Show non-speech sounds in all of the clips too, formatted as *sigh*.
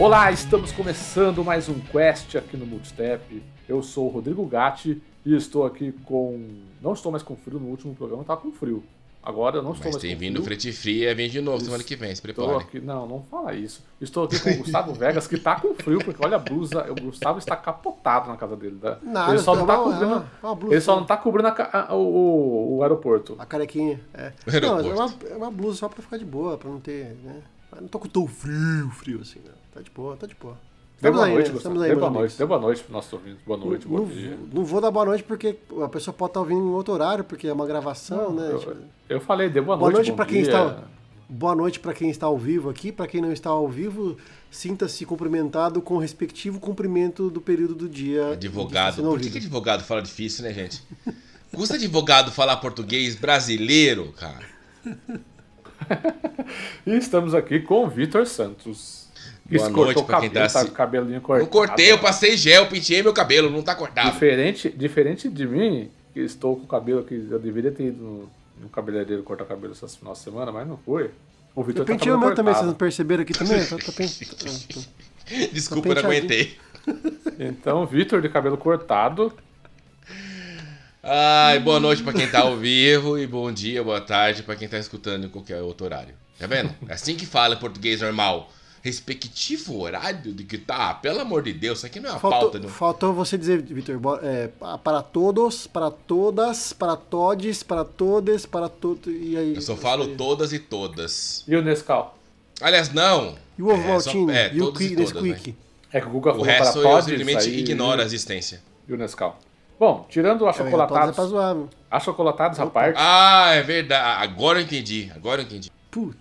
Olá, estamos começando mais um Quest aqui no Multistep. Eu sou o Rodrigo Gatti e estou aqui com. Não estou mais com frio, no último programa estava com frio. Agora eu não estou Mas mais tem com vindo frio. frente fria, vem de novo semana que vem, se Estou prepare. aqui, não, não fala isso. Estou aqui com o Gustavo Vegas, que tá com frio, porque olha a blusa, o Gustavo está capotado na casa dele. tá? Nada, ele só não é tá cobrindo, é é ele só não tá cobrindo a o, o- o aeroporto. A carequinha, é. *laughs* O Não, é uma, é uma blusa só pra ficar de boa, pra não ter, né? Mas não tô com tão frio, frio assim, não. Tá de boa, tá de boa. Estamos boa aí, noite, né? Estamos aí, Dê meus boa noite. Dê boa noite pro nosso ouvintes. Boa noite, Não, dia. não vou dar boa noite porque a pessoa pode estar ouvindo em outro horário, porque é uma gravação, né? Tipo, Eu, eu falei, dê boa, Boa noite bom pra quem dia. está. Boa noite pra quem está ao vivo aqui. Pra quem não está ao vivo, sinta-se cumprimentado com o respectivo cumprimento do período do dia. Advogado. Por que, que advogado fala difícil, né, gente? Custa advogado falar português brasileiro, cara. *laughs* E estamos aqui com o Vitor Santos. Boa cortou noite o pra quem cabelo, tá tá assi- com o cabelinho cortado. Não cortei, eu passei gel, penteei meu cabelo, não tá cortado. Diferente, diferente de mim, que estou com o cabelo que eu deveria ter ido no, no cabeleireiro cortar cabelo essa final de semana, mas não foi. O Vitor Eu tá pentei o cabelo meu também, vocês não cortado. perceberam aqui também? Tá, tá pen- *laughs* Desculpa, eu não aguentei. Então, Vitor de cabelo cortado. Ai, boa noite pra quem tá ao vivo e bom dia, boa tarde pra quem tá escutando em qualquer outro horário. Tá vendo? É assim que fala em português normal. Respectivo horário de que tá, pelo amor de Deus, isso aqui não é uma pauta. Faltou, Não. faltou você dizer, Vitor, é, pa- para todos, para todas, para todes, para todes, para todos. E aí? Eu só falo todas e todas. E o Nescau? Aliás, não. E o ovo É, só- é, e o todos Qui- todas, Nesquik? É que o O falou resto para eu todos, simplesmente aí, ignoro a existência. E o Nescau. Bom, tirando É, todes é zoar. achocolatados à parte. Ah, é verdade. Agora eu entendi. Agora eu entendi. Puta.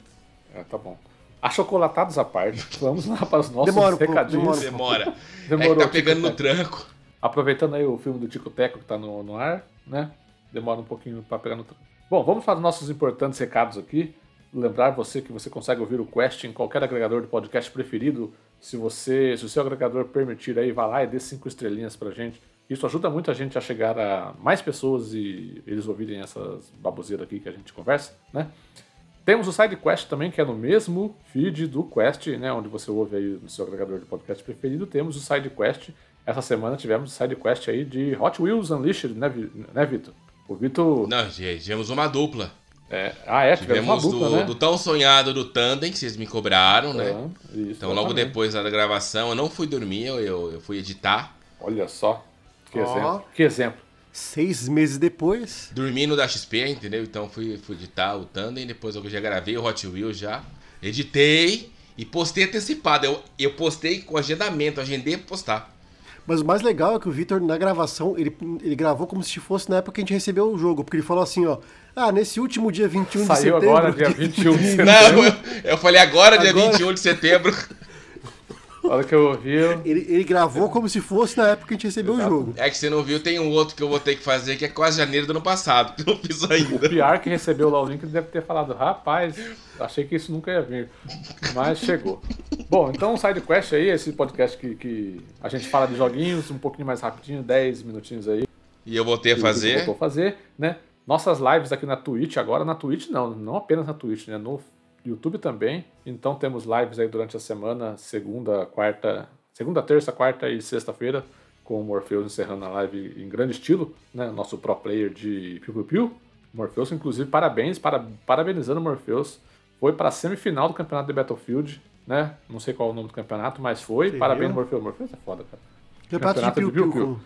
É, tá bom. Achocolatados à parte, *laughs* vamos lá para os nossos Demora um recadinhos. demora. Demora. *laughs* Demorou, é que tá pegando no tranco. Aproveitando aí o filme do Tico Teco que tá no, no ar, né? Demora um pouquinho para pegar no. tr- Bom, vamos para os nossos importantes recados aqui. Lembrar você que você consegue ouvir o Quest em qualquer agregador de podcast preferido. Se você, se o seu agregador permitir aí, vá lá e dê cinco estrelinhas pra gente. Isso ajuda muito a gente a chegar a mais pessoas e eles ouvirem essas baboseiras aqui que a gente conversa, né? Temos o SideQuest também, que é no mesmo feed do Quest, né? Onde você ouve aí no seu agregador de podcast preferido. Temos o SideQuest. Essa semana tivemos o SideQuest aí de Hot Wheels Unleashed, né, né Vitor? O Vitor. Não, tivemos uma dupla. é, ah, é, tivemos uma Tivemos dupla, do, né? do tão sonhado do Tandem, que vocês me cobraram, né? Aham, isso, Então, logo exatamente. depois da gravação, eu não fui dormir, eu, eu, eu fui editar. Olha só. Que Ó. exemplo. Que exemplo. Seis meses depois. Dormindo da XP, entendeu? Então, fui, fui editar o Tandem, depois eu já gravei o Hot Wheels já. Editei e postei antecipado. Eu, eu postei com agendamento, agendei pra postar. Mas o mais legal é que o Vitor, na gravação, ele, ele gravou como se fosse na época que a gente recebeu o jogo. Porque ele falou assim, ó. Ah, nesse último dia 21 de Saiu setembro. agora, dia 21 de *laughs* setembro. Não, eu, eu falei agora, dia Agora? 21 de setembro. *laughs* A hora que eu ouvi, eu... Ele, ele gravou como se fosse na época que a gente recebeu Exato. o jogo. É que você não viu, tem um outro que eu vou ter que fazer, que é quase janeiro do ano passado, que eu não fiz o ainda. PR que recebeu lá o link deve ter falado, rapaz, achei que isso nunca ia vir. Mas chegou. Bom, então o SideQuest aí, esse podcast que, que a gente fala de joguinhos um pouquinho mais rapidinho, 10 minutinhos aí. E eu voltei a o fazer. voltou a fazer, né? Nossas lives aqui na Twitch, agora na Twitch não, não apenas na Twitch, né? No YouTube também. Então temos lives aí durante a semana, segunda, quarta, segunda, terça, quarta e sexta-feira, com o Morpheus encerrando a live em grande estilo, né? Nosso pro player de Piu Piu Piu. Morpheus, inclusive, parabéns, para, parabenizando o Morpheus. Foi para a semifinal do campeonato de Battlefield, né? Não sei qual é o nome do campeonato, mas foi. Você Parabéns, viu? Morpheus. Morpheus é foda, cara. Campeonato Campeonato de Piu Piu.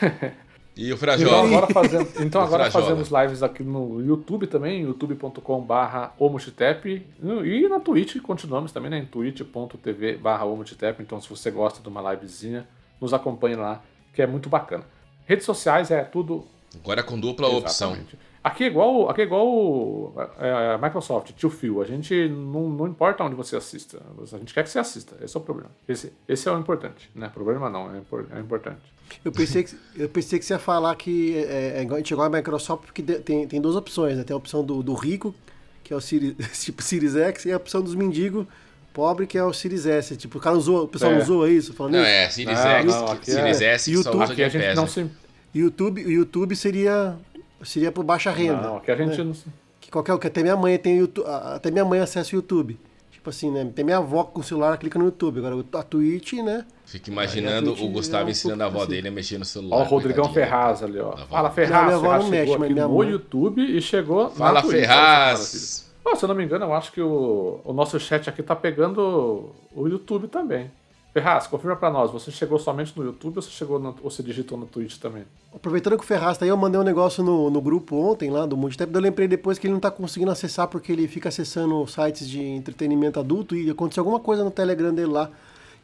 Com- *laughs* E o Então Frajola. agora, fazemos, então *laughs* agora fazemos lives aqui no YouTube também, youtube.com.br omutitep e na Twitch continuamos também, né, em twitch.tv barra omutitep, então se você gosta de uma livezinha, nos acompanhe lá, que é muito bacana. Redes sociais é tudo... Agora com dupla opção. Aqui é igual, aqui é igual é, a Microsoft, tio Phil, a gente não, não importa onde você assista, a gente quer que você assista, esse é o problema. Esse, esse é o importante, né, problema não, é, é importante. Eu pensei, que, eu pensei que você ia falar que é, é igual, a gente é igual a Microsoft, porque tem, tem duas opções, né? Tem a opção do, do rico, que é o Siri- *laughs* tipo Series X, e a opção dos mendigos, pobre, que é o Series S. Tipo, o cara usou, o pessoal É. zoa isso, falando Não, isso. é Series Não, X, não, aqui Series é- S que só YouTube. usa Aqui a gente não se... YouTube, o YouTube seria seria por baixa renda. Não, aqui a gente né? não. Que qualquer que até minha mãe tem YouTube, até minha mãe acessa o YouTube. Tipo assim, né? Tem minha avó com o celular, clica no YouTube. Agora a Twitch, né? Fico imaginando o Gustavo é um ensinando a avó pouco dele a mexer no celular. Ó, o Rodrigão. Ferraz ali, ó. Fala, Não, Ferraz. minha avó Ferraz não mexe, mas minha no mãe- YouTube e chegou Fala, na Twitch. Que Ferraz! se eu não me engano, eu acho que o, o nosso chat aqui tá pegando o YouTube também. Ferraz, confirma pra nós, você chegou somente no YouTube ou você, chegou no, ou você digitou no Twitch também? Aproveitando que o Ferraz tá aí, eu mandei um negócio no, no grupo ontem lá do Multitap, daí eu lembrei depois que ele não tá conseguindo acessar porque ele fica acessando sites de entretenimento adulto e aconteceu alguma coisa no Telegram dele lá.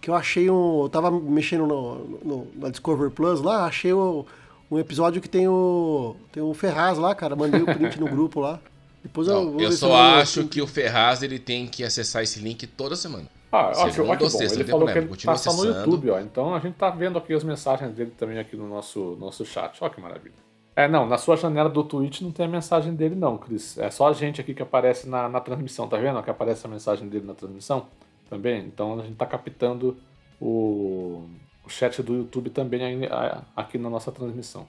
Que eu achei um. Eu tava mexendo no, no, na Discover Plus lá, achei o, um episódio que tem o. Tem o Ferraz lá, cara. Mandei o print no grupo lá. Depois eu Não, vou eu ver se só acho que o Ferraz ele tem que acessar esse link toda semana. Ah, ótimo, ou bom. sexta, Ele falou que ele continua tá só no acessando. YouTube, ó. Então a gente tá vendo aqui as mensagens dele também aqui no nosso, nosso chat. Ó que maravilha. É, não, na sua janela do Twitch não tem a mensagem dele não, Cris. É só a gente aqui que aparece na, na transmissão, tá vendo? Que aparece a mensagem dele na transmissão também. Então a gente tá captando o, o chat do YouTube também aqui na nossa transmissão.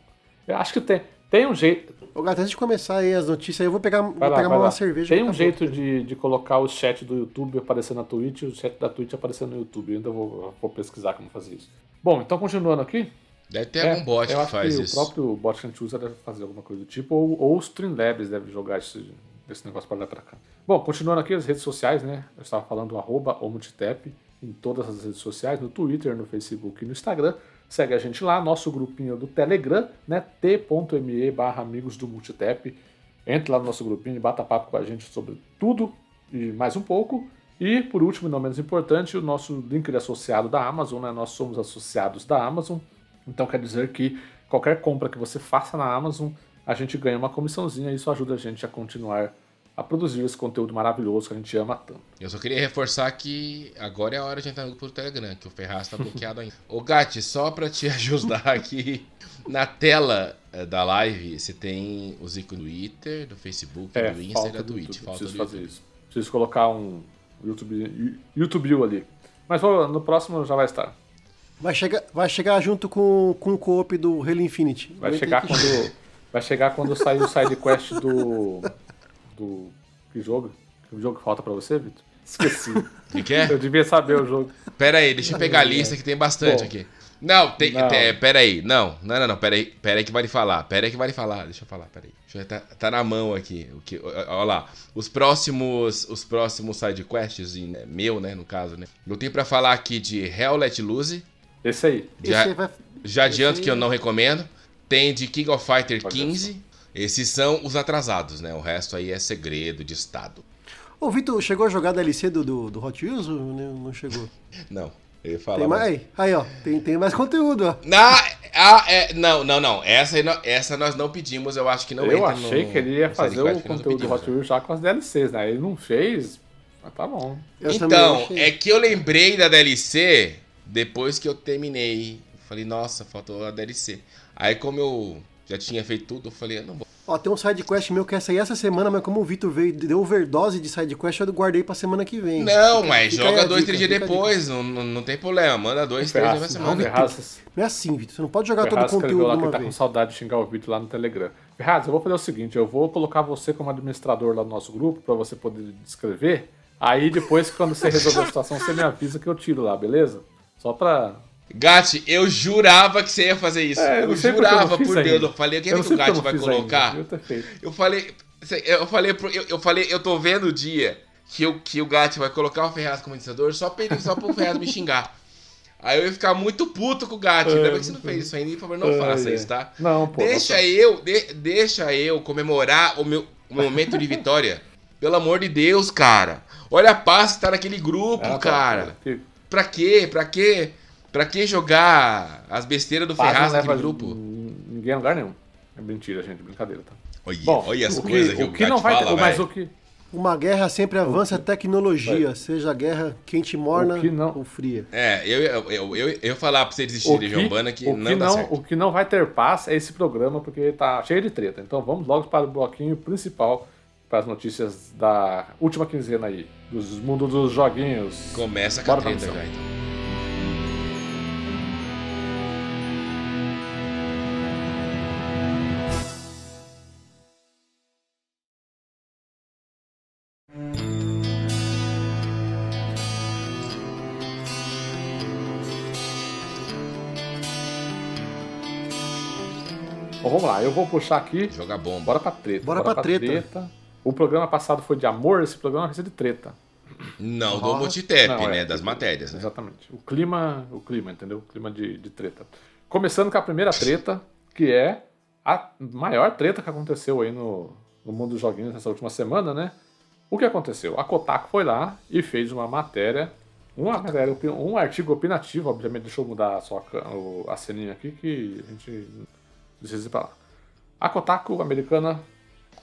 Eu acho que tem, tem um jeito... Ô, gato, antes de começar aí as notícias, aí eu vou pegar, vou lá, pegar uma lá. cerveja. Tem um tá jeito de, de colocar o chat do YouTube aparecer na Twitch e o chat da Twitch aparecer no YouTube. Eu ainda vou, vou pesquisar como fazer isso. Bom, então continuando aqui. Deve ter algum bot É, eu que acho faz que isso. O próprio bot que a gente usa deve fazer alguma coisa do tipo, ou, ou os Streamlabs deve jogar esse, esse negócio para lá para cá. Bom, continuando aqui as redes sociais, né? Eu estava falando arroba o Multitap em todas as redes sociais, no Twitter, no Facebook e no Instagram. Segue a gente lá, nosso grupinho do Telegram, né? t.me barra amigos do Multitap. Entre lá no nosso grupinho e bata papo com a gente sobre tudo e mais um pouco. E, por último e não menos importante, o nosso link de associado da Amazon, né? Nós somos associados da Amazon. Então quer dizer que qualquer compra que você faça na Amazon, a gente ganha uma comissãozinha e isso ajuda a gente a continuar a produzir esse conteúdo maravilhoso que a gente ama tanto. Eu só queria reforçar que agora é a hora de entrar no grupo do Telegram, que o Ferraz tá bloqueado ainda. Ô Gatti, só pra te *laughs* ajudar aqui, na tela eh, da live você tem os ícones do Twitter, do Facebook, É, do Insta e falta da do Twitch. Falta preciso do fazer YouTube. isso. Preciso colocar um YouTube, YouTube ali. Mas no próximo já vai estar. Vai chegar, vai chegar junto com, com o co-op do Halo Infinite. Vai chegar que- quando *laughs* vai chegar quando sair o side quest do do que jogo? Que jogo que falta pra você, Vitor? Esqueci. O que, que é? Eu devia saber o jogo. Pera aí, deixa eu pegar a lista que tem bastante Bom. aqui. Não, tem, Não. tem- pera aí. Não, não, não, não, pera aí. Pera aí que vai falar. Pera aí que vai falar. Deixa eu falar, pera aí. Deixa eu, tá, tá na mão aqui. O que, ó lá. Os próximos, os próximos side quests, em- é, meu, né, no caso, né. Eu tenho pra falar aqui de Hell Let Loose. Esse aí. Já, Esse vai- já adianto esse que eu não recomendo. Tem de King of Fighter Olha 15. Esses são os atrasados, né? O resto aí é segredo de estado. Ô, Vitor, chegou a jogar DLC do, do, do Hot Wheels ou não não chegou? *laughs* Não, eu ia falar. Tem mas- mais? Aí, ó, tem, tem mais conteúdo, ó. Na, ah, é, não, não, não. Essa, essa nós não pedimos, eu acho que não eu achei no- que ele ia fazer o conteúdo do Hot né? Wheels já com as DLCs, né? Ele não fez, mas tá bom. Eu Então, é que eu lembrei da DLC depois que eu terminei. Falei, nossa, faltou a DLC. Aí como eu já tinha feito tudo, eu falei, eu não vou. Ó, tem um sidequest meu que ia sair essa semana, mas como o Vitor veio e deu overdose de sidequest, eu guardei pra semana que vem. Não, Fica- mas fica joga dois, dica, três dias depois, não, não, tem problema. Manda dois, três dias na Ferraz, semana. não, Ferraz, Não é assim, Vitor. Você não pode jogar todo o Ferraz conteúdo lá que uma tá com vez. saudade de xingar o Vitor lá no Telegram. Ferraz, eu vou fazer o seguinte, eu vou colocar você como administrador lá no nosso grupo pra você poder descrever. Aí depois, quando você resolver a *laughs* situação, você me avisa que eu tiro lá, beleza? Só pra... Gatti, eu jurava que você ia fazer isso. É, eu eu eu jurava, por ainda. Deus. Eu falei, o que, é Eu que o eu Gatti vai ainda, colocar? feito. Eu falei, eu falei, eu, eu falei, eu tô vendo o dia que, eu, que o Gatti vai colocar o Ferraz como administrador só pra, ele, só pro Ferraz me xingar. *laughs* Aí eu ia ficar muito puto com o Gatti. Ainda bem que você não fez isso ainda, por favor, não faça é. isso, tá? Não, pô. Deixa não- eu, de- deixa eu comemorar o meu o meu momento de vitória. *laughs* Pelo amor de Deus, cara. Olha a paz que tá naquele grupo, Ah, tá, cara. que- Pra quê? Pra quê? Pra que jogar as besteiras do Paz Ferraz não naquele leva grupo? Ninguém a lugar nenhum. É mentira, gente, brincadeira, tá? Olha, Bom, olha as coisas que, o o que não vai fala, ter, mas o que Uma guerra sempre avança a tecnologia, seja a guerra quente morna que não- ou fria. É, eu, eu, eu, eu, falar pra você desistir de que, Jombana que não que dá não, certo. o que não vai ter paz é esse programa porque tá cheio de treta. Então vamos logo para o bloquinho principal para as notícias da última quinzena aí, dos mundos dos joguinhos. Começa com a Bora treta já, então. Lá, eu vou puxar aqui. Joga bomba. Bora pra treta. Bora pra treta. O programa passado foi de amor, esse programa vai ser de treta. Não do Ó. Multitep, Não, né? é. Das matérias, né? Exatamente. O clima, o clima, entendeu? O clima de, de treta. Começando com a primeira treta, que é a maior treta que aconteceu aí no, no mundo dos joguinhos nessa última semana, né? O que aconteceu? A Kotaku foi lá e fez uma matéria, uma matéria, um artigo opinativo, obviamente, deixa eu mudar só a, a ceninha aqui que a gente precisa ir pra lá. A Kotaku americana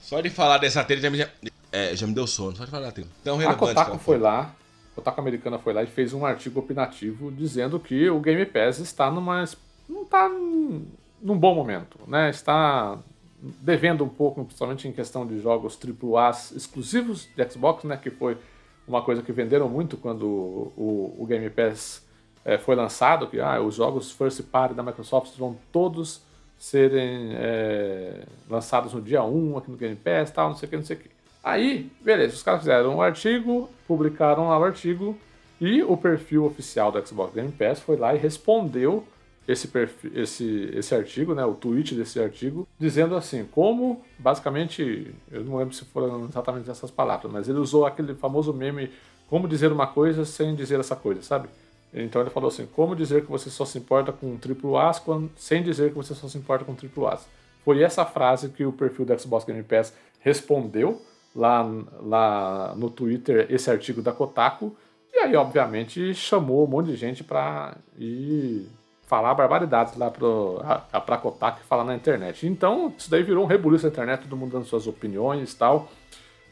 Só de falar dessa treta já me, é, já me deu sono. Só de falar da treta. Tão A. Kotaku foi lá, a Kotaku americana foi lá e fez um artigo opinativo dizendo que o Game Pass está numa não está num bom momento, né? Está devendo um pouco, principalmente em questão de jogos AAA exclusivos de Xbox, né? Que foi uma coisa que venderam muito quando o, o Game Pass eh, foi lançado, que ah, os jogos first party da Microsoft vão todos serem eh, lançados no dia 1 aqui no Game Pass, tal, não sei o que, não sei o que. Aí, beleza, os caras fizeram um artigo, publicaram lá o artigo e o perfil oficial do Xbox Game Pass foi lá e respondeu esse, perfil, esse, esse artigo, né, o tweet desse artigo, dizendo assim, como, basicamente, eu não lembro se foram exatamente essas palavras, mas ele usou aquele famoso meme, como dizer uma coisa sem dizer essa coisa, sabe? Então ele falou assim, como dizer que você só se importa com triplo A's sem dizer que você só se importa com triplo A's. Foi essa frase que o perfil do Xbox Game Pass respondeu lá, lá no Twitter esse artigo da Kotaku, e aí, obviamente, chamou um monte de gente pra ir falar barbaridades lá pro, a, a, pra Kotaku e falar na internet. Então, isso daí virou um rebuliço na internet, todo mundo dando suas opiniões e tal.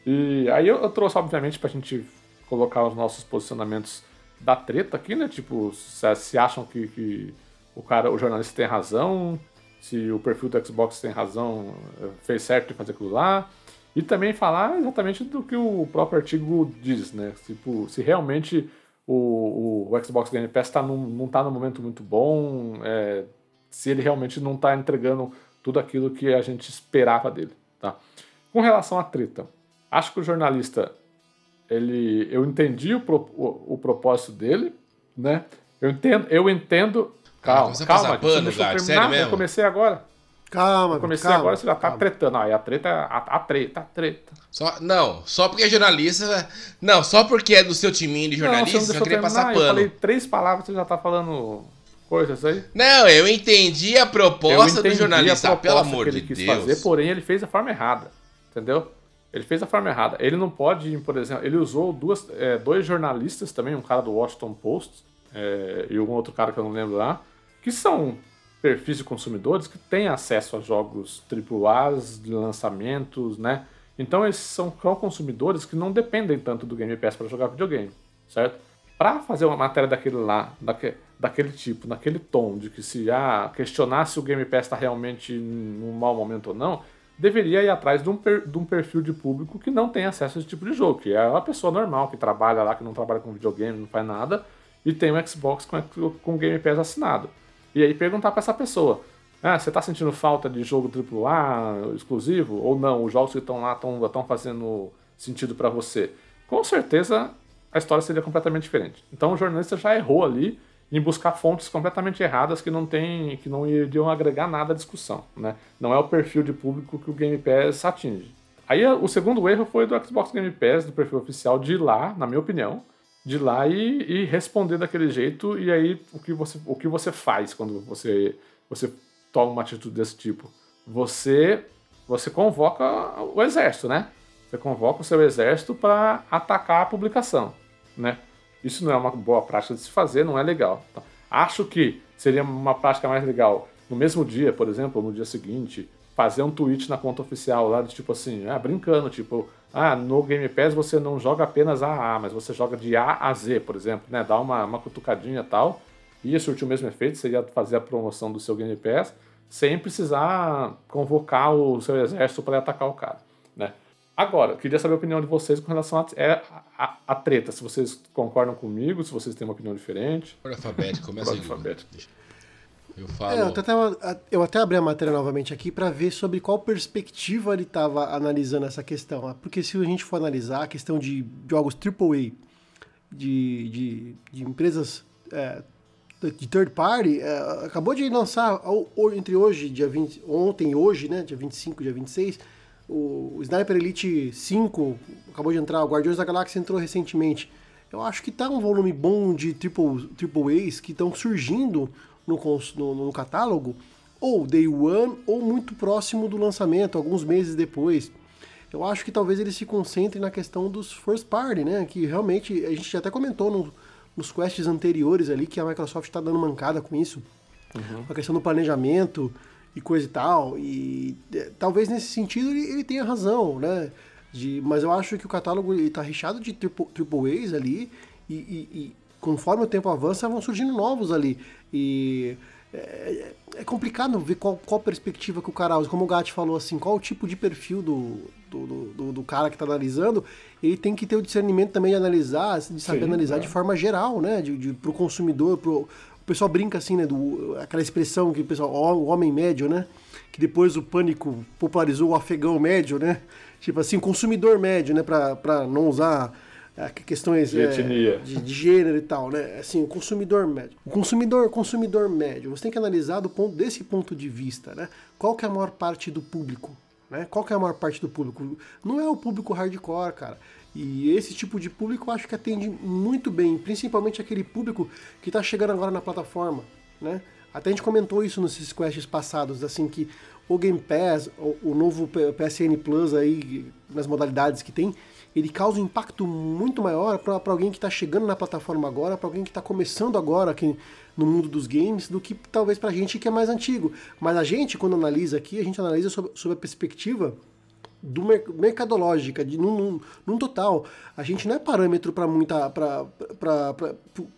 E aí eu, eu trouxe, obviamente, pra gente colocar os nossos posicionamentos da treta aqui, né? Tipo, se, se acham que, que o cara, o jornalista tem razão, se o perfil do Xbox tem razão, eh, fez certo em fazer aquilo lá. E também falar exatamente do que o próprio artigo diz, né? Tipo, se realmente o, o Xbox Game Pass tá num, não está num momento muito bom, é, se ele realmente não está entregando tudo aquilo que a gente esperava dele, tá? Com relação à treta, acho que o jornalista, ele, eu entendi o, pro- o, o propósito dele, né? Eu entendo, eu entendo. Calma, começa a calma, não pano, deixou eu terminar, sério mesmo? Eu comecei agora. Calma, Eu comecei calma, agora, você já tá calma. tretando. Aí a treta, a, a treta, a treta. Só, não, só porque é jornalista. Não, só porque é do seu timinho de Não, você não queria terminar, passar Eu pano. falei três palavras, você já tá falando coisas aí. Não, eu entendi a proposta do entendi jornalista, a pelo proposta amor que ele de quis Deus. fazer, porém ele fez a forma errada, entendeu? Ele fez a forma errada. Ele não pode, por exemplo, ele usou duas, é, dois jornalistas também, um cara do Washington Post é, e um outro cara que eu não lembro lá, que são perfis de consumidores que têm acesso a jogos AAAs, lançamentos, né? Então esses são, consumidores que não dependem tanto do Game Pass para jogar videogame, certo? Para fazer uma matéria daquele lá, daque, daquele tipo, naquele tom, de que se ah, questionar se o Game Pass está realmente num mau momento ou não, deveria ir atrás de um, per- de um perfil de público que não tem acesso a esse tipo de jogo, que é uma pessoa normal, que trabalha lá, que não trabalha com videogame, não faz nada, e tem um Xbox com, com Game Pass assinado. E aí perguntar para essa pessoa, ah, você está sentindo falta de jogo AAA exclusivo? Ou não, os jogos que estão lá estão fazendo sentido para você? Com certeza a história seria completamente diferente. Então o jornalista já errou ali em buscar fontes completamente erradas que não tem, que não iriam agregar nada à discussão, né? Não é o perfil de público que o Game Pass atinge. Aí o segundo erro foi do Xbox Game Pass, do perfil oficial, de ir lá, na minha opinião, de ir lá e, e responder daquele jeito. E aí o que você, o que você faz quando você, você toma uma atitude desse tipo? Você, você convoca o exército, né? Você convoca o seu exército para atacar a publicação, né? Isso não é uma boa prática de se fazer, não é legal. tá? Acho que seria uma prática mais legal no mesmo dia, por exemplo, no dia seguinte, fazer um tweet na conta oficial lá, de tipo assim, ah, brincando, tipo, ah, no Game Pass você não joga apenas A a A, mas você joga de A a Z, por exemplo, né? Dá uma, uma cutucadinha e tal. Ia surtir o mesmo efeito, você ia fazer a promoção do seu Game Pass sem precisar convocar o seu exército para atacar o cara? Agora, eu queria saber a opinião de vocês com relação a, é, a, a treta. Se vocês concordam comigo, se vocês têm uma opinião diferente. Por alfabético, começa aí. Alfabético. Eu É, falo. eu, até eu até abri a matéria novamente aqui para ver sobre qual perspectiva ele estava analisando essa questão. Porque se a gente for analisar a questão de jogos AAA, de, de, de empresas é, de third party, é, acabou de lançar entre hoje, dia 20, ontem e hoje, né, dia 25, dia 26, o, Sniper Elite 5 acabou de entrar, o Guardiões da Galáxia entrou recentemente. Eu acho que tá um volume bom de triple, triple A's que estão surgindo no, no, no catálogo, ou day one, ou muito próximo do lançamento, alguns meses depois. Eu acho que talvez eles se concentrem na questão dos first party, né? Que realmente a gente até comentou no, nos quests anteriores ali que a Microsoft está dando mancada com isso. Uhum. A questão do planejamento e coisa e tal. E é, talvez nesse sentido ele, ele, tenha razão, né? De, mas eu acho que o catálogo está recheado de triple, triple A's ali e, e, e, conforme o tempo avança vão surgindo novos ali. E é, é complicado ver qual, qual perspectiva que o cara usa. Como o Gatti falou assim, qual o tipo de perfil do, do, do, do cara que está analisando, ele tem que ter o discernimento também de analisar, de saber Sim, analisar é. de forma geral, né? De, de, pro consumidor, pro, o pessoal brinca assim, né? Do, aquela expressão que o pessoal, o homem médio, né? Que depois o pânico popularizou o afegão médio, né? Tipo assim, consumidor médio, né? Para não usar questões de, é, de, de, gênero e tal, né? Assim, o consumidor médio. O consumidor, consumidor médio, você tem que analisar do ponto, desse ponto de vista, né? Qual que é a maior parte do público? Né? Qual que é a maior parte do público? Não é o público hardcore, cara. E esse tipo de público eu acho que atende muito bem, principalmente aquele público que está chegando agora na plataforma, né? Até a gente comentou isso nesses quests passados, assim, que o Game Pass, o, o novo PSN Plus aí, nas modalidades que tem, ele causa um impacto muito maior para alguém que está chegando na plataforma agora, para alguém que está começando agora aqui no mundo dos games, do que talvez para a gente que é mais antigo. Mas a gente, quando analisa aqui, a gente analisa sob, sob a perspectiva do mercadológica, de, num, num, num, total. A gente não é parâmetro para muita para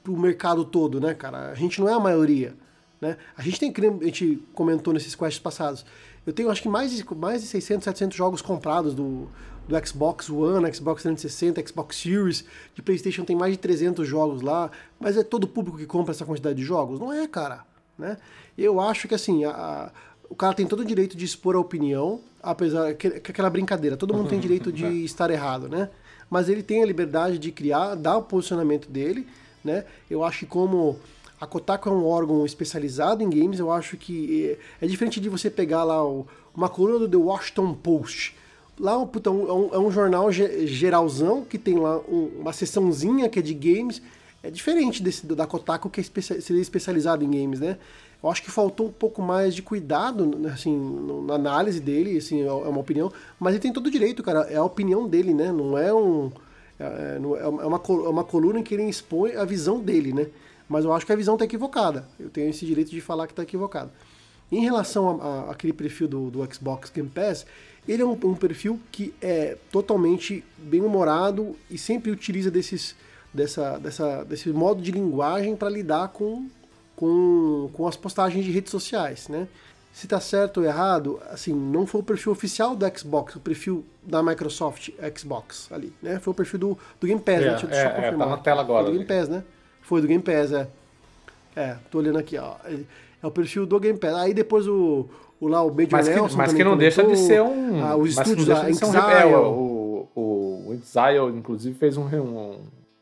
o mercado todo, né, cara? A gente não é a maioria. Né? A gente tem, a gente comentou nesses quests passados, eu tenho acho que mais de, mais de 600, 700 jogos comprados do, do Xbox One, Xbox 360, Xbox Series, de PlayStation tem mais de 300 jogos lá, mas é todo público que compra essa quantidade de jogos? Não é, cara. Né? Eu acho que assim, a, o cara tem todo o direito de expor a opinião, apesar que, que aquela brincadeira, todo mundo tem direito de *laughs* estar errado, né? Mas ele tem a liberdade de criar, dar o posicionamento dele, né? Eu acho que como a Kotaku é um órgão especializado em games, eu acho que é, é diferente de você pegar lá o, uma coluna do The Washington Post. Lá puta, é, um, é um jornal geralzão que tem lá um, uma seçãozinha que é de games. É diferente desse da Kotaku que é especia, seria especializado em games, né? Eu acho que faltou um pouco mais de cuidado, né, assim, na análise dele, assim, é, é uma opinião. Mas ele tem todo o direito, cara. É a opinião dele, né? Não é um... É, é, é uma, é uma coluna em que ele expõe a visão dele, né? mas eu acho que a visão está equivocada. Eu tenho esse direito de falar que está equivocado. Em relação a, aquele perfil do, do, Xbox Game Pass, ele é um, um, perfil que é totalmente bem humorado e sempre utiliza desses, dessa, dessa, desse modo de linguagem para lidar com, com, com as postagens de redes sociais, né? Se tá certo ou errado, assim, não foi o perfil oficial do Xbox, o perfil da Microsoft Xbox ali, né? Foi o perfil do, do Game Pass, é, né? Deixa é. É, tá na tela agora. Foi do Game Pass, né? Foi do Game Pass, é. É, tô olhando aqui, ó. É o perfil do Game Pass. Aí depois o, o lá, o Major mas que, Nelson Mas que não deixa de ser um... Ah, os estúdios lá, Exile. Um, é, o, o, o Exile, inclusive, fez um, um,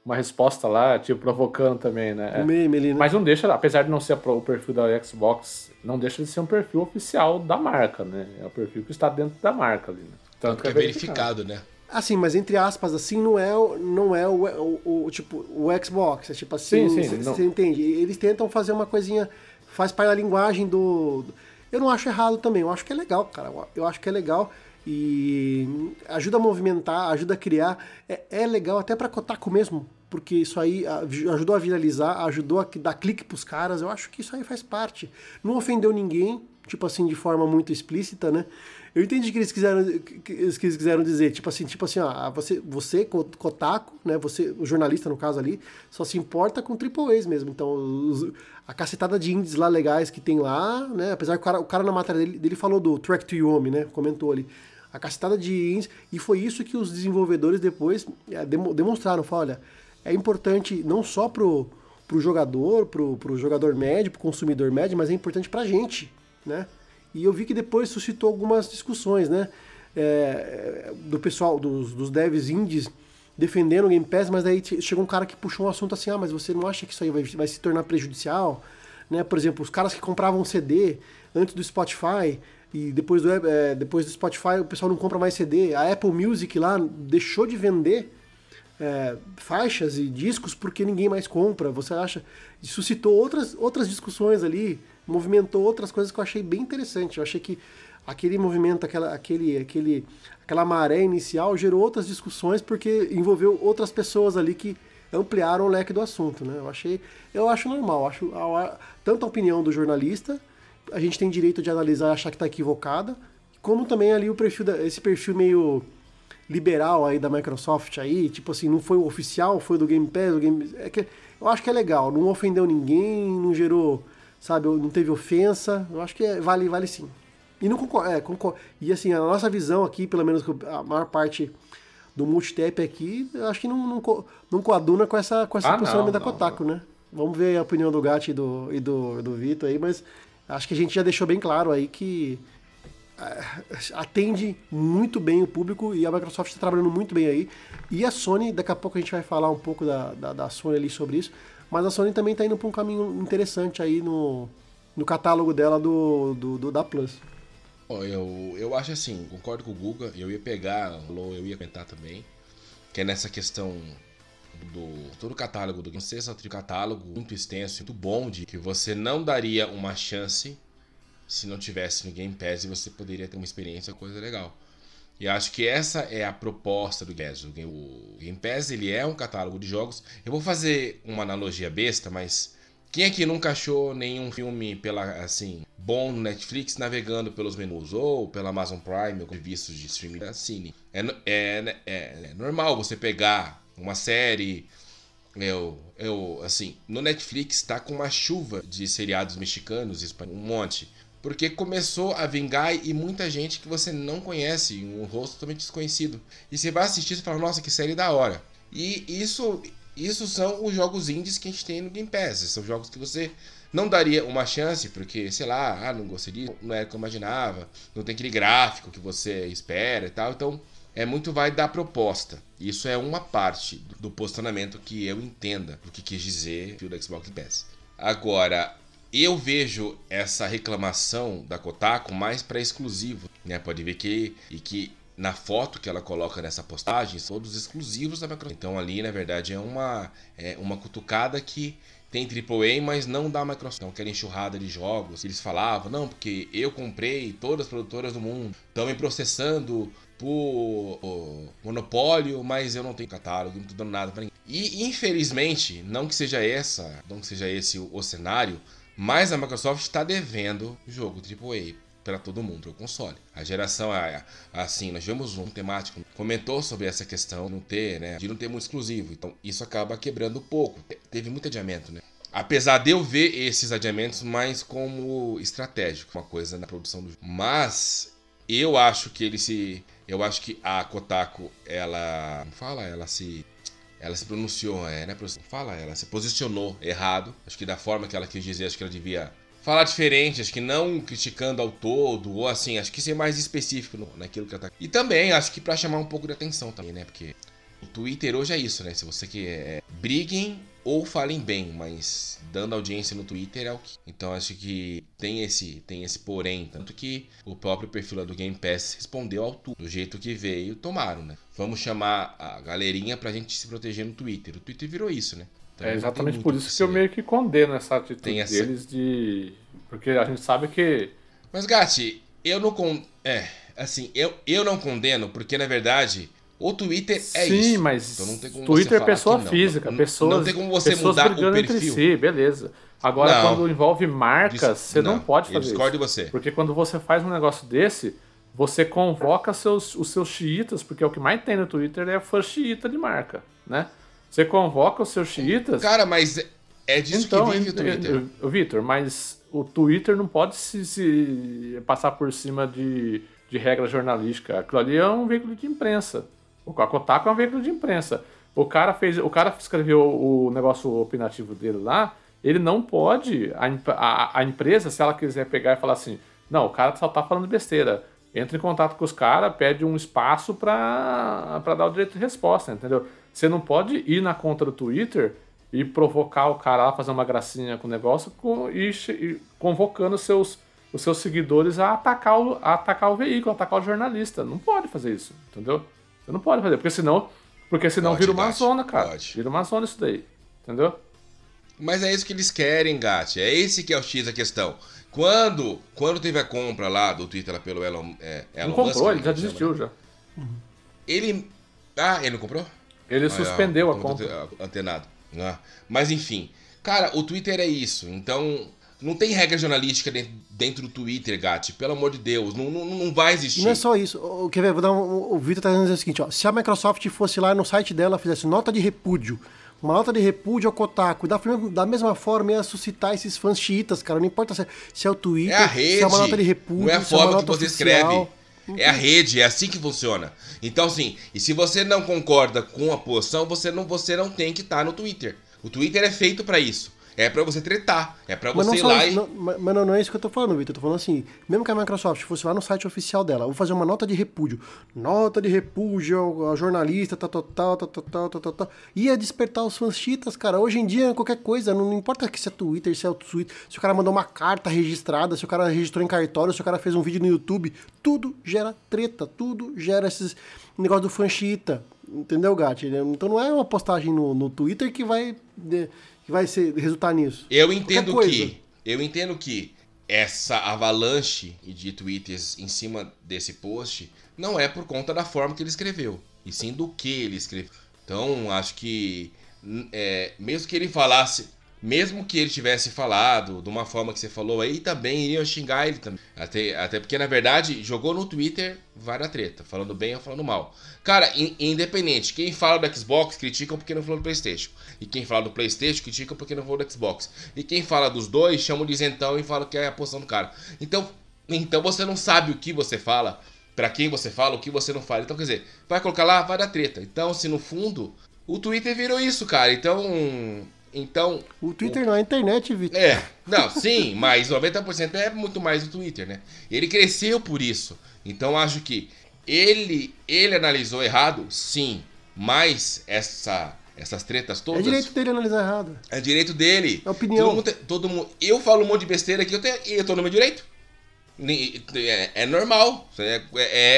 uma resposta lá, tipo, provocando também, né? Um meme ali, né? Mas não deixa, apesar de não ser o perfil da Xbox, não deixa de ser um perfil oficial da marca, né? É o perfil que está dentro da marca ali, né? Tanto que é verificado, né? Assim, mas entre aspas, assim, não é, não é o, o, o tipo, o Xbox. É tipo assim, você entende? Eles tentam fazer uma coisinha, faz parte da linguagem do, do, Eu não acho errado também, eu acho que é legal, cara. Eu acho que é legal e ajuda a movimentar, ajuda a criar. É, é legal até pra Kotaku mesmo, porque isso aí ajudou a viralizar, ajudou a dar clique pros caras. Eu acho que isso aí faz parte. Não ofendeu ninguém, tipo assim, de forma muito explícita, né? Eu entendi que eles quiseram que eles quiseram dizer, tipo assim, tipo assim, ó, você, você Kotaku, né, você, o jornalista no caso ali, só se importa com triple A's mesmo. Então, os, a cacetada de indies lá legais que tem lá, né, apesar que o cara, o cara na matéria dele, dele falou do Track to Yomi, né, comentou ali. A cacetada de indies, e foi isso que os desenvolvedores depois é, demonstraram, falaram, olha, é importante não só pro pro jogador, pro, pro jogador médio, pro consumidor médio, mas é importante pra gente, né? E eu vi que depois suscitou algumas discussões, né? É, do pessoal, dos, dos devs indies, defendendo o Game Pass, mas aí chegou um cara que puxou um assunto assim, ah, mas você não acha que isso aí vai, vai se tornar prejudicial? Né? Por exemplo, os caras que compravam CD antes do Spotify e depois do, é, depois do Spotify o pessoal não compra mais CD. A Apple Music lá deixou de vender é, faixas e discos porque ninguém mais compra. Você acha? Suscitou outras, outras discussões ali, movimentou outras coisas que eu achei bem interessante. Eu achei que aquele movimento, aquela, aquele, aquele, aquela maré inicial gerou outras discussões porque envolveu outras pessoas ali que ampliaram o leque do assunto, né? Eu achei, eu acho normal, acho a, a, tanto a opinião do jornalista, a gente tem direito de analisar e achar que está equivocada, como também ali o perfil da, esse perfil meio liberal aí da Microsoft aí, tipo assim, não foi o oficial, foi do Game Pass, do Game, é que eu acho que é legal, não ofendeu ninguém, não gerou, sabe, não teve ofensa, eu acho que é, vale, vale sim. E não concordo, é, concordo, e assim, a nossa visão aqui, pelo menos a maior parte do multitap aqui, acho que não, não, não coaduna com essa, com essa ah, posicionamento da Kotaku, né? Vamos ver a opinião do Gatti e do, e do, do Vitor aí, mas acho que a gente já deixou bem claro aí que atende muito bem o público e a Microsoft está trabalhando muito bem aí. E a Sony, daqui a pouco a gente vai falar um pouco da, da, da Sony ali sobre isso, mas a Sony também está indo para um caminho interessante aí no, no catálogo dela do, do, do da Plus. Eu, eu acho assim, concordo com o Guga, eu ia pegar, eu ia comentar também, que é nessa questão do todo o catálogo do Game um catálogo muito extenso, muito bom, de que você não daria uma chance se não tivesse no Game Pass você poderia ter uma experiência, coisa legal. E acho que essa é a proposta do Game Pass. O Game Pass ele é um catálogo de jogos. Eu vou fazer uma analogia besta, mas quem aqui nunca achou nenhum filme pela assim bom no Netflix navegando pelos menus ou pela Amazon Prime ou serviços de streaming da Cine? É, é, é, é normal você pegar uma série eu, eu, assim, no Netflix tá com uma chuva de seriados mexicanos, um monte. Porque começou a vingar e muita gente que você não conhece, um rosto totalmente desconhecido. E você vai assistir e fala, nossa, que série da hora. E isso isso são os jogos indies que a gente tem no Game Pass. São jogos que você não daria uma chance, porque, sei lá, ah, não gostei disso, não era o que eu imaginava, não tem aquele gráfico que você espera e tal. Então, é muito vai da proposta. Isso é uma parte do posicionamento que eu entenda do que quis dizer o Xbox Pass. Agora, eu vejo essa reclamação da Kotaku mais para exclusivo, né? Pode ver que e que na foto que ela coloca nessa postagem, todos exclusivos da Microsoft. Então ali, na verdade, é uma, é uma cutucada que tem AAA, mas não da Microsoft. Então, aquela enxurrada de jogos. Eles falavam, não, porque eu comprei todas as produtoras do mundo, estão me processando por monopólio, mas eu não tenho catálogo, não estou dando nada para ninguém. E infelizmente, não que seja essa, não que seja esse o, o cenário, mas a Microsoft está devendo jogo AAA para todo mundo, o console. A geração, assim, nós vemos um temático, comentou sobre essa questão não ter, né, de não ter muito exclusivo. Então, isso acaba quebrando pouco. Teve muito adiamento, né? Apesar de eu ver esses adiamentos mais como estratégico, uma coisa na produção do jogo. Mas eu acho que ele se, eu acho que a Kotaku, ela, fala, ela se ela se pronunciou, é, né? Fala, ela se posicionou errado. Acho que da forma que ela quis dizer, acho que ela devia falar diferente, acho que não criticando ao todo, ou assim, acho que ser mais específico no, naquilo que ela tá. E também, acho que para chamar um pouco de atenção também, né? Porque o Twitter hoje é isso, né? Se você quer. É, briguem ou falem bem, mas dando audiência no Twitter é o que. Então acho que tem esse, tem esse porém, tanto que o próprio perfil do Game Pass respondeu ao tudo, do jeito que veio, tomaram, né? Vamos chamar a galerinha pra gente se proteger no Twitter. O Twitter virou isso, né? Então, é exatamente por isso que, que eu meio que condeno essa atitude essa... deles de. Porque a gente sabe que. Mas, Gatti, eu não. Con... É, assim, eu, eu não condeno, porque na verdade. O Twitter é Sim, isso. Sim, mas então Twitter é pessoa física, pessoas, não tem como você mudar o perfil. entre si, beleza. Agora, não, quando envolve marcas, você não, não pode fazer discordo isso. Você. Porque quando você faz um negócio desse, você convoca seus, os seus xiitas, porque é o que mais tem no Twitter é fã xiita de marca, né? Você convoca os seus xiitas. Cara, mas é disso então, que vive o Twitter. Vitor, mas o Twitter não pode se, se, passar por cima de, de regra jornalística. Aquilo ali é um veículo de imprensa. O Kotaku é um veículo de imprensa. O cara fez, o cara escreveu o negócio opinativo dele lá. Ele não pode, a, a, a empresa, se ela quiser pegar e falar assim, não, o cara só tá falando besteira entra em contato com os caras, pede um espaço pra dar o direito de resposta, entendeu? Você não pode ir na conta do Twitter e provocar o cara lá, fazer uma gracinha com o negócio com, e, e convocando seus, os seus seguidores a atacar, o, a atacar o veículo, atacar o jornalista. Não pode fazer isso, entendeu? Você não pode fazer, porque senão, porque senão Pode, vira uma Gatti, zona, cara. pode. Vira uma zona isso daí, entendeu? Mas é isso que eles querem, Gatti. É esse que é o X da questão. Quando, quando teve a compra lá do Twitter pelo Elon, é, Elon não comprou, Musk, ele já né, desistiu já. Ele. Ah, ele não comprou? Ele Ah, suspendeu é, a tô conta. te- Antenado. Ah, Mas enfim. Cara, o Twitter é isso. Então. Não tem regra jornalística dentro, dentro do Twitter, Gatti. Pelo amor de Deus. Não, não, não vai existir. Não é só isso. O, quer ver? Vou dar um, o Vitor tá dizendo o seguinte, ó. Se a Microsoft fosse lá no site dela, fizesse nota de repúdio, uma nota de repúdio ao Kotaku, da, da mesma forma ia suscitar esses fãs chiitas, cara. Não importa se é, se é o Twitter, É a rede. se é uma nota de repúdio, não é a é forma que nota você oficial. escreve. É a rede, é assim que funciona. Então, assim, e se você não concorda com a posição, você não, você não tem que estar no Twitter. O Twitter é feito pra isso. É pra você tretar. É pra Mas você ir lá isso, e. não, mas não, não é isso que eu tô falando, Vitor. Eu tô falando assim, mesmo que a Microsoft fosse lá no site oficial dela, vou fazer uma nota de repúdio. Nota de repúdio ao, ao jornalista, tal, tal, tal, tal, tal, tal, tal, tal. Ia despertar os fãs chitas, cara. Hoje em dia, qualquer coisa, não, importa que se é Twitter, se é o Twitter, se o cara mandou uma carta registrada, se o cara registrou em cartório, se o cara fez um vídeo no YouTube, tudo gera treta, tudo gera esses negócio do fã chita. Entendeu, Gatti? Então não é uma postagem no, no Twitter que vai, que vai ser, resultar nisso. Eu entendo que. Eu entendo que essa avalanche de tweets em cima desse post não é por conta da forma que ele escreveu, e sim do que ele escreveu. Então, acho que é, mesmo que ele falasse, mesmo que ele tivesse falado de uma forma que você falou aí, também iriam xingar ele também. Até, até porque, na verdade, jogou no Twitter, vai treta, falando bem ou falando mal. Cara, in- independente, quem fala do Xbox criticam porque não falou do Playstation. E quem fala do Playstation critica porque não falou do Xbox. E quem fala dos dois chama de isentão e fala que é a posição do cara. Então, então você não sabe o que você fala, pra quem você fala, o que você não fala. Então, quer dizer, vai colocar lá, vai dar treta. Então, se no fundo, o Twitter virou isso, cara. Então, então O Twitter não é a internet, Vitor. é, não, sim, *laughs* mas 90% é muito mais o Twitter, né? Ele cresceu por isso. Então acho que ele ele analisou errado, sim, mas essa essas tretas É todas direito dele analisar errado. é direito dele. É opinião. Todo mundo, todo mundo- eu falo um monte de besteira aqui, eu, tenho, eu tô no meu direito. É, é normal. É,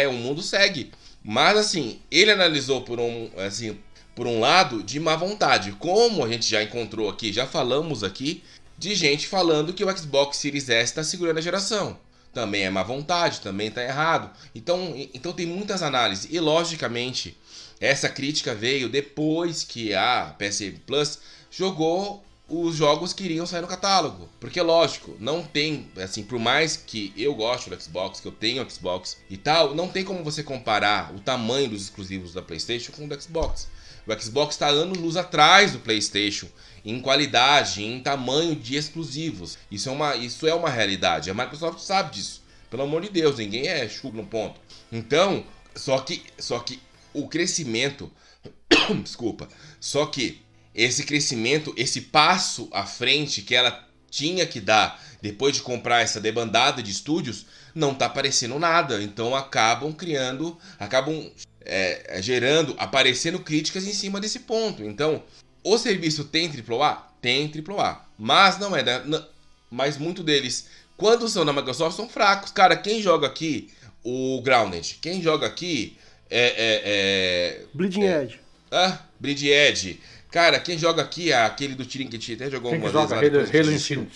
é, o mundo segue. Mas assim, ele analisou por um, assim, por um lado de má vontade. Como a gente já encontrou aqui, já falamos aqui, de gente falando que o Xbox Series S está segurando a geração. Também é má vontade, também está errado. Então, então tem muitas análises. E logicamente, essa crítica veio depois que a PS Plus jogou os jogos que iriam sair no catálogo. Porque, lógico, não tem, assim, por mais que eu goste do Xbox, que eu tenho Xbox e tal, não tem como você comparar o tamanho dos exclusivos da PlayStation com o do Xbox. O Xbox está anos luz atrás do PlayStation em qualidade, em tamanho de exclusivos. Isso é uma, isso é uma realidade. A Microsoft sabe disso. Pelo amor de Deus, ninguém é chulo no ponto. Então, só que, só que o crescimento, *coughs* desculpa, só que esse crescimento, esse passo à frente que ela tinha que dar depois de comprar essa debandada de estúdios, não tá aparecendo nada. Então acabam criando, acabam é, gerando, aparecendo críticas em cima desse ponto. Então, o serviço tem AAA? Tem AAA. Mas não é, da- n- mas muito deles, quando são da Microsoft, são fracos. Cara, quem joga aqui o Grounded? Quem joga aqui é. é, é Bleeding Edge. ah, Bleed Edge. Cara, quem joga aqui é aquele do Tiringue até jogou Quem que uma vez joga lá, Halo, Halo?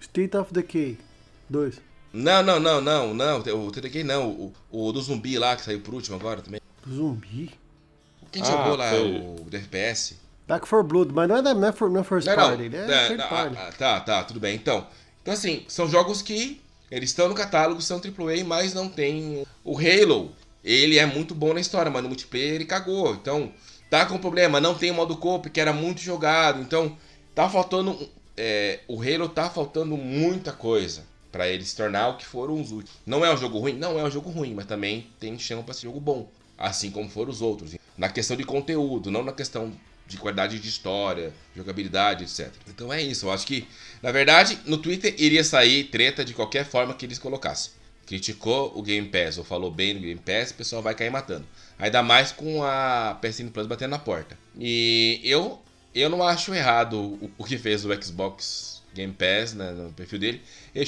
State of Decay 2. Não, não, não, não, não. O TDK não. O, o do zumbi lá que saiu por último agora também. Zumbi. Quem Ah, jogou lá sei. o do FPS? Back for Blood, mas não é, da, não é, for, não é First Não, não. Party, ele é É, third ah, party. ah, tá, tá, tudo bem. Então, então, assim, são jogos que eles estão no catálogo, são AAA, mas não tem. O Halo, ele é muito bom na história, mas no multiplayer ele cagou. Então, tá com problema, não tem o modo coop, que era muito jogado. Então, tá faltando. é, o Halo tá faltando muita coisa pra ele se tornar o que foram os últimos. Não é um jogo ruim? Não é um jogo ruim, mas também tem chão pra ser jogo bom. Assim como foram os outros. Na questão de conteúdo, não na questão de qualidade de história, jogabilidade, etc. Então é isso. Eu acho que, na verdade, no Twitter iria sair treta de qualquer forma que eles colocassem. criticou o Game Pass ou falou bem do Game Pass, o pessoal vai cair matando. Ainda mais com a PSN Plus batendo na porta. E eu, eu não acho errado o, o que fez o Xbox Game Pass né, no perfil dele. Eu,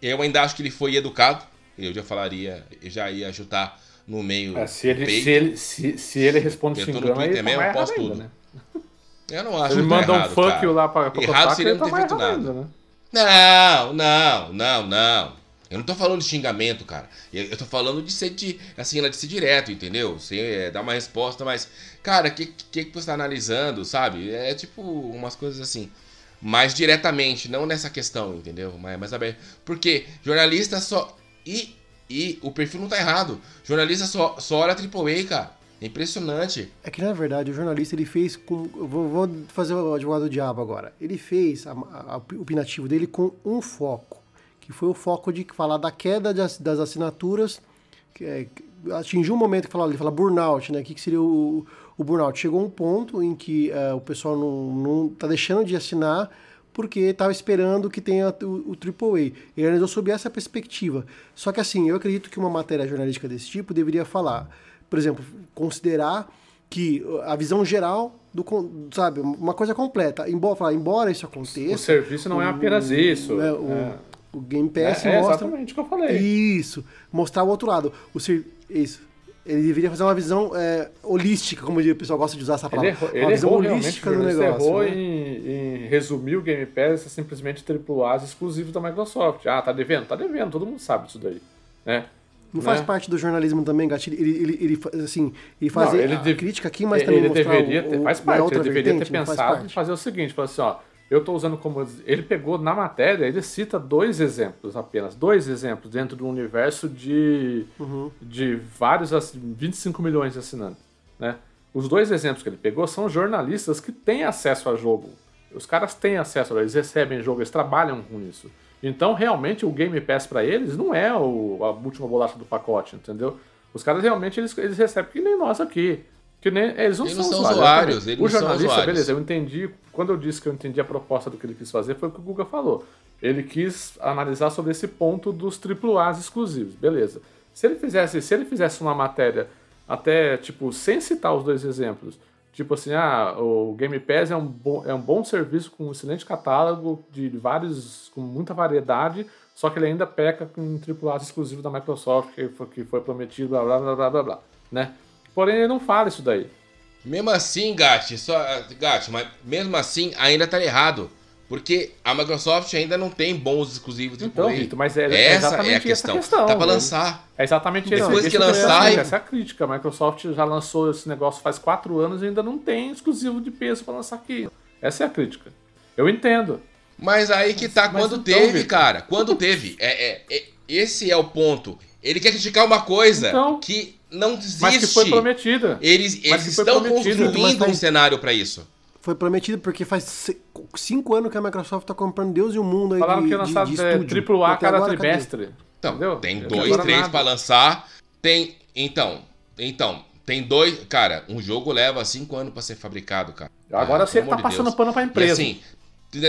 eu ainda acho que ele foi educado. Eu já falaria, eu já ia ajudar no meio. É, se, ele, se, ele, se, se ele responde eu xingando, aí mesmo, tá eu tudo. Ainda, né? Eu não acho Ele manda errado, um fuck cara. lá pra, pra Errado seria tá não ter feito nada. Ainda, né? Não, não, não, não. Eu não tô falando de xingamento, cara. Eu, eu tô falando de ser de, assim, de ser direto, entendeu? Sem é, dar uma resposta, mas, cara, o que, que, que você tá analisando, sabe? É tipo umas coisas assim. Mais diretamente, não nessa questão, entendeu? Mas, mas sabe? Porque jornalista só. E, e o perfil não tá errado. Jornalista só, só olha AAA, cara. É impressionante. É que na verdade o jornalista ele fez com. Vou, vou fazer o advogado do diabo agora. Ele fez a, a, o opinativo dele com um foco, que foi o foco de falar da queda das, das assinaturas. Que é, atingiu um momento que fala, ele fala burnout, né? O que, que seria o, o burnout? Chegou um ponto em que uh, o pessoal não, não tá deixando de assinar porque estava esperando que tenha o, o AAA. Ele analisou sob essa perspectiva. Só que assim, eu acredito que uma matéria jornalística desse tipo deveria falar por exemplo, considerar que a visão geral do sabe uma coisa completa embora falar, embora isso aconteça o serviço não é apenas isso é, o, é. o Game Pass é, mostra exatamente o que eu falei isso mostrar o outro lado o isso ele deveria fazer uma visão é, holística, como o pessoal gosta de usar essa palavra. Ele errou, uma ele visão errou holística do ele negócio. errou né? em, em, resumir o Game Pass a simplesmente AAAs exclusivos da Microsoft. Ah, tá devendo? Tá devendo, todo mundo sabe disso daí. Né? Não faz né? parte do jornalismo também, Gatilho? Ele, ele, ele, assim, ele fazer Não, ele a deve- crítica aqui, mas também ele deveria o, ter, faz parte, ele deveria ter faz pensado em fazer o seguinte, falar assim, ó, eu estou usando como ele pegou na matéria, ele cita dois exemplos apenas, dois exemplos dentro do universo de Uhum. de vários assi- 25 milhões de assinantes, né? Os dois exemplos que ele pegou são jornalistas que têm acesso a jogo. Os caras têm acesso, eles recebem jogo, eles trabalham com isso. Então, realmente, o Game Pass para eles não é o, a última bolacha do pacote, entendeu? Os caras realmente eles, eles recebem que nem nós aqui. Que nem, eles não Eles são são usuários. usuários, o jornalista, usuários. beleza, eu entendi. Quando eu disse que eu entendi a proposta do que ele quis fazer, foi o que o Guga falou. Ele quis analisar sobre esse ponto dos AAAs exclusivos, beleza. Se ele fizesse, se ele fizesse uma matéria até, tipo, sem citar os dois exemplos, tipo assim, ah, o Game Pass é um bom, é um bom serviço com um excelente catálogo de vários, com muita variedade, só que ele ainda peca com um AAA exclusivo da Microsoft, que foi, que foi prometido, blá, blá, blá, blá, blá, né? Porém, ele não fala isso daí. Mesmo assim, Gatti, só, Gatti, mas mesmo assim ainda tá errado. Porque a Microsoft ainda não tem bons exclusivos AAA. Então, Vitor, mas é, é essa exatamente é a questão. questão. Tá pra né? lançar. É exatamente esse, depois que é lançar, essa é a crítica. A Microsoft já lançou esse negócio faz quatro anos e ainda não tem exclusivo de peso para lançar aqui. Essa é a crítica. Eu entendo. Mas aí que tá, Mas quando então, teve, cara. Quando teve. É, é- é- esse é o ponto. Ele quer criticar uma coisa Então. que não existe. Mas que foi prometida. Eles, Mas eles estão prometido. Mas construindo tá um cenário pra isso. Foi prometido porque faz ci- cinco anos que a Microsoft tá comprando Deus e o mundo aí Falaram de, que ia lançar é, triplo A cada agora, cadê? trimestre. Então, Entendeu? tem dois, três pra lançar. Tem. Então, então, tem dois. Cara, um jogo leva cinco anos pra ser fabricado, cara. Agora Ah, você tá de passando Deus. pano pra E empresa. assim, entendeu?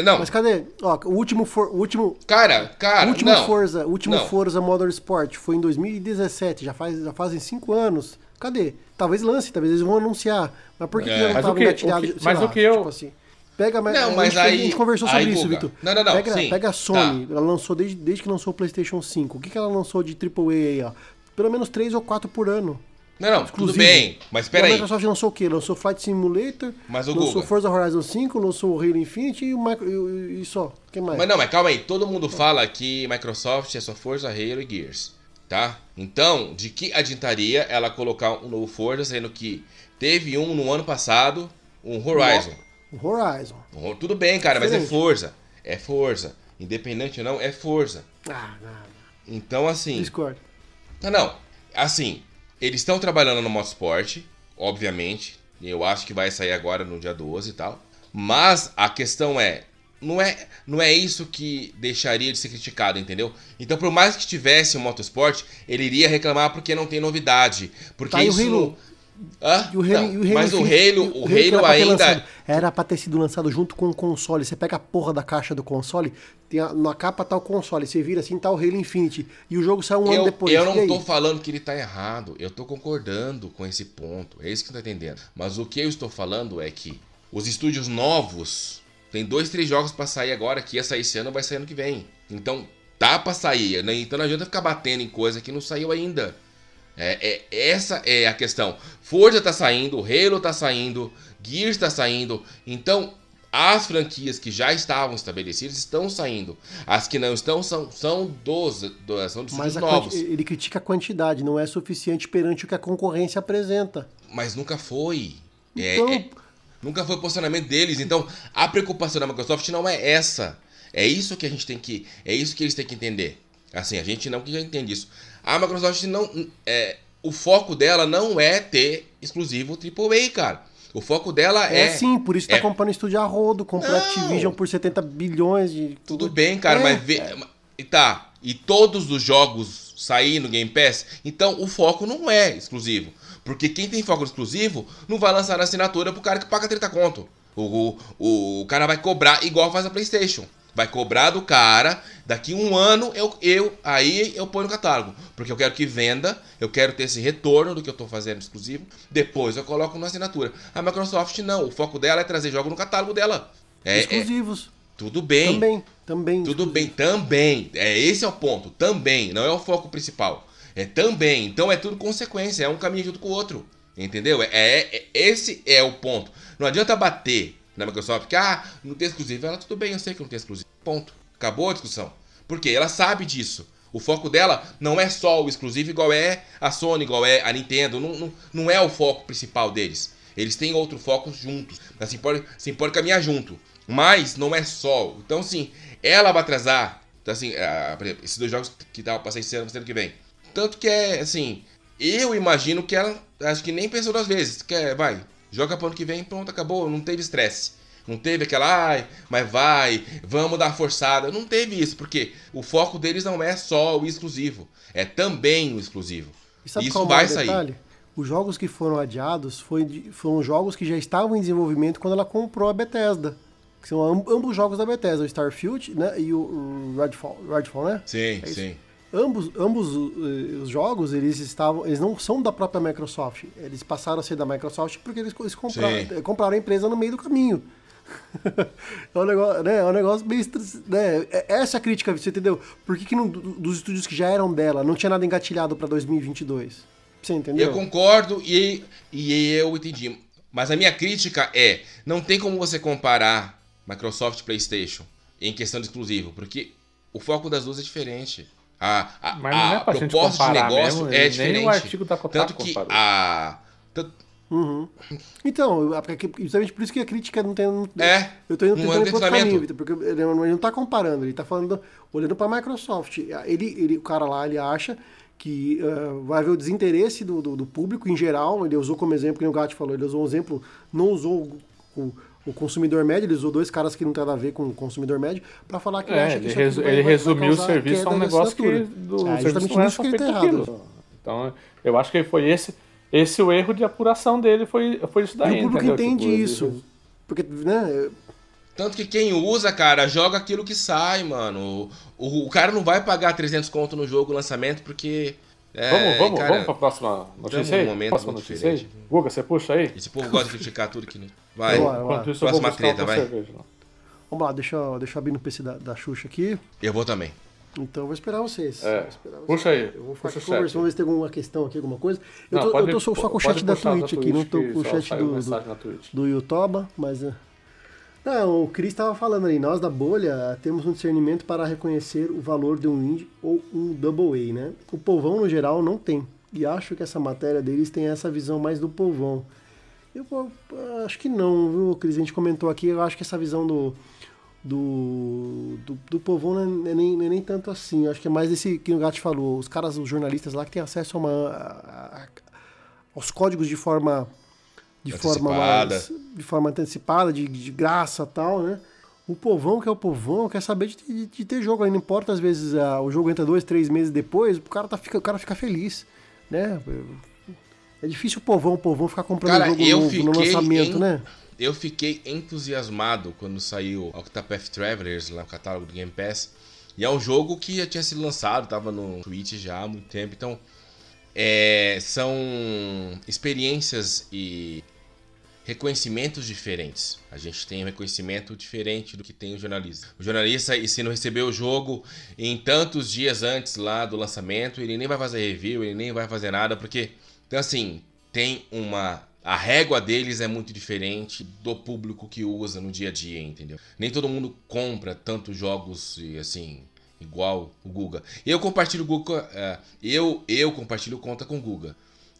Não, Mas cadê? Ó, o último, for, o último, cara, cara, o último não. Forza, o último Não. Forza Motorsport foi em 2017, já, faz, já fazem cinco anos. Cadê? Talvez lance, talvez eles vão anunciar. Mas por que, É. que já não Mas o tava que- engatilhado? o que- sei mas lá, o que eu- Tipo assim, pega, mas, Não, a mas gente, fez- aí- a gente conversou sobre aí, isso. Vitor. Não, não, não, Pega, sim. pega a Sony, Tá. ela lançou desde, desde que lançou o PlayStation 5. O que, que ela lançou de AAA aí, ó? Pelo menos três ou quatro por ano. Não, não, tudo exclusivo. bem. Mas espera a. Microsoft lançou o quê? Lançou Flight Simulator, Mas o lançou Guga. Forza Horizon 5, lançou o Halo Infinite e, o Micro, e, e só. Quem mais? Mas não, mas calma aí. Todo mundo fala que Microsoft é só Forza, Halo e Gears, tá? Então, de que adiantaria ela colocar um novo Forza, sendo que teve um no ano passado, um Horizon. O Horizon. Tudo bem, cara, mas é. Forza. É Forza. Independente ou não, é Forza. Ah, não, Então, assim... Discord. Não, não. Assim, eles estão trabalhando no Motorsport, obviamente. Eu acho que vai sair agora no dia 12 e tal. Mas a questão é, não é, não é isso que deixaria de ser criticado, entendeu? Então, por mais que tivesse o Motorsport, ele iria reclamar porque não tem novidade, porque Tá isso não- Ah, E o Halo- não, o mas o Halo, o Halo Halo ainda. lançado- Era pra ter sido lançado junto com o console. Você pega a porra da caixa do console, tem a- na capa tá o console, você vira assim, tá o Halo Infinity. E o jogo saiu um ano Eu, depois. eu não aí? tô falando que ele tá errado, eu tô concordando com esse ponto. É isso que você tá entendendo. Mas o que eu estou falando é que os estúdios novos tem dois, três jogos pra sair agora, que ia sair esse ano, vai sair ano que vem. Então tá pra sair, né? Então não adianta ficar batendo em coisa que não saiu ainda. É, é- essa é a questão. Forza tá saindo, Halo tá saindo, Gears tá saindo. Então, as franquias que já estavam estabelecidas estão saindo. As que não estão são, são dos, dos, são dos Mas novos. ele critica a quantidade, não é suficiente perante o que a concorrência apresenta. Mas nunca foi. É- Então- é- nunca foi o posicionamento deles. Então, a preocupação da Microsoft não é essa. É isso que a gente tem que. É isso que eles têm que entender. Assim, a gente não que já entende isso. A Microsoft não. É, o foco dela não é ter exclusivo AAA, cara. O foco dela É, é. sim, por isso tá é- comprando estúdio a rodo, comprou Não. Activision por 70 bilhões de. Tudo bem, cara, É, mas vê, e tá. E todos os jogos sair no Game Pass, então o foco não é exclusivo. Porque quem tem foco exclusivo não vai lançar na assinatura pro cara que paga 30 conto. O, o, o cara vai cobrar igual faz a PlayStation. Vai cobrar do cara, daqui um ano eu, eu aí eu ponho no catálogo. Porque eu quero que venda, eu quero ter esse retorno do que eu tô fazendo exclusivo. Depois eu coloco na assinatura. A Microsoft não, o foco dela é trazer jogo no catálogo dela. É, é- Exclusivos. tudo bem. Também, também. Tudo bem, também. É, esse é o ponto. Também. Não é o foco principal. É também. Então é tudo consequência. É um caminho junto com o outro. Entendeu? É, é- é- esse é o ponto. Não adianta bater na Microsoft que, ah, não tem exclusivo. Ela, tudo bem, eu sei que não tem exclusivo. Ponto. Acabou a discussão. Porque ela sabe disso. O foco dela não é só o exclusivo, igual é a Sony, igual é a Nintendo. Não, não, não é o foco principal deles. Eles têm outro foco juntos. Assim, pode, assim, pode caminhar junto. Mas não é só. Então, sim, ela vai atrasar. Então, assim, ah, por exemplo, esses dois jogos que pra sair esse ano, ano que vem. Tanto que é, assim, eu imagino que ela, acho que nem pensou duas vezes. Que é, vai, joga pro ano que vem, pronto, acabou. Não teve estresse. Não teve aquela, ai, mas vai, vamos dar forçada. Não teve isso, porque o foco deles não é só o exclusivo. É também o exclusivo. E isso é vai sair. detalhe? Os jogos que foram adiados foi foram jogos que já estavam em desenvolvimento quando ela comprou a Bethesda. Que são am- ambos os jogos da Bethesda, o Starfield né, e o, o Redfall, Redfall, né? Sim, É sim. Ambos, ambos eh, os jogos, eles estavam, eles não são da própria Microsoft. Eles passaram a ser da Microsoft porque eles, eles compraram, eh, compraram a empresa no meio do caminho. *laughs* é, um negócio, né, é um negócio meio. Né, é- essa é a crítica, você entendeu? Por que, que não- do- dos estúdios que já eram dela não tinha nada engatilhado pra 2022? Você entendeu? Eu concordo e, e eu entendi. Mas a minha crítica é: não tem como você comparar Microsoft e PlayStation em questão de exclusivo, porque o foco das duas é diferente. A, a, Mas não é a proposta de comparar negócio mesmo, é nem diferente. o artigo da Kotaku Tanto que comparou. a. tanto- Uhum. Então, porque- justamente por isso que a crítica não tem. É, Eu tô indo não tentando é um outro caminho, Vitor, porque ele não, ele não tá comparando, ele tá falando, olhando pra Microsoft. Ele, ele, o cara lá, ele acha que ah, vai haver o desinteresse do, do, do público em geral. Ele usou como exemplo, que o Gatti falou, ele usou um exemplo, não usou o, o, o consumidor médio, ele usou dois caras que não tem nada a ver com o consumidor médio, pra falar que ele É, acha que ele, aqui resu- ele vai- vai resumiu o serviço a um negócio que do É, serviço não é só que ele feito tá errado. aquilo. Então, eu acho que foi esse, esse o erro de apuração dele, foi, foi isso daí, E o público entendeu? entende Tipo, ele- isso. Porque, né, Tanto que quem usa, cara, joga aquilo que sai, mano. O, o cara não vai pagar 300 conto no jogo lançamento porque. É, Vamos, vamos, cara, vamos pra próxima notícia um aí? momento próxima muito notícia aí? diferente. Guga, você puxa aí? Esse povo gosta de criticar tudo que. não- Vai. Bora, bora. Isso, Próxima treta, vai. cerveja. vamos lá, deixa, eu- deixa eu abrir no PC da, da Xuxa aqui. Eu vou também. Então eu vou esperar vocês. É, Vou esperar vocês. puxa aí, Eu vou conversando, chat. vamos ver se tem alguma questão aqui, alguma coisa. Eu, Não, tô, pode- eu tô só, só com o chat da Twitch aqui, não tô com o chat do, do, do Yotoba, mas. é. Não, o Cris estava falando ali, nós da bolha temos um discernimento para reconhecer o valor de um indie ou um double A, né? O povão, no geral, não tem. E acho que essa matéria deles tem essa visão mais do povão. Eu pô, acho que não, viu, Cris? A gente comentou aqui, eu acho que essa visão do, do, do, do povão não é, nem, não é nem tanto assim. Eu acho que é mais esse que o Gato falou. Os caras, os jornalistas lá que têm acesso a uma, a- a- aos códigos de forma de forma Antecipada. mais de forma antecipada, de, de graça tal, né? O povão, que é o povão, quer saber de, de- de ter jogo. Aí não importa, às vezes, ah, o jogo entra dois, três meses depois, o cara, tá, fica, o cara fica feliz, né? É difícil o povão, o povão ficar comprando Cara, jogo eu novo no lançamento, em- né? Eu fiquei entusiasmado quando saiu Octopath Travelers lá no catálogo do Game Pass. E é um jogo que já tinha sido lançado, tava no Switch já há muito tempo. Então, é, são experiências e reconhecimentos diferentes. A gente tem um reconhecimento diferente do que tem o jornalista. O jornalista, e se não recebeu o jogo em tantos dias antes lá do lançamento, ele nem vai fazer review, ele nem vai fazer nada, porque, então assim, tem uma. A régua deles é muito diferente do público que usa no dia a dia, entendeu? Nem todo mundo compra tantos jogos assim, igual o Guga. Eu compartilho Guga, é, eu, eu compartilho conta com o Guga.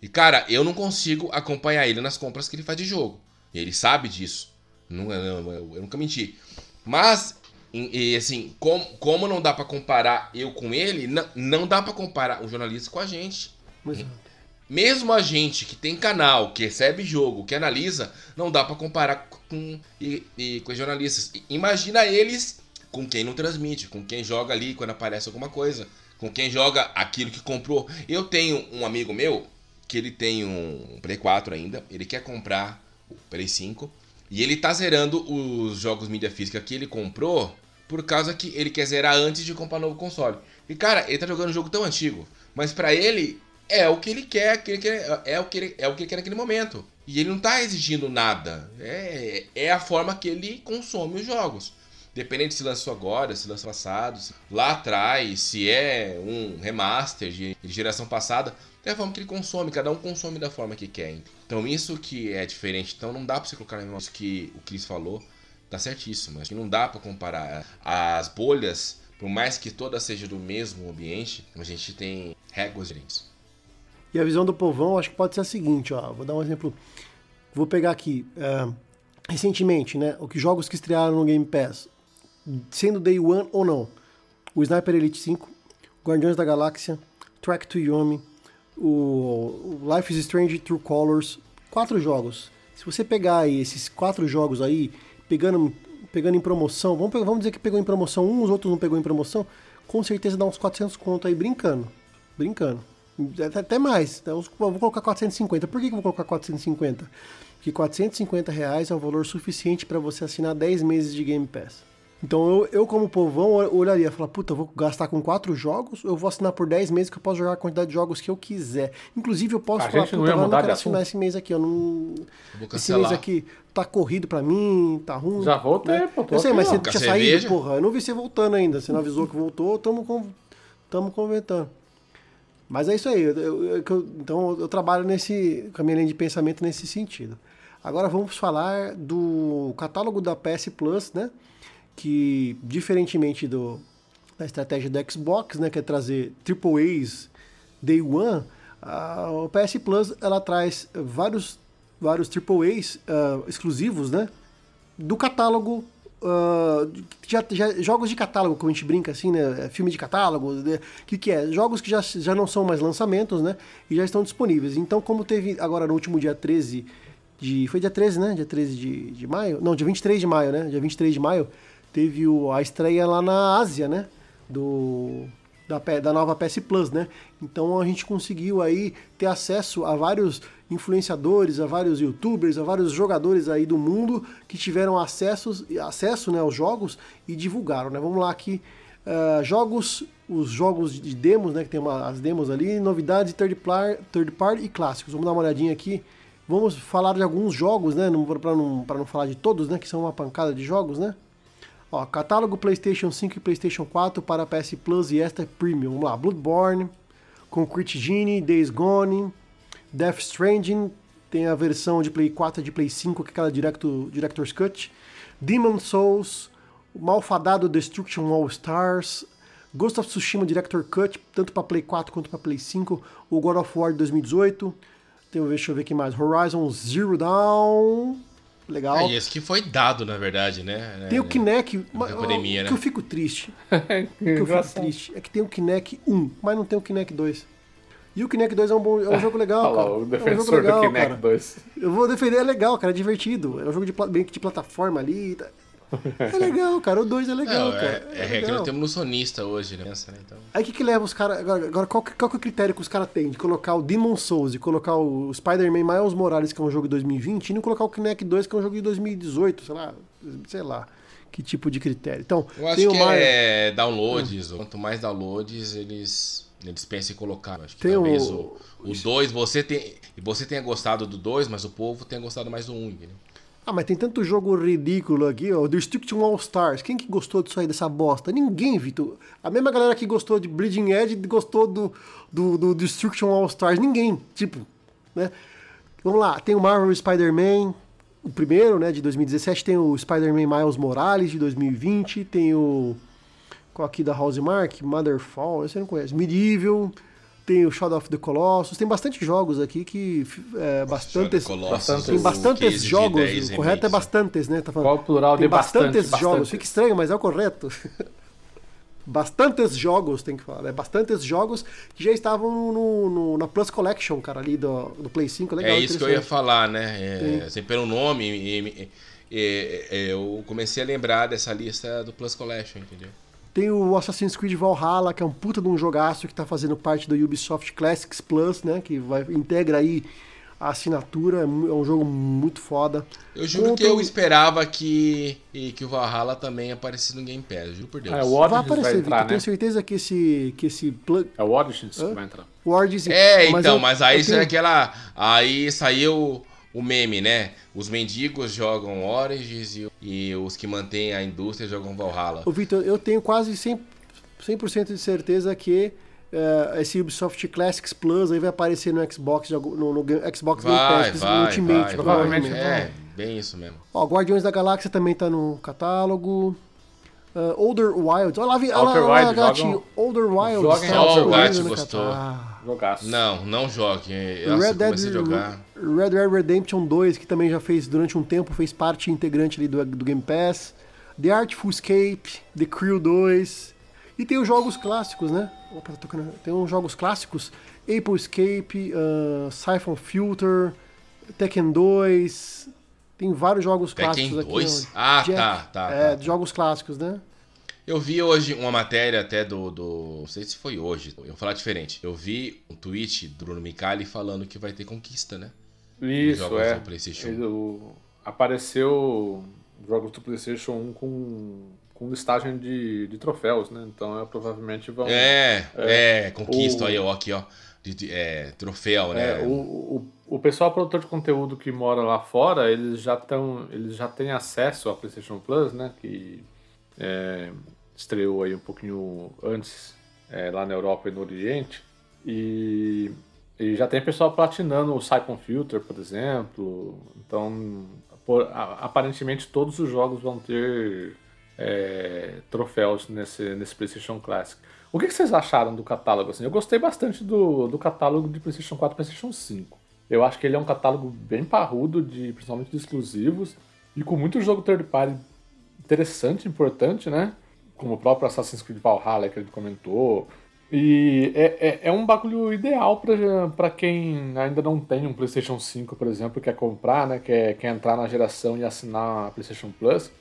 E cara, eu não consigo acompanhar ele nas compras que ele faz de jogo. E ele sabe disso. Não, não, eu, nunca menti. Mas, e, assim, como, como não dá pra comparar eu com ele, não, não dá pra comparar o jornalista com a gente. Exato. Mesmo a gente que tem canal, que recebe jogo, que analisa, não dá pra comparar com, e, e com os jornalistas. Imagina eles com quem não transmite, com quem joga ali quando aparece alguma coisa, com quem joga aquilo que comprou. Eu tenho um amigo meu que ele tem um Play 4 ainda, ele quer comprar o Play 5 e ele tá zerando os jogos mídia física que ele comprou por causa que ele quer zerar antes de comprar novo console. E cara, ele tá jogando um jogo tão antigo, mas pra ele é o que ele quer, que ele quer é o que ele, é o que ele quer naquele momento. E ele não tá exigindo nada. É, é a forma que ele consome os jogos. Dependendo se lançou agora, se lançou passado, se- lá atrás, se é um remaster de geração passada, é a forma que ele consome, cada um consome da forma que quer. Então isso que é diferente, então não dá pra você colocar isso que o Chris falou, tá certíssimo. Acho que não dá pra comparar as bolhas, por mais que todas sejam do mesmo ambiente, a gente tem réguas diferentes. E a visão do povão, acho que pode ser a seguinte, ó. Vou dar um exemplo. Vou pegar aqui. é, recentemente, né? O que jogos que estrearam no Game Pass, sendo Day One ou não. O Sniper Elite 5, Guardiões da Galáxia, Track to Yomi, o o Life is Strange True Colors. Quatro jogos. Se você pegar aí esses quatro jogos aí, pegando, pegando em promoção, vamos, vamos dizer que pegou em promoção um, os outros não pegou em promoção, com certeza dá uns 400 conto aí brincando. Brincando. Até- mais. Então, eu vou colocar 450. Por que eu vou colocar 450? Porque 450 reais é um valor suficiente para você assinar 10 meses de Game Pass. Então eu, eu como povão, olharia e falar, puta, eu vou gastar com quatro jogos, eu vou assinar por 10 meses que eu posso jogar a quantidade de jogos que eu quiser. Inclusive eu posso A falar, não puta, agora eu não de quero assinar assunto? esse mês aqui, eu não... vou Esse mês aqui tá corrido pra mim, tá ruim. Já voltei, pô. tô Eu sei, mas você tinha cerveja? saído, porra. Eu não vi você voltando ainda. Você não avisou que voltou, tamo, com, tamo convertando. Mas é isso aí. eu- eu- eu- que eu- então eu trabalho nesse, com a minha linha de pensamento nesse sentido. Agora vamos falar do catálogo da PS Plus, né? Que, diferentemente do, da estratégia do Xbox, né? Que é trazer Triple A's Day One, a, o PS Plus ela traz vários, vários Triple A's ah, exclusivos, né? do catálogo. ah, já, já- jogos de catálogo, como a gente brinca assim, né? Filme de catálogo. O que, que é? Jogos que já, já não são mais lançamentos, né? E já estão disponíveis. Então, como teve agora no último dia 13 de. Foi dia 13, né? Dia 13 de, de maio? Não, dia 23 de maio, né? Dia 23 de maio. Teve o, a estreia lá na Ásia, né? Do. Da, da nova PS Plus, né? Então a gente conseguiu aí ter acesso a vários influenciadores, a vários youtubers, a vários jogadores aí do mundo que tiveram acessos, acesso né, aos jogos e divulgaram, né? Vamos lá aqui, ah, jogos, os jogos de demos, né? Que tem uma, as demos ali, novidades, third, par, third party e clássicos. Vamos dar uma olhadinha aqui. Vamos falar de alguns jogos, né? Para não, pra não falar de todos, né? Que são uma pancada de jogos, né? Ó, catálogo PlayStation 5 e PlayStation 4 para PS Plus e esta Premium. Vamos lá, Bloodborne, Concrete Genie, Days Gone, Death Stranding, tem a versão de Play 4 e de Play 5, que é aquela Directo, Director's Cut, Demon Souls, malfadado Destruction All Stars, Ghost of Tsushima Director Cut, tanto para Play 4 quanto para Play 5, o God of War de 2018, tem, deixa eu ver aqui mais, Horizon Zero Dawn, legal. É, esse que foi dado, na verdade, né? Tem o É, Kinect, mas, pandemia, o né? que eu fico triste, *laughs* o que eu fico triste é que tem o Kinect 1, mas não tem o Kinect 2. E o Kinect 2 é um, bom, é um *laughs* jogo legal, Olha lá, cara. o é um jogo defensor legal, do Kinect cara. 2. Eu vou defender, é legal, cara, é divertido. É um jogo de, meio que de plataforma ali. É legal, cara. O 2 é legal, Não, cara. é, é, que legal. temos no sonista hoje, né? Né? Então, Aí o que, que leva os caras. Agora, agora, qual, que- qual que é o critério que os caras têm de colocar o Demon Souls e colocar o Spider-Man Miles Morales, que é um jogo de 2020, e não colocar o Kinect 2, que é um jogo de 2018, sei lá. Sei lá. Que tipo de critério. Então, eu acho tem o que é downloads. Quanto mais downloads, eles, eles pensam em colocar. Acho que Tem talvez o- o 2 você, tem, você tenha gostado do 2, mas o povo tenha gostado mais do 1, um, entendeu? Ah, mas tem tanto jogo ridículo aqui, ó. Destruction All Stars. Quem que gostou disso aí, dessa bosta? Ninguém, Vitor. A mesma galera que gostou de Bleeding Edge gostou do, do, do Destruction All Stars. Ninguém. Tipo, né? Vamos lá. Tem o Marvel Spider-Man, o primeiro, né, de 2017. Tem o Spider-Man Miles Morales, de 2020. Tem o... Qual aqui da Housemark? Motherfall, você não conhece. Medieval. Tem o Shadow of the Colossus. Tem bastante jogos aqui que... É, bastantes... Colossus, Tem bastantes jogos, 10 o correto é bastantes, né? Tá falando. Qual o plural Tem de bastante? bastantes jogos, Bastantes. fica estranho, mas é o correto. *laughs* bastantes jogos, tem que falar, né? Bastantes jogos que já estavam no, no- na Plus Collection, cara, ali do, do Play 5, legal. é isso que eu ia falar, né? É, assim, pelo nome, e- e- e- e- eu comecei a lembrar dessa lista do Plus Collection, entendeu? Tem o Assassin's Creed Valhalla, que é um puta de um jogaço que tá fazendo parte do Ubisoft Classics Plus, né? Que vai, integra aí a assinatura, é é um jogo muito foda. Eu juro Contra que eu esperava que, e que o Valhalla também aparecesse no Game Pass, juro por Deus. É, o Vai Origins vai, aparecer, Vitor. entrar, né? Tenho certeza que esse, que esse plug, É o Origins Hã? que vai entrar. o Origins... É, então, eu- mas aí é tenho- aquela. Aí saiu o meme, né? Os mendigos jogam Origins e, e os que mantêm a indústria jogam Valhalla. Ô, Vitor, eu tenho quase 100%, 100 de certeza que eh, esse Ubisoft Classics Plus aí vai aparecer no Xbox, no, no Xbox Vai, Game Pass, vai, no Ultimate, vai, provavelmente. vai. É, bem isso mesmo. Ó, Guardiões da Galáxia também tá no catálogo. Ah, Older Wilds. Olha lá, olha lá, olha lá, gatinho. jogam- Older Wilds. joguem tá Wilds, no gostou. catálogo. Jogaço. Não, não jogue. Red Nossa, eu Dead, comecei a jogar. Red Dead Redemption 2, que também já fez durante um tempo, fez parte integrante ali do, do Game Pass. The Artful Escape, The Crew 2. E tem os jogos clássicos, né? Opa, tá tocando. Tem uns jogos clássicos. Apple Escape, uh, Siphon Filter, Tekken 2. Tem vários jogos Tekken clássicos aqui. 2? ó. Ah, Jack- tá, tá, É, tá. jogos clássicos, né? Eu vi hoje uma matéria até do, do. Não sei se foi hoje. Eu vou falar diferente. Eu vi um tweet do Bruno Micali falando que vai ter conquista, né? Isso, é. Ele- o- apareceu jogos do PlayStation 1 com, com listagem de, de troféus, né? Então é, provavelmente vão. É, é, conquista O- aí, ó, aqui, ó. De, de- é, troféu, né? É, o, o, o pessoal produtor de conteúdo que mora lá fora, eles já estão, eles já têm acesso à PlayStation Plus, né? Que é, estreou aí um pouquinho antes é, lá na Europa e no Oriente e, e já tem pessoal platinando o Siphon Filter, por exemplo. Então, por- a- aparentemente todos os jogos vão ter é, troféus nesse, nesse PlayStation Classic. O que, que vocês acharam do catálogo? Assim, eu gostei bastante do, do catálogo de PlayStation 4 e PlayStation 5. Eu acho que ele é um catálogo bem parrudo, de, principalmente de exclusivos, e com muito jogo third party interessante, importante, né? Como o próprio Assassin's Creed Valhalla que ele comentou. E é, é, é um bagulho ideal pra quem ainda não tem um PlayStation 5, por exemplo, quer comprar, né? Quer, quer entrar na geração e assinar a PlayStation Plus.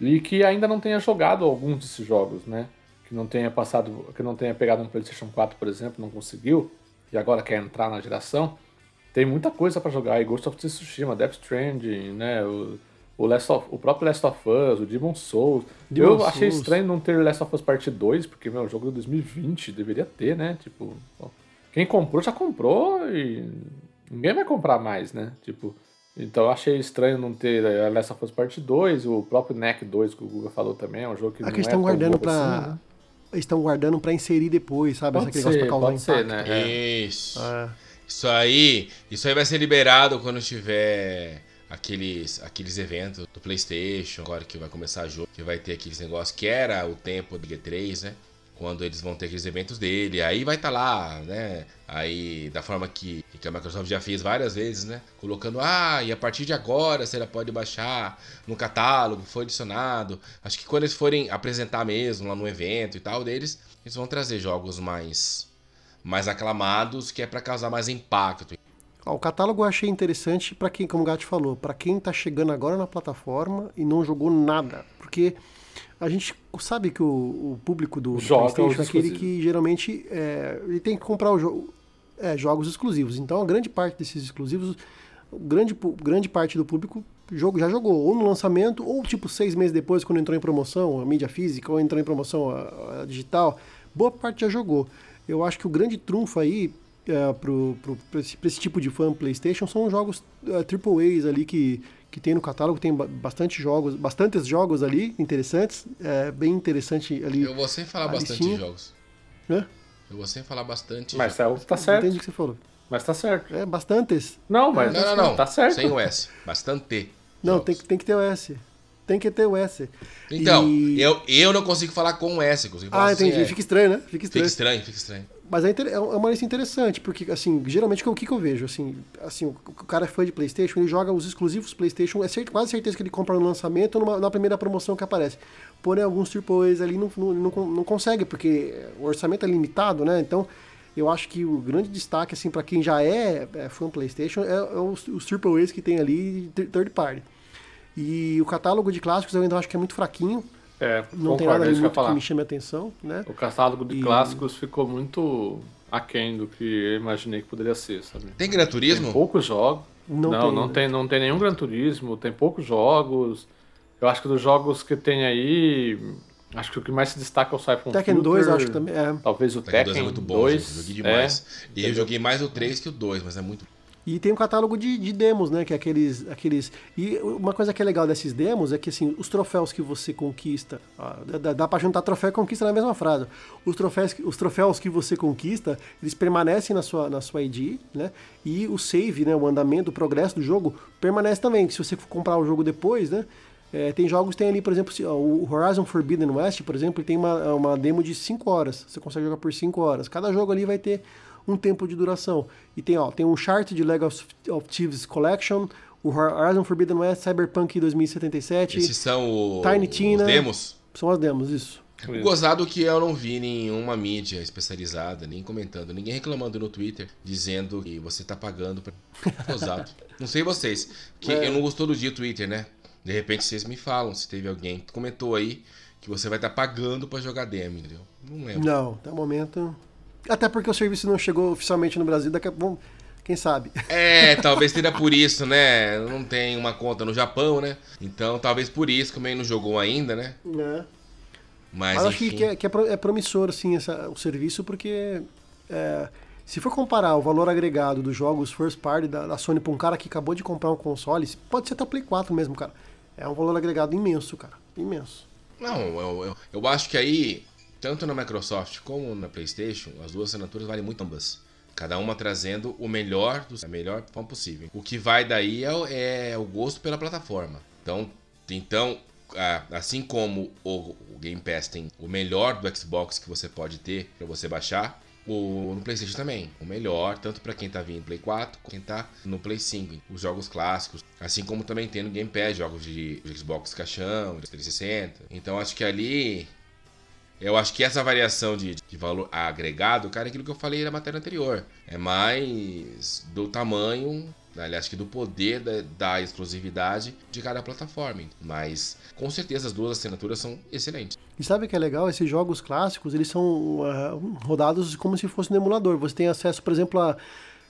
E que ainda não tenha jogado alguns desses jogos, né? Que não tenha passado, que não tenha pegado um PlayStation 4, por exemplo, não conseguiu, e agora quer entrar na geração. Tem muita coisa pra jogar aí, Ghost of Tsushima, Death Stranding, né? O, o, Last of, o próprio Last of Us, o Demon Souls. Demon Eu achei Souls. estranho não ter Last of Us Part 2, porque meu, o jogo de 2020 deveria ter, né? Tipo, ó, quem comprou já comprou e ninguém vai comprar mais, né? Tipo, então eu achei estranho não ter eh, Last of Us Part 2, o próprio NEC 2 que o Guga falou também, é um jogo que É não que eles é tão guardando pra. assim, né? Eles estão guardando pra inserir depois, sabe? Pode negócio ser, pra causar pode ser, né? É. Isso. É. Isso aí, isso aí vai ser liberado quando tiver aqueles, aqueles eventos do PlayStation, agora que vai começar jogo, que vai ter aqueles negócios que era o tempo do G3, né? Quando eles vão ter aqueles eventos dele, aí vai estar lá, né? Aí, da forma que, que a Microsoft já fez várias vezes, né? Colocando, ah, e a partir de agora você já pode baixar no catálogo, foi adicionado. Acho que quando eles forem apresentar mesmo lá no evento e tal deles, eles vão trazer jogos mais, mais aclamados, que é pra causar mais impacto. Ó, o catálogo eu achei interessante pra quem, como o Gato falou, pra quem tá chegando agora na plataforma e não jogou nada. Porque a gente sabe que o, o público do, do Joga PlayStation é aquele que geralmente é, ele tem que comprar o jogo, é, jogos exclusivos. Então, a grande parte desses exclusivos, grande, grande parte do público jogo, já jogou, ou no lançamento, ou tipo seis meses depois, quando entrou em promoção a mídia física, ou entrou em promoção a, a digital. Boa parte já jogou. Eu acho que o grande trunfo aí é, pro, pro, pra, esse, pra esse tipo de fã PlayStation são os jogos é, AAAs ali que, que tem no catálogo, tem ba- bastante jogos, bastantes jogos ali interessantes, é bem interessante ali. Eu vou sempre falar bastante listinha. de jogos. Hã? Eu vou sempre falar bastante Mas de tá, tá certo. Entendi o que você falou. Mas tá certo. É, bastantes. Não, mas Não, não, não. tá certo. Sem o S. Bastante. Não, jogos. tem, que- tem que ter o S. Tem que ter o S. Então, E- eu, eu não consigo falar com o S, consigo falar Ah, sem entendi. Fica estranho, né? Fica Fica estranho. estranho, fica estranho. Mas é, inter- é uma lista interessante, porque, assim, geralmente o que, que eu vejo? Assim, assim, o cara é fã de PlayStation, ele joga os exclusivos PlayStation, é cer- quase certeza que ele compra no lançamento ou numa- na primeira promoção que aparece. Porém, alguns AAAs ali não, não, não, não consegue, porque o orçamento é limitado, né? Então, eu acho que o grande destaque, assim, para quem já é, é fã PlayStation, é, é os, os AAAs que tem ali, third party. E o catálogo de clássicos eu ainda acho que é muito fraquinho, É, não tem concordo, nada é ali isso que eu ia muito que falar. me chame a atenção, né? O catálogo de E- clássicos ficou muito aquém do que eu imaginei que poderia ser, sabe? Tem Gran Turismo? Tem poucos jogos. Não Não, tem, não, né? tem, não tem nenhum Gran Turismo, tem poucos jogos. Eu acho que dos jogos que tem aí, acho que o que mais se destaca é o Siphon Tekken 2 eu acho que também é. Talvez o Tekken Tekken, 2 é muito bom, 2, gente. Joguei é, demais. e eu joguei mais o 3 que o 2, mas é muito. E tem um catálogo de, de demos, né? Que é aqueles, aqueles. E uma coisa que é legal desses demos é que assim, os troféus que você conquista. ó, dá, dá pra juntar troféu e conquista na mesma frase. Os troféus, os troféus que você conquista, eles permanecem na sua, na sua ID, né? E o save, né? O andamento, o progresso do jogo permanece também. Se você for comprar o jogo depois, né? é, tem jogos, tem ali, por exemplo, o Horizon Forbidden West, por exemplo, tem uma, uma demo de 5 horas. Você consegue jogar por 5 horas. Cada jogo ali vai ter um tempo de duração. E tem, ó, tem o Uncharted Lego of, Thieves Collection, o Horizon Forbidden West, Cyberpunk 2077. Esses são o, Tiny os Tina. demos. São as demos, isso. O Gozado que eu não vi nenhuma mídia especializada, nem comentando, ninguém reclamando no Twitter, dizendo que você tá pagando pra. *laughs* Gozado. não sei vocês, que É. eu não gostou do dia Twitter, né? De repente vocês me falam se teve alguém que comentou aí que você vai estar pagando pra jogar demo, entendeu? Não lembro. Não, até o momento. Até porque o serviço não chegou oficialmente no Brasil, daqui a pouco. Quem sabe? É, talvez seja por isso, né? Não tem uma conta no Japão, né? Então talvez por isso que o meio não jogou ainda, né? Né? Mas, Mas acho que, enfim. que é, que é é promissor assim, essa- o serviço, porque é, se for comparar o valor agregado dos jogos first party da, da Sony para um cara que acabou de comprar um console, pode ser até Play 4 mesmo, cara. É um valor agregado imenso, cara. Imenso. Não, eu, eu, eu acho que aí, tanto na Microsoft como na PlayStation, as duas assinaturas valem muito ambas. Cada uma trazendo o melhor, do, a melhor forma possível. O que vai daí é, é o gosto pela plataforma. Então, então assim como o, o Game Pass tem o melhor do Xbox que você pode ter para você baixar, o, no PlayStation também. O melhor, tanto para quem tá vindo Play 4, quem tá no Play 5. Os jogos clássicos. Assim como também tem no Game Pass jogos de, de Xbox caixão, de 360. Então acho que ali. Eu acho que essa variação de, de valor agregado, cara, é aquilo que eu falei na matéria anterior. É mais do tamanho, aliás, que do poder da, da exclusividade de cada plataforma. Mas com certeza as duas assinaturas são excelentes. E sabe o que é legal? Esses jogos clássicos, eles são ah, rodados como se fosse no emulador. Você tem acesso, por exemplo, a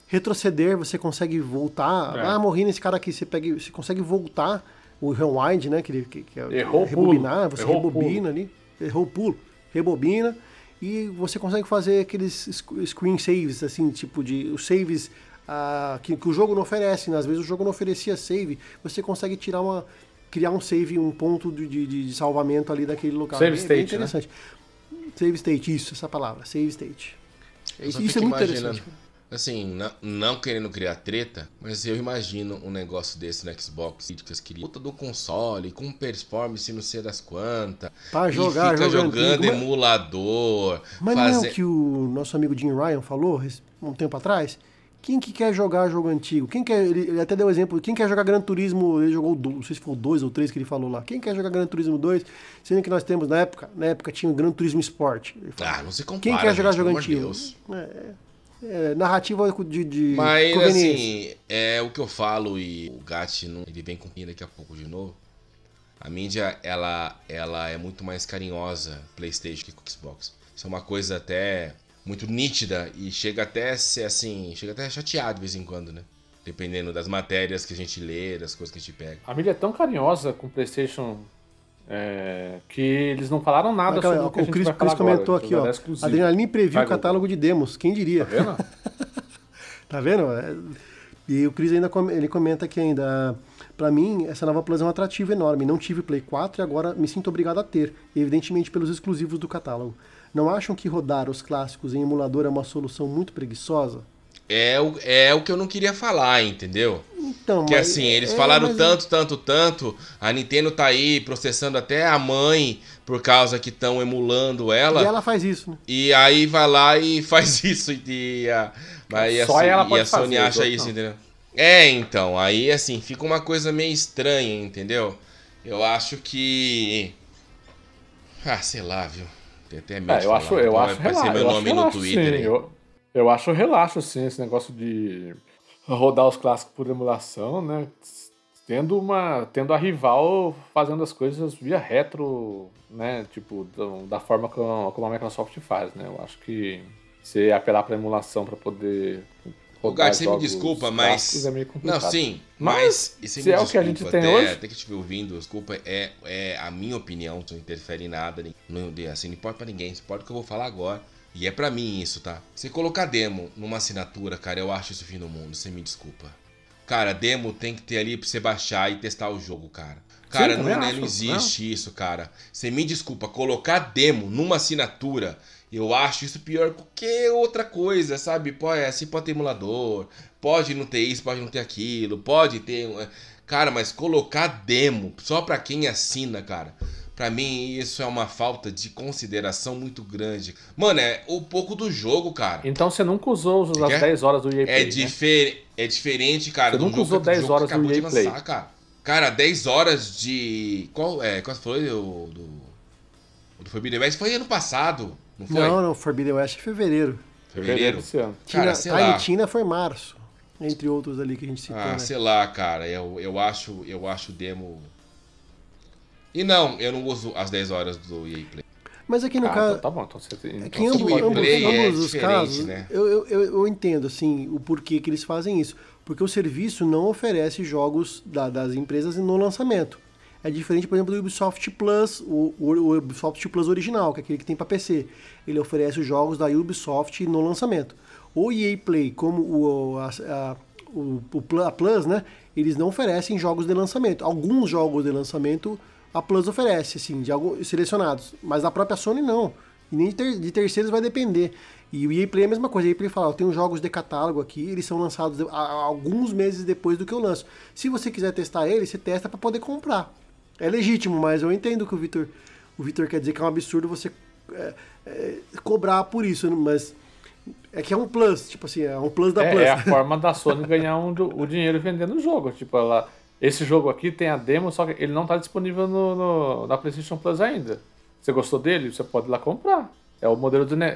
retroceder, você consegue voltar. É. Ah, morri nesse cara aqui, você, pega, você consegue voltar o rewind, né? Que, ele- que, que é Errou o rebobinar, pulo. você Errou rebobina ali. Errou o pulo. Rebobina. E você consegue fazer aqueles sc- screen saves, assim, tipo de. Os saves ah, que, que o jogo não oferece. né? Às vezes o jogo não oferecia save. Você consegue tirar uma. Criar um save, um ponto de, de, de salvamento ali daquele local. Save Bem- state, bem interessante. Save state, isso, essa palavra, save state. Eu Isso, isso é muito imaginando, interessante. Assim, não, não querendo criar treta, mas eu imagino um negócio desse no Xbox, críticas que puta do console, com performance não sei das quantas. Pra e jogar, fica jogo jogando antigo, mas- emulador. Mas não é o que o nosso amigo Jim Ryan falou um tempo atrás? Quem que quer jogar jogo antigo? Quem quer, ele, até deu exemplo, quem quer jogar Gran Turismo, ele jogou, não sei se foi o 2 ou 3 que ele falou lá. Quem quer jogar Gran Turismo 2, sendo que nós temos na época, na época tinha o Gran Turismo Sport. Falou. Ah, não se compara, Quem quer jogar gente, jogo antigo? Deus. É, é, narrativa de, de Mas conveniência. assim, é o que eu falo e o Gat não, ele vem com daqui a pouco de novo. A mídia, ela, ela é muito mais carinhosa PlayStation que Xbox. Isso é uma coisa até muito nítida e chega até a ser assim, chega até a chatear de vez em quando, né? Dependendo das matérias que a gente lê, das coisas que a gente pega. A mídia é tão carinhosa com o PlayStation é, que eles não falaram nada Mas, sobre o que o falar agora, comentou que aqui, ó. exclusivo. Adrenaline previu o catálogo de demos, quem diria? Tá vendo? *laughs* Tá vendo? É, E o Cris ainda ele comenta aqui ainda. Pra mim, essa nova Plus é um atrativo enorme. Não tive Play 4 e agora me sinto obrigado a ter, evidentemente pelos exclusivos do catálogo. Não acham que rodar os clássicos em emulador é uma solução muito preguiçosa? É o, é o que eu não queria falar, entendeu? Então, Que mas- assim, eles é, falaram mas- tanto, tanto, tanto. A Nintendo tá aí processando até a mãe por causa que estão emulando ela. E ela faz isso, né? E aí vai lá e *laughs* faz isso. E a, aí a, Só ela e pode a Sony fazer, acha isso, não. entendeu? É, então, aí assim, fica uma coisa meio estranha, entendeu? Eu acho que. Ah, sei lá, viu? Tem até medo É, de eu falar, acho, eu então acho vai aparecer relaxo. meu eu acho nome no Twitter. sim. Eu, eu acho relaxo, sim, esse negócio de rodar os clássicos por emulação, né? Tendo uma. Tendo a rival fazendo as coisas via retro, né? Tipo, da forma como, como a Microsoft faz, né? Eu acho que você apelar pra emulação pra poder. Rodar Gart, você me desculpa, mas. É Não, sim, Mas, mas. se é o que a gente tem até, hoje- Até que estiver ouvindo, desculpa, é, é a minha opinião, não interfere em nada. Não, assim, não importa pra ninguém, isso importa o que eu vou falar agora. E é pra mim isso, tá? Você colocar demo numa assinatura, cara, eu acho isso o fim do mundo, você me desculpa. Cara, demo tem que ter ali pra você baixar e testar o jogo, cara. Cara, não, né, não existe isso, cara. Você me desculpa, colocar demo numa assinatura, eu acho isso pior que qualquer outra coisa, sabe? Pô, é assim, pode ter emulador, pode não ter isso, pode não ter aquilo, pode ter. um- Cara, mas colocar demo só pra quem assina, cara. Pra mim, isso é uma falta de consideração muito grande. Mano, é o pouco do jogo, cara. Então você nunca usou as é? 10 horas do EA Play, É, né? difer é diferente, cara, Você nunca jogo, usou do 10 jogo horas do EA Play. lançar, cara. Cara, 10 horas de. Qual é? Qual foi o do. O do Forbidden West? Foi ano passado, não foi? Não, não, Forbidden West é fevereiro. Fevereiro? desse ano. Cara, Tina, sei lá. Tina foi março. Entre outros ali que a gente citou, Ah, né? sei lá, cara. Eu, eu acho eu acho o demo. E não, eu não uso as 10 horas do EA Play. Mas aqui no Ah, caso. então tá bom. Então você, É então que em ambos, ambos- Play é ambos os diferente, casos, né? eu, eu, eu, eu entendo assim o porquê que eles fazem isso. Porque o serviço não oferece jogos da- das empresas no lançamento. É diferente, por exemplo, do Ubisoft Plus, o, o, o Ubisoft Plus original, que é aquele que tem para PC. Ele oferece os jogos da Ubisoft no lançamento. O EA Play, como o, a, a, o, a Plus, né? Eles não oferecem jogos de lançamento. Alguns jogos de lançamento a Plus oferece, assim, de alguns selecionados. Mas a própria Sony não. E nem de, ter- de terceiros vai depender. E o EA Play é a mesma coisa. O EA Play fala, eu tenho jogos de catálogo aqui, eles são lançados a- a- alguns meses depois do que eu lanço. Se você quiser testar ele, você testa para poder comprar. É legítimo, mas eu entendo que o Vitor o Vitor quer dizer que é um absurdo você é, é, cobrar por isso, mas é que é um plus, tipo assim, é um plus da plus. É, é a forma da Sony ganhar um, o dinheiro vendendo o jogo. Tipo, ela, esse jogo aqui tem a demo, só que ele não está disponível no, no- na PlayStation Plus ainda. Você gostou dele? Você pode ir lá comprar. É o modelo de, ne-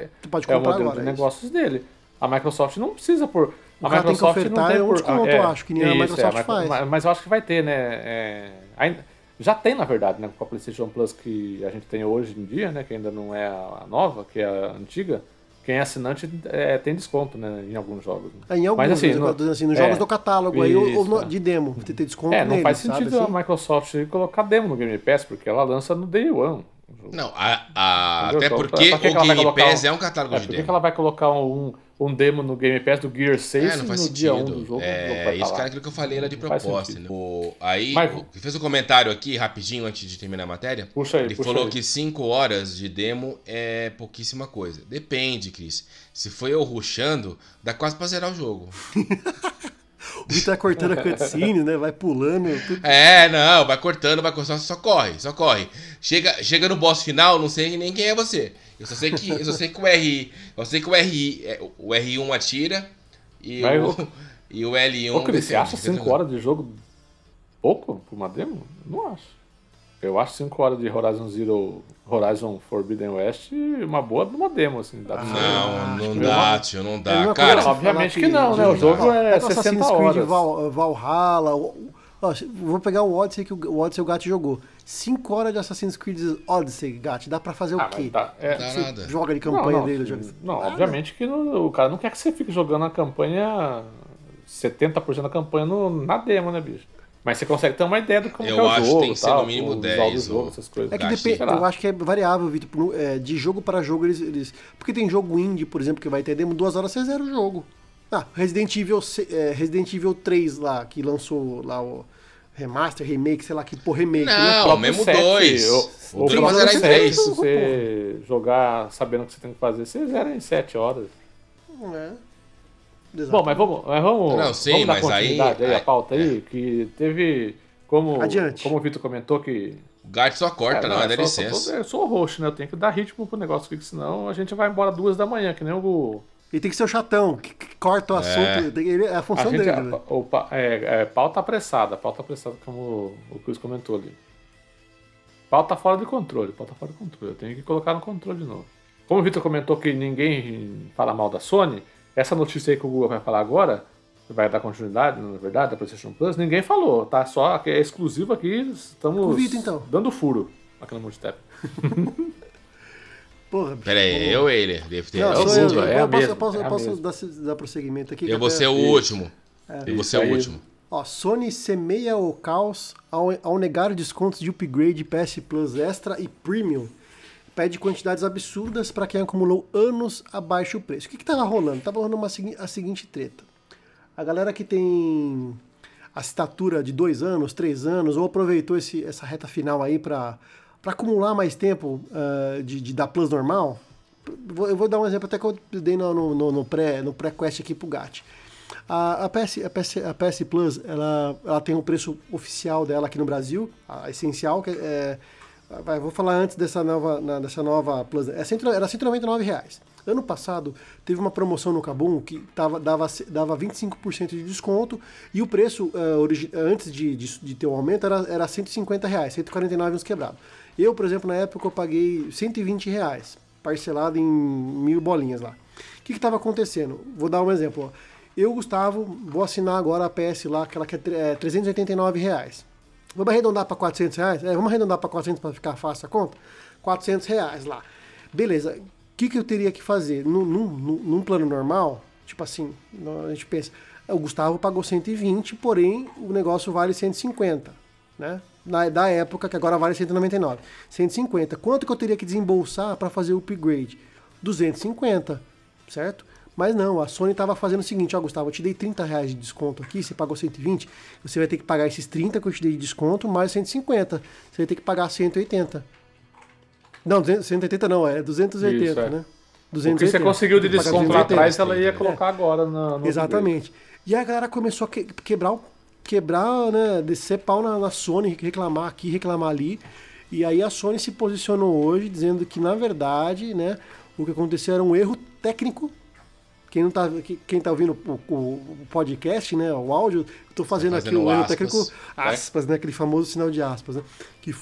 é o modelo agora, de é isso. negócios dele. A Microsoft não precisa por. O a cara tem que Microsoft ofertar, não tem é por, desconto, é, eu acho, que nem a isso, Microsoft é, faz. Mas, mas eu acho que vai ter, né? é, ainda, já tem, na verdade, né? Com a PlayStation Plus que a gente tem hoje em dia, né? Que ainda não é a nova, que é a antiga. Quem é assinante é, tem desconto, né? Em alguns jogos. né? É, Em alguns, Mas, assim, eu no- assim, nos é, jogos do catálogo aí, ou, ou isso, no- é. de demo, ter desconto É, não neles, faz sabe, sentido assim? a Microsoft colocar demo no Game Pass, porque ela lança no Day One. Não, a- a- até Então, porque pra- pra que o que ela vai Game colocar Pass um- é um catálogo É, de por que, demo. que ela vai colocar um, um demo no Game Pass do Gear 6 É, não faz no sentido. dia 1 do jogo? é, isso era aquilo que eu falei era de proposta. Né? O- aí, Mas- o que fez um comentário aqui, rapidinho, antes de terminar a matéria. Puxa aí, Ele puxa falou aí. que 5 horas de demo é pouquíssima coisa. Depende, Cris. Se foi eu ruxando, dá quase pra zerar o jogo. *laughs* O Vitor tá cortando a cutscene, né? Vai pulando. tudo. É, não, vai cortando, vai cortando, só, só corre, só corre. Chega, chega no boss final, não sei nem quem é você. Eu só sei que, eu só sei que o RI, eu sei que o RI, é, o R1 atira e, Vai, o, e o L1 Ô, Cris, você acha entendeu? 5 horas de jogo pouco pra uma demo? Não acho. Eu acho 5 horas de Horizon Zero, Horizon Forbidden West uma boa numa demo, assim. Dá pra você- Não, não que dá, tio, não É dá. uma Cara, obviamente que não, né? O jogo é Pega o 60 Assassin's Creed horas. Val- Valhalla, Ó, vou pegar o Odyssey que o Odyssey o Gato jogou. 5 horas de Assassin's Creed Odyssey, Gato. Dá pra fazer o Ah, quê? mas tá, é, Dá Você nada. joga de Não, campanha não, dele. Joga... Não, Nada. obviamente que não- o cara não quer que você fique jogando a campanha 70% da campanha no, na demo, né, bicho? Mas você consegue ter uma ideia do como Eu que é o acho que tem que ser no mínimo o visual 10 do jogo, ou- essas coisas. É que depende, eu acho que é variável, Vitor. É, de jogo para jogo, eles, eles. Porque tem jogo indie, por exemplo, que vai ter demo, duas horas você zera o jogo. Ah, Resident Evil, é, Resident Evil 3 lá, que lançou lá o remaster, remake, sei lá que por remake, né? Não, próprio mesmo set, dois. o- O o próprio era em set, três. Se você jogar sabendo o que você tem que fazer, você zera em 7 horas. É. Bom, mas vamos, mas vamos, Não, sim, vamos dar mas aí- continuidade aí, a pauta aí, que teve, como, Adiante. como o Vitor comentou, que... O Gart só corta, É, não, é, dá eu sou- licença. Eu sou o host, né? Eu tenho que dar ritmo pro negócio, porque senão a gente vai embora duas da manhã, que nem o... Ele tem que ser o chatão, que, que corta o assunto. tem- ele- é a A função gente, dele. a, né? o, é, é, pauta apressada, pauta apressada, como o Chris comentou ali. Pauta fora de controle, pauta fora de controle. Eu tenho que colocar no controle de novo. Como o Vitor comentou que ninguém fala mal da Sony, essa notícia aí que o Google vai falar agora, vai dar continuidade, na verdade, da PlayStation Plus, ninguém falou, tá? Só que é exclusivo aqui, estamos Convida, então. dando furo aqui no Multitap. *laughs* Porra, bicho. Pera aí, eu ele? Deve ter. Não, é o eu. Google, eu, é a posso, mesma, eu posso, é eu a posso dar, dar prosseguimento aqui. Eu vou ser o Isso. último. Eu vou ser o último. Ó, Sony semeia o caos ao, ao negar descontos de upgrade PS Plus Extra e Premium. Pede quantidades absurdas para quem acumulou anos abaixo do preço. O que, que tava rolando? Tava rolando uma, a seguinte treta. A galera que tem assinatura de dois anos, três anos, ou aproveitou esse- essa reta final aí para acumular mais tempo ah, de, de dar Plus normal. Eu vou dar um exemplo até que eu dei no, no, no, pré, no pré-quest aqui pro GAT. A, a, PS, a, PS, a PS Plus, ela, ela tem um preço oficial dela aqui no Brasil, a essencial, que é, vai, vou falar antes dessa nova, na- dessa nova Plus, é cento- era 199 reais. Ano passado, teve uma promoção no Kabum que tava, dava, dava 25% de desconto e o preço eh, origi- antes de, de, de ter o aumento era, era 150 reais, 149 uns quebrados. Eu, por exemplo, na época eu paguei 120 reais, parcelado em mil bolinhas lá. O que estava acontecendo? Vou dar um exemplo. ó. Eu, Gustavo, vou assinar agora a PS lá, aquela que é tre- é 389 reais. Vamos arredondar para 400 reais? É, vamos arredondar para 400 para ficar fácil a conta? 400 reais lá. Beleza. O que, que eu teria que fazer? Num, num, num- plano normal, tipo assim, a gente pensa, o Gustavo pagou 120, porém o negócio vale 150, né? Na, da época, que agora vale 199. 150. Quanto que eu teria que desembolsar para fazer o upgrade? 250, certo? Mas não, a Sony estava fazendo o seguinte, ó Gustavo, eu te dei 30 reais de desconto aqui, você pagou 120, você vai ter que pagar esses 30 que eu te dei de desconto, mais 150. Você vai ter que pagar 180. Não, 200 180 não, é 280, Isso, é. né? O que você conseguiu de desconto lá 280. atrás, ela ia colocar agora na, no Exatamente. E a galera começou a que- quebrar, o- quebrar, né, descer pau na, na Sony, reclamar aqui, reclamar ali. E aí a Sony se posicionou hoje dizendo que, na verdade, né, o que aconteceu era um erro técnico. Quem não tá, que- quem tá ouvindo o, o- o podcast, né, o áudio, tô fazendo, aqui fazendo um erro aspas, técnico, né? aspas, né, aquele famoso sinal de aspas, né, que,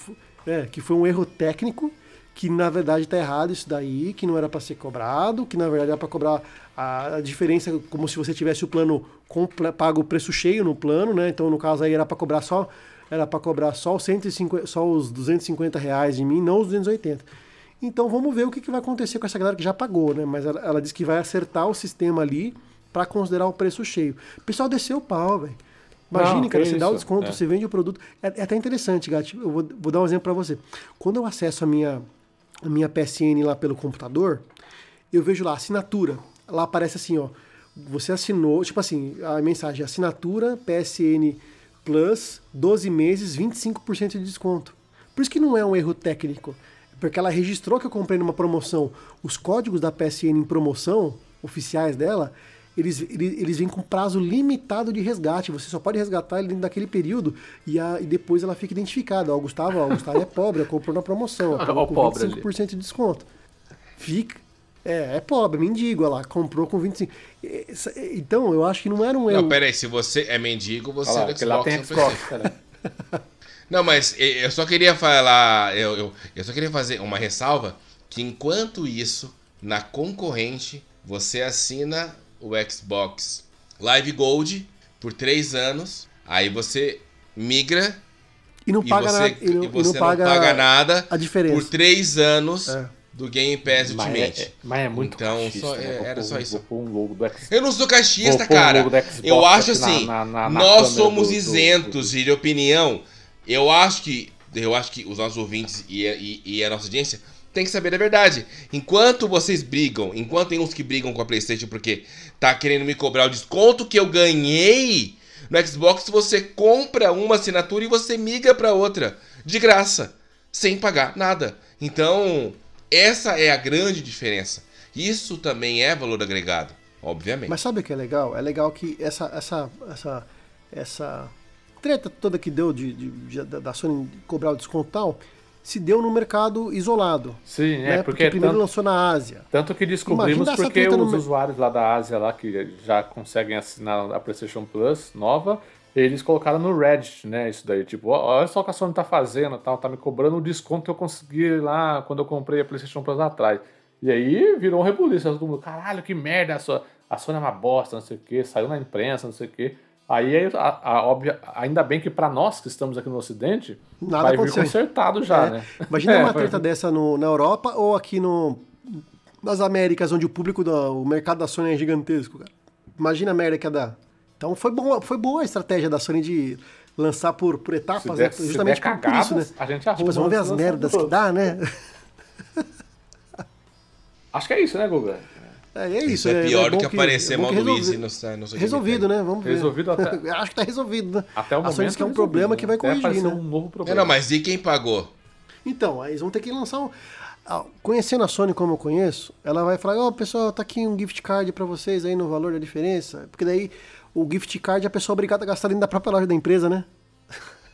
é, que foi um erro técnico que na verdade está errado isso daí, que não era para ser cobrado, que na verdade era para cobrar a, diferença como se você tivesse o plano comple- pago o preço cheio no plano, né? Então no caso aí era para cobrar só era para cobrar só os 150, só os 250 reais de mim, não os 280. Então vamos ver o que, que vai acontecer com essa galera que já pagou, né? Mas ela, ela disse que vai acertar o sistema ali para considerar o preço cheio. O pessoal desceu o pau, velho. Imagine, Não, cara, você dá o isso, desconto, é. você vende o produto. É, é até interessante, Gatti. Eu vou, vou dar um exemplo para você. Quando eu acesso a minha, a minha PSN lá pelo computador, eu vejo lá, assinatura. Lá aparece assim, ó. Você assinou, tipo assim, a mensagem, assinatura PSN Plus, 12 meses, 25% de desconto. Por isso que não é um erro técnico. Porque ela registrou que eu comprei numa promoção. Os códigos da PSN em promoção, oficiais dela, eles, eles, eles vêm com prazo limitado de resgate. Você só pode resgatar ele dentro daquele período e, a, e depois ela fica identificada. Ó, Gustavo, ó, Gustavo é pobre, comprou na promoção. ó, *laughs* com pobre ali. 25% de desconto. Fica. É, é pobre, mendigo, olha lá, comprou com 25%. Essa- Então, eu acho que não era um erro. Não, pera aí, se você é mendigo, você Olha é lá, do lá Xbox tem no Xbox, cara. *laughs* Não, mas e- eu só queria falar, eu, eu, eu só queria fazer uma ressalva que enquanto isso, na concorrente, você assina o Xbox Live Gold por três anos, aí você migra E não e paga você, nada. E não, e e você não paga, não paga nada a diferença. por três anos É. do Game Pass Mas Ultimate. é, é- mas é muito Então, cachista, só- né? é- era só um- isso. Um logo do Xbox. Eu não sou pôr o cara. do Eu acho assim, na- na- na nós somos do- do- isentos de opinião. Eu acho que eu acho que os nossos ouvintes e, a- e- e a nossa audiência tem que saber a verdade. Enquanto vocês brigam, enquanto tem uns que brigam com a PlayStation porque tá querendo me cobrar o desconto que eu ganhei no Xbox, você compra uma assinatura e você migra pra outra de graça, sem pagar nada. Então, essa é a grande diferença. Isso também é valor agregado, obviamente. Mas sabe o que é legal? É legal que essa essa essa essa treta toda que deu de, de- de- da Sony cobrar o desconto e tal, se deu no mercado isolado. Sim, é, né? porque, primeiro tanto, lançou na Ásia. tanto que descobrimos porque no os me- usuários lá da Ásia lá que já conseguem assinar a PlayStation Plus nova, eles colocaram no Reddit, né? Isso daí, tipo, olha só o que a Sony tá fazendo, tal, tá me cobrando o desconto que eu consegui lá quando eu comprei a PlayStation Plus lá atrás. E aí virou um rebuliço, todo mundo, caralho, que merda, a Sony, a Sony é uma bosta, não sei o que, saiu na imprensa, não sei o que. Aí, a, a, óbvia, ainda bem que pra nós que estamos aqui no Ocidente, Nada vai aconteceu. vir consertado já, É. né? Imagina *laughs* É, uma treta dessa no, na Europa ou aqui no, nas Américas, onde o público, do, o mercado da Sony é gigantesco, cara. Imagina a merda que ia dar. Então foi, bom, foi boa a estratégia da Sony de lançar por, por etapas, né? der, se justamente por, por isso, né? cagadas, a gente arruma. Tipo, vamos ver as merdas que dá, né? Acho que é isso, né, Guga? É, é isso. Isso é pior do bom que aparecer é mal que do Easy no, no Resolvido, né? Vamos ver. Resolvido até- *laughs* Acho que tá resolvido, né? Até o a momento. Sony diz que é um problema né? que vai corrigir, aparecer né? um novo É, problema. não, mas e quem pagou? Então, aí eles vão ter que lançar um. Ah, Conhecendo a Sony como eu conheço, ela vai falar: Ó, pessoal, tá aqui um gift card pra vocês aí no valor da diferença. Porque daí o gift card é a pessoa obrigada a gastar dentro da própria loja da empresa, né?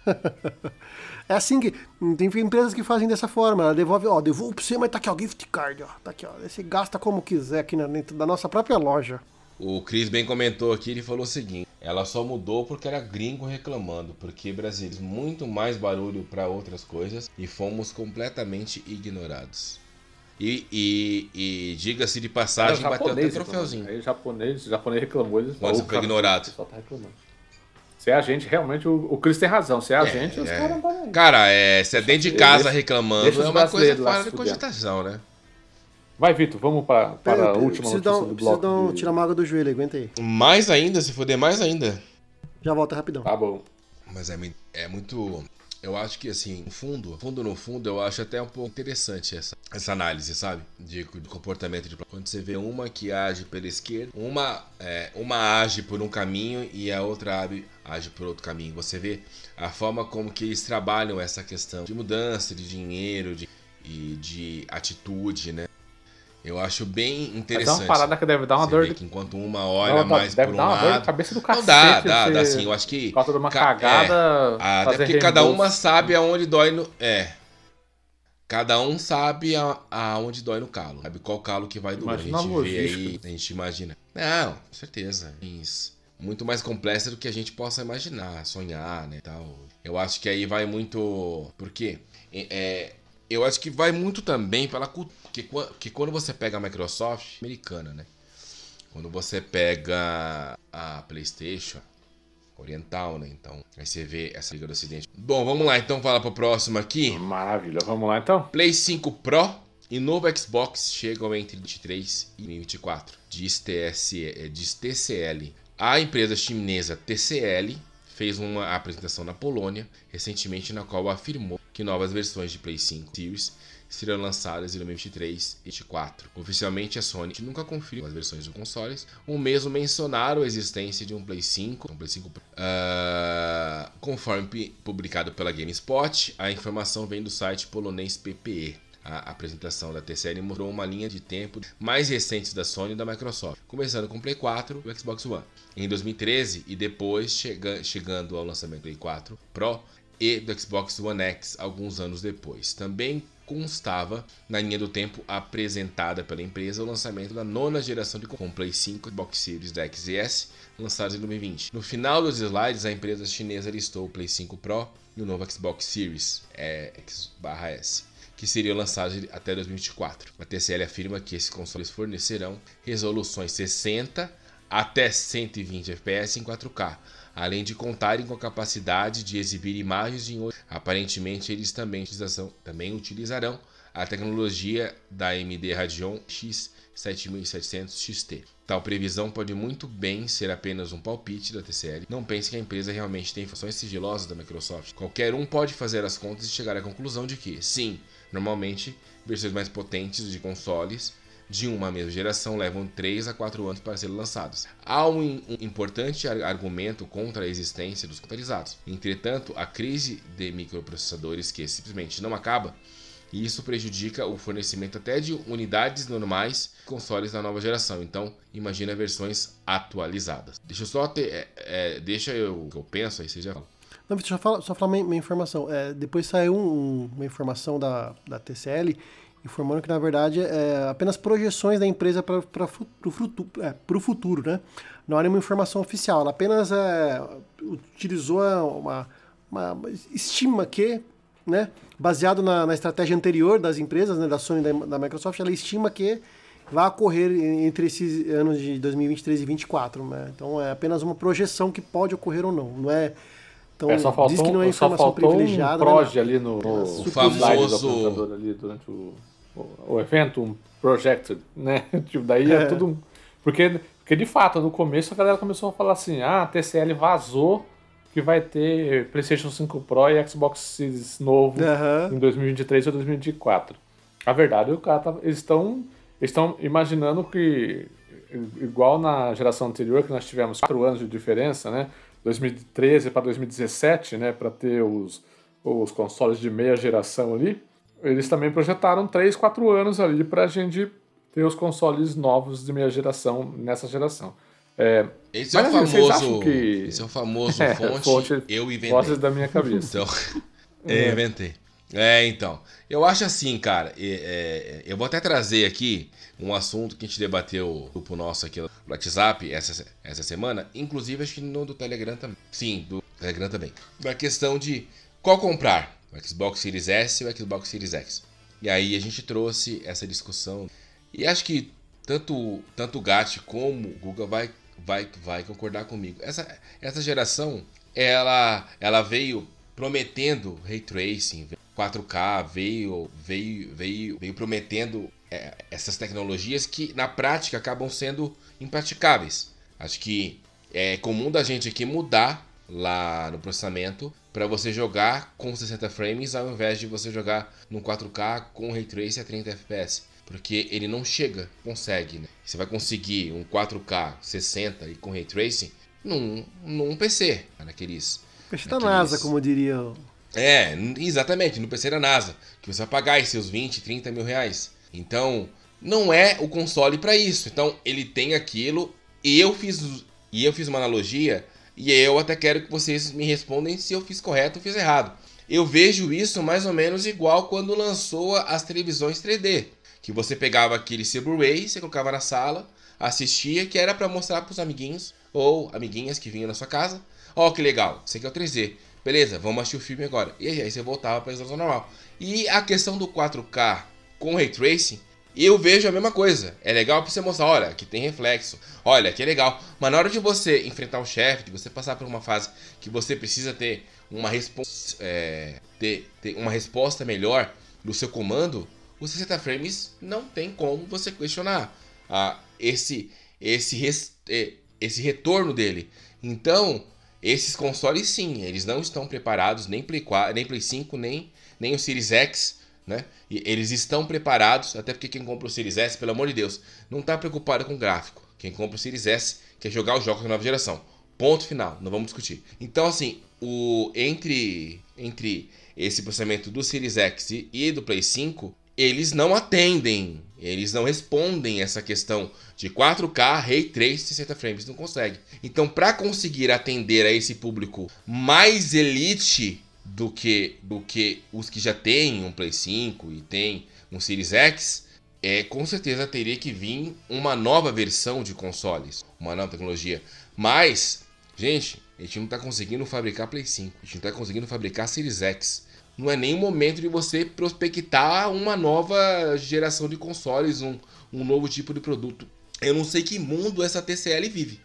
*laughs* é assim que. Tem empresas que fazem dessa forma. Ela devolve, ó, devolvo pra você, mas tá aqui, ó, gift card, ó. Tá aqui, ó. Você gasta como quiser aqui dentro da nossa própria loja. O Cris bem comentou aqui, ele falou o seguinte: ela só mudou porque era gringo reclamando, porque brasileiros muito mais barulho para outras coisas e fomos completamente ignorados. E, e, e diga-se de passagem, bateu até japonês, troféuzinho. Aí japonês, japonês reclamou, eles Quando você "Ô, foi cara, ignorado." Pessoal tá reclamando. Se é a gente, realmente, o, o Chris tem razão. Se é a gente, os É. caras não estão aí. Cara, é, se é dentro de casa Deixa- reclamando, deixa os é uma coisa fora de cogitação, né? Vai, Vitor, vamos para, para Pera, a última preciso notícia dar um, do preciso bloco. dar um de- tirar uma água do joelho, aguenta aí. Mais ainda, se foder mais ainda. Já volta rapidão. Tá bom. Mas é, é muito. Eu acho que assim, no fundo, fundo no fundo, eu acho até um pouco interessante essa, essa análise, sabe? De, de comportamento de quando você vê uma que age pela esquerda, uma, é, uma age por um caminho e a outra age, age por outro caminho. Você vê a forma como que eles trabalham essa questão de mudança de dinheiro de, e de atitude, né? Eu acho bem Mas é interessante. uma parada que deve dar uma Você dor de que enquanto uma olha Não, mais deve por um dar uma dor de lado, cabeça do não cacete. dá, dá, dá você- sim. Eu acho que Por causa de uma Ca- cagada. ah, Até porque cada uma sabe aonde dói no. É. Cada um sabe a- aonde dói no calo. Sabe qual calo que vai doer. Imagina a gente a vê aí, a gente imagina. Não, com certeza. Isso. Muito mais complexa do que a gente possa imaginar, sonhar, né? Tal. Eu acho que aí vai muito. Por quê? É, é, eu acho que vai muito também pela cultura. Que, que quando você pega a Microsoft, americana, né? Quando você pega a PlayStation, oriental, né? Então, aí você vê essa liga do ocidente. Bom, vamos lá, então fala pro próximo aqui. Maravilha, vamos lá então. Play 5 Pro e novo Xbox chegam entre 23 e 24. Diz, TSE, eh, diz TCL. A empresa chinesa TCL fez uma apresentação na Polônia recentemente, na qual afirmou que novas versões de Play 5 Series serão lançadas em 2023 e 2024. Oficialmente, a Sony nunca confirmou as versões dos consoles. O mesmo mencionaram a existência de um Play 5, um Play 5 Pro. Ah, conforme publicado pela GameSpot, a informação vem do site polonês PPE. A apresentação da TCL mostrou uma linha de tempo mais recentes da Sony e da Microsoft, começando com o Play 4 e o Xbox One. Em 2013 e depois chega- chegando ao lançamento do Play 4 Pro e do Xbox One X alguns anos depois. Também constava na linha do tempo apresentada pela empresa o lançamento da nona geração de com Play 5 e Xbox Series X e S lançados em 2020. No final dos slides, a empresa chinesa listou o Play 5 Pro e o novo Xbox Series é, X/S, que seriam lançados até 2024. A TCL afirma que esses consoles fornecerão resoluções 60 até 120 FPS em 4K, além de contarem com a capacidade de exibir imagens em Aparentemente, eles também, também utilizarão a tecnologia da AMD Radeon X7700 XT. Tal previsão pode muito bem ser apenas um palpite da TCL. Não pense que a empresa realmente tem funções sigilosas da Microsoft. Qualquer um pode fazer as contas e chegar à conclusão de que, sim, normalmente, versões mais potentes de consoles de uma mesma geração levam 3 a 4 anos para serem lançados. Há um, importante argumento contra a existência dos atualizados. Entretanto, a crise de microprocessadores que simplesmente não acaba, e isso prejudica o fornecimento até de unidades normais consoles da nova geração. Então, imagina versões atualizadas. Deixa eu só ter, é, é, deixa eu que eu penso aí, você já fala. Não, deixa eu falar, só falar uma, uma informação. É, depois saiu um, uma informação da, da TCL informando que na verdade é apenas projeções da empresa para o futuro, é, futuro, né? Não há nenhuma informação oficial, ela apenas é, utilizou uma, uma, estima que, né, baseado na, na, estratégia anterior das empresas, né, da Sony e da, da, Microsoft, ela estima que vai ocorrer entre esses anos de 2023 e 2024, né? Então é apenas uma projeção que pode ocorrer ou não, não é então, é, só faltou, diz que não é informação privilegiada. Um né, proje né? ali no, no o famoso ali durante o o evento, um project, né? *laughs* tipo, daí é, é tudo. Porque, porque de fato, no começo a galera começou a falar assim: ah, a TCL vazou que vai ter PlayStation 5 Pro e Xbox Series novo uhum. em 2023 ou 2024. A verdade é que tá, eles estão estão imaginando que, igual na geração anterior, que nós tivemos 4 anos de diferença, né? 2013 para 2017, né? Para ter os, os consoles de meia geração ali eles também projetaram 3, 4 anos ali para a gente ter os consoles novos de meia geração nessa geração. É, esse, é assim, famoso, que... esse é o famoso *laughs* é, fonte, fonte eu inventei. Fontes da minha cabeça. *laughs* então, *laughs* eu inventei. É, então. Eu acho assim, cara. É, eu vou até trazer aqui um assunto que a gente debateu no grupo nosso aqui no WhatsApp essa, essa semana. Inclusive, acho que no do Telegram também. Sim, do Telegram também. Da questão de qual comprar o Xbox Series S e o Xbox Series X. E aí a gente trouxe essa discussão. E acho que tanto, tanto o Gat como o Google vai, vai, vai concordar comigo. Essa, essa geração, ela, ela veio prometendo ray tracing, 4K, veio, veio, veio, veio prometendo é, essas tecnologias que na prática acabam sendo impraticáveis. Acho que é comum da gente aqui mudar lá no processamento para você jogar com 60 frames ao invés de você jogar no 4K com Ray Tracing a 30 FPS. Porque ele não chega, consegue, né? Você vai conseguir um 4K 60 e com Ray Tracing num, num PC, naqueles... PC da NASA, como diria É, exatamente, no PC da NASA. Que você vai pagar esses seus 20, 30 mil reais. Então, não é o console para isso. Então, ele tem aquilo e eu fiz, e eu fiz uma analogia e eu até quero que vocês me respondam se eu fiz correto ou fiz errado. Eu vejo isso mais ou menos igual quando lançou as televisões 3D. Que você pegava aquele Blu-ray, você colocava na sala, assistia, que era para mostrar para os amiguinhos ou amiguinhas que vinham na sua casa. Ó, oh, que legal, isso aqui é o 3D. Beleza, vamos assistir o filme agora. E aí você voltava para a resolução normal. E a questão do 4K com Ray Tracing eu vejo a mesma coisa. É legal pra você mostrar, olha, aqui tem reflexo. Olha, aqui é legal. Mas na hora de você enfrentar um chefe, de você passar por uma fase que você precisa ter uma, respons é, ter, ter uma resposta melhor do seu comando, os 60 frames não tem como você questionar ah, esse, esse, res, é, esse retorno dele. Então, esses consoles sim, eles não estão preparados, nem Play, 4, nem Play 5, nem, nem o Series X né? E eles estão preparados, até porque quem compra o Series S, pelo amor de Deus, não está preocupado com gráfico. Quem compra o Series S quer jogar os jogos da nova geração. Ponto final, não vamos discutir. Então, assim, o entre, entre esse processamento do Series X e do Play 5, eles não atendem, eles não respondem essa questão de 4K, Ray 3, 60 frames, não consegue. Então, para conseguir atender a esse público mais elite do que, do que os que já têm um Play 5 e tem um Series X, é, com certeza teria que vir uma nova versão de consoles, uma nova tecnologia. Mas, gente, a gente não está conseguindo fabricar Play 5, a gente não está conseguindo fabricar Series X. Não é nem o momento de você prospectar uma nova geração de consoles, um, um novo tipo de produto. Eu não sei que mundo essa TCL vive.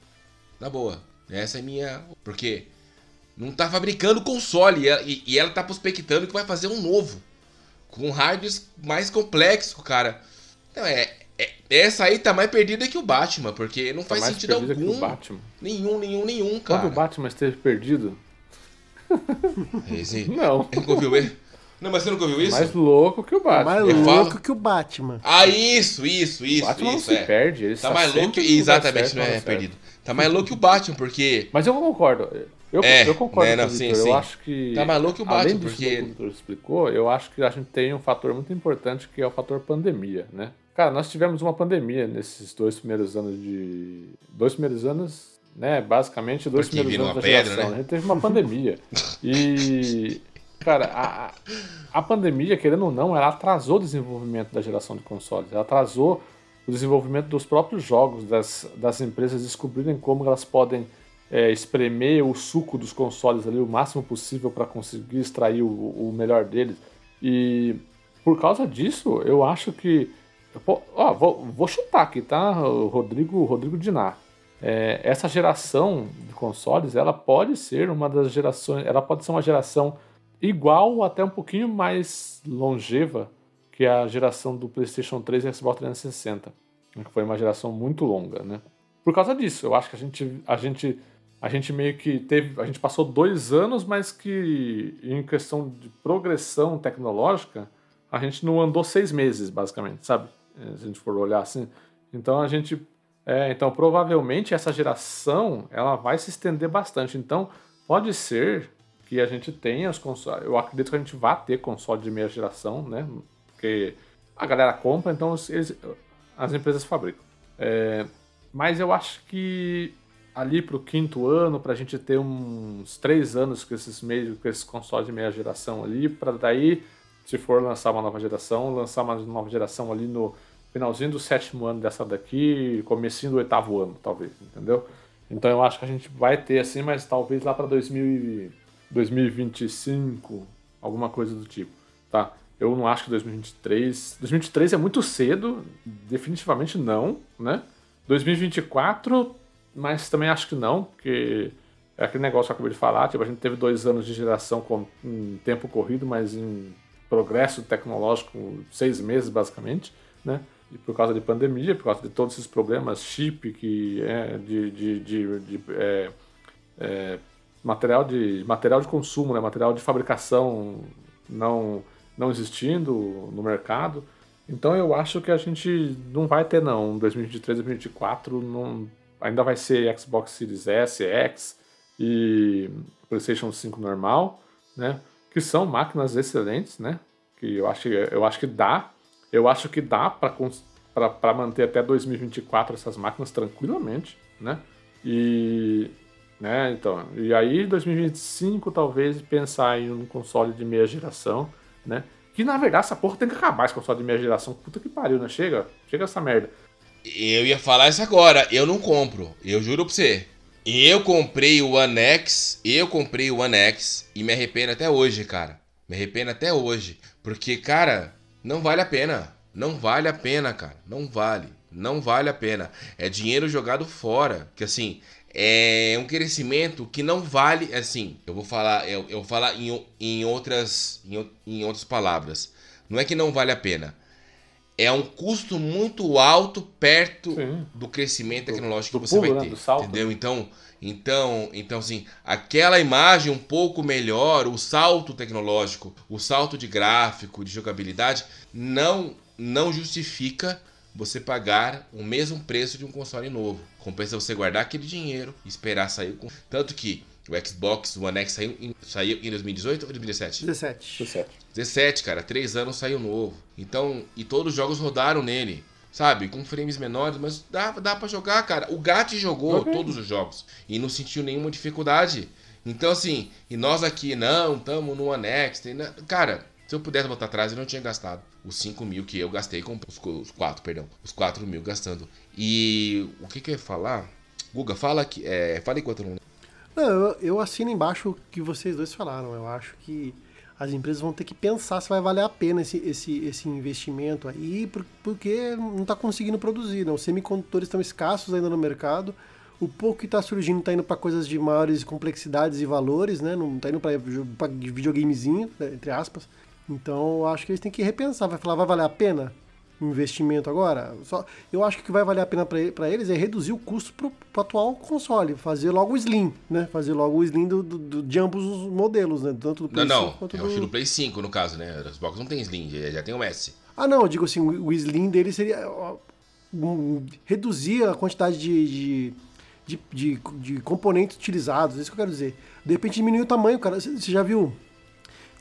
Na boa. Essa é minha. Porque não tá fabricando console e ela, ela tá prospectando que vai fazer um novo. Com hardware mais complexo, cara. Então é, é, Essa aí tá mais perdida que o Batman, porque não Tá faz sentido algum. Nenhum, nenhum, nenhum, cara. Quando o Batman esteve perdido, Esse- *laughs* não. Nunca ouviu ele? Não, mas você nunca ouviu isso? Mais louco que o Batman. Mais Eu louco falo. que o Batman. Ah, isso, isso, o isso, Batman não isso. se é. perde. Ele Tá está mais louco que. Exatamente, certo, não é perdido. Tá mais louco que o Batman, porque. Mas eu concordo. Eu, É, eu concordo né, com não, o sim, sim. Eu acho que. Tá mais louco que o além Batman, disso porque- que o Victor explicou, eu acho que a gente tem um fator muito importante que é o fator pandemia, né? Cara, nós tivemos uma pandemia nesses dois primeiros anos de. Dois primeiros anos, né? Basicamente, dois Porque primeiros anos da pedra, geração. né? A gente teve uma pandemia. *laughs* E. Cara, a, a- pandemia, querendo ou não, ela atrasou o desenvolvimento da geração de consoles. Ela atrasou o desenvolvimento dos próprios jogos, das, das empresas descobrirem como elas podem é, espremer o suco dos consoles ali o máximo possível para conseguir extrair o, o melhor deles. E por causa disso, eu acho que. Pô, ó, vou, vou chutar aqui, tá? Rodrigo, Rodrigo Dinar. É, essa geração de consoles, ela pode ser uma das gerações. Ela pode ser uma geração igual até um pouquinho mais longeva que a geração do PlayStation 3 e Xbox 360, que foi uma geração muito longa, né? Por causa disso, eu acho que a gente, a gente, a gente meio que teve, a gente passou dois anos, mas que em questão de progressão tecnológica, a gente não andou seis meses, basicamente, sabe? Se a gente for olhar assim. Então a gente, é, então provavelmente essa geração, ela vai se estender bastante. Então pode ser que a gente tenha os consoles. Eu acredito que a gente vá ter console de meia geração, né? Porque a galera compra, então eles- as empresas fabricam. É, mas eu acho que ali pro quinto ano, pra gente ter uns três anos com esses meios, com esses consoles de meia geração ali, para daí, se for lançar uma nova geração, lançar uma nova geração ali no finalzinho do sétimo ano dessa daqui, comecinho do oitavo ano, talvez, entendeu? Então eu acho que a gente vai ter assim, mas talvez lá para 2025, alguma coisa do tipo, tá? Eu não acho que 2023. 2023 é muito cedo, definitivamente não, né? 2024, mas também acho que não, porque é aquele negócio que eu acabei de falar, tipo, a gente teve dois anos de geração com em tempo corrido, mas em progresso tecnológico, seis meses basicamente, né? E por causa de pandemia, por causa de todos esses problemas, chip, que é de, de, de, de, é, é, material de material de consumo, né? material de fabricação não não existindo no mercado. Então eu acho que a gente não vai ter não, 2023, 2024, não, ainda vai ser Xbox Series S, X e PlayStation 5 normal, né? Que são máquinas excelentes, né? Que eu acho, eu acho que dá, eu acho que dá para manter até 2024 essas máquinas tranquilamente, né? E né, então, e aí 2025 talvez pensar em um console de meia geração, né? Que na verdade essa porra tem que acabar esse console de meia geração. Puta que pariu, né? Chega, chega essa merda. Eu ia falar isso agora. Eu não compro. Eu juro pra você. Eu comprei o One X. Eu comprei o One X. E me arrependo até hoje, cara. Me arrependo até hoje. Porque, cara, não vale a pena. Não vale a pena, cara. Não vale. Não vale a pena. É dinheiro jogado fora. Que assim. É um crescimento que não vale. Assim, eu vou falar. Eu, eu vou falar em, em outras. Em, em outras palavras. Não é que não vale a pena é um custo muito alto perto Sim. do crescimento Do- tecnológico do que você pulo, vai né? ter. Do salto. Entendeu? Então, então, então assim, aquela imagem um pouco melhor, o salto tecnológico, o salto de gráfico, de jogabilidade, não não justifica você pagar o mesmo preço de um console novo. Compensa você guardar aquele dinheiro, esperar sair com tanto que o Xbox One X saiu em, saiu em 2018 ou 2017? 17. Sucesso. 17, cara, 3 anos saiu novo. Então, e todos os jogos rodaram nele. Sabe, com frames menores, mas dá, dá pra jogar, cara. O Gat jogou Ok. todos os jogos e não sentiu nenhuma dificuldade. Então, assim, e nós aqui, não, tamo no One X. Tem, cara, se eu pudesse botar atrás, eu não tinha gastado os 5 mil que eu gastei com os, co- os 4, perdão. Os 4 mil gastando. E o que que eu ia falar? Guga, fala que. É, fala enquanto não. Não, eu, eu assino embaixo o que vocês dois falaram. Eu acho que as empresas vão ter que pensar se vai valer a pena esse, esse, esse investimento aí, porque não está conseguindo produzir. Né? Os semicondutores estão escassos ainda no mercado. O pouco que está surgindo está indo para coisas de maiores complexidades e valores, né? não está indo para videogamezinho, né? entre aspas. Então eu acho que eles têm que repensar. Vai falar, vai valer a pena? investimento agora. Só, eu acho que o que vai valer a pena para eles é reduzir o custo para o atual console, fazer logo o Slim, né? Fazer logo o Slim do, do, de ambos os modelos, né? Tanto do Play não, 5 não. quanto é do... o Play 5, no caso, né? Os Xbox não tem Slim, já tem o S. Ah, não, eu digo assim, o Slim dele seria um, reduzir a quantidade de, de, de, de, de componentes utilizados, é isso que eu quero dizer. De repente diminuir o tamanho, cara. Você já viu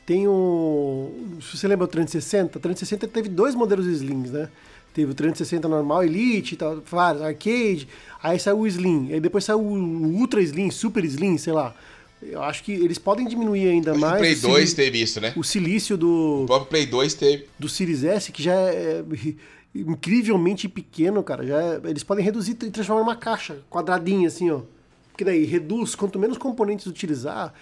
tem um. Se você lembra o 360, o 360 teve dois modelos Slings, né? Teve o 360 normal, Elite tal, vários, arcade, aí saiu o Slim, aí depois saiu o Ultra Slim, Super Slim, sei lá. Eu acho que eles podem diminuir ainda mais. O Play 2 teve isso, né? O silício do. O próprio Play 2 teve. Do Series S, que já é *laughs* incrivelmente pequeno, cara. Já é... eles podem reduzir e transformar numa caixa quadradinha, assim, ó. Porque daí reduz, quanto menos componentes utilizar,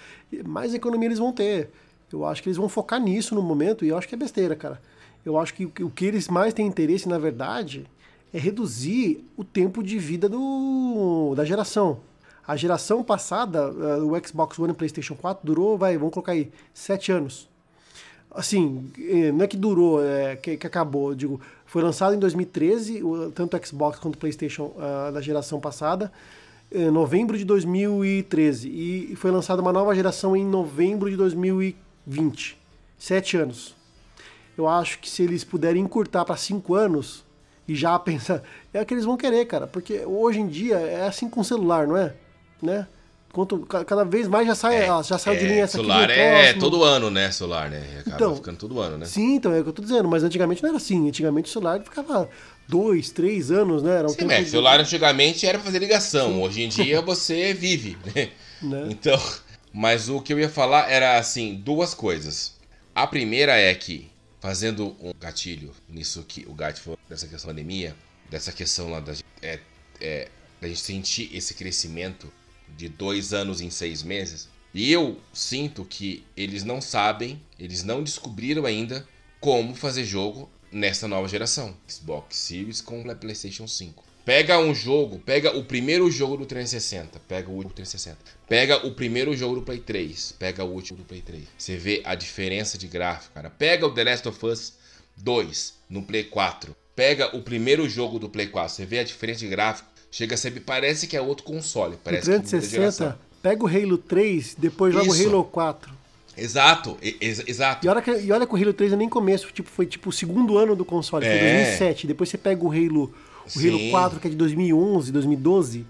mais economia eles vão ter. Eu acho que eles vão focar nisso no momento e eu acho que é besteira, cara. Eu acho que o que eles mais têm interesse, na verdade, é reduzir o tempo de vida do, da geração. A geração passada, eh, o Xbox One e PlayStation 4 durou, vai, vamos colocar aí, sete anos. Assim, eh, não é que durou, é que, que acabou, digo, foi lançado em 2013, tanto o Xbox quanto o PlayStation uh, da geração passada, em novembro de 2013, e foi lançada uma nova geração em novembro de 2014. 20. 7 anos. Eu acho que se eles puderem encurtar para 5 anos e já *laughs* pensar. É o que eles vão querer, cara. Porque hoje em dia é assim com o celular, não é? Né? Quanto, cada vez mais já sai, é, já sai é, de linha essa celular aqui. Celular é todo ano, né? Celular, né? Acaba então, ficando todo ano, né? Sim, então é o que eu tô dizendo. Mas antigamente não era assim. Antigamente o celular ficava dois, três anos, né? Era um sim, tempo de... celular antigamente era pra fazer ligação. Sim. Hoje em dia você vive, né? né? Então. Mas o que eu ia falar era assim, duas coisas. A primeira é que, fazendo um gatilho nisso que o Gat falou, dessa questão da anemia, dessa questão lá da, é, é, da gente sentir esse crescimento de dois anos em seis meses, e eu sinto que eles não sabem, eles não descobriram ainda como fazer jogo nessa nova geração. Xbox Series com PlayStation 5. Pega um jogo, pega o primeiro jogo do 360, pega o último do 360. Pega o primeiro jogo do Play 3, pega o último do Play 3. Você vê a diferença de gráfico, cara. Pega o The Last of Us 2 no Play 4. Pega o primeiro jogo do Play 4, você vê a diferença de gráfico. Chega a ser, parece que é outro console, parece o 360, pega o Halo 3, depois joga o Halo 4. Exato, ex exato. E olha, que, e olha que o Halo 3 é nem começo, tipo, foi tipo o segundo ano do console, é. foi 2007. Depois você pega o Halo o Sim. Halo 4, que é de 2011, 2012,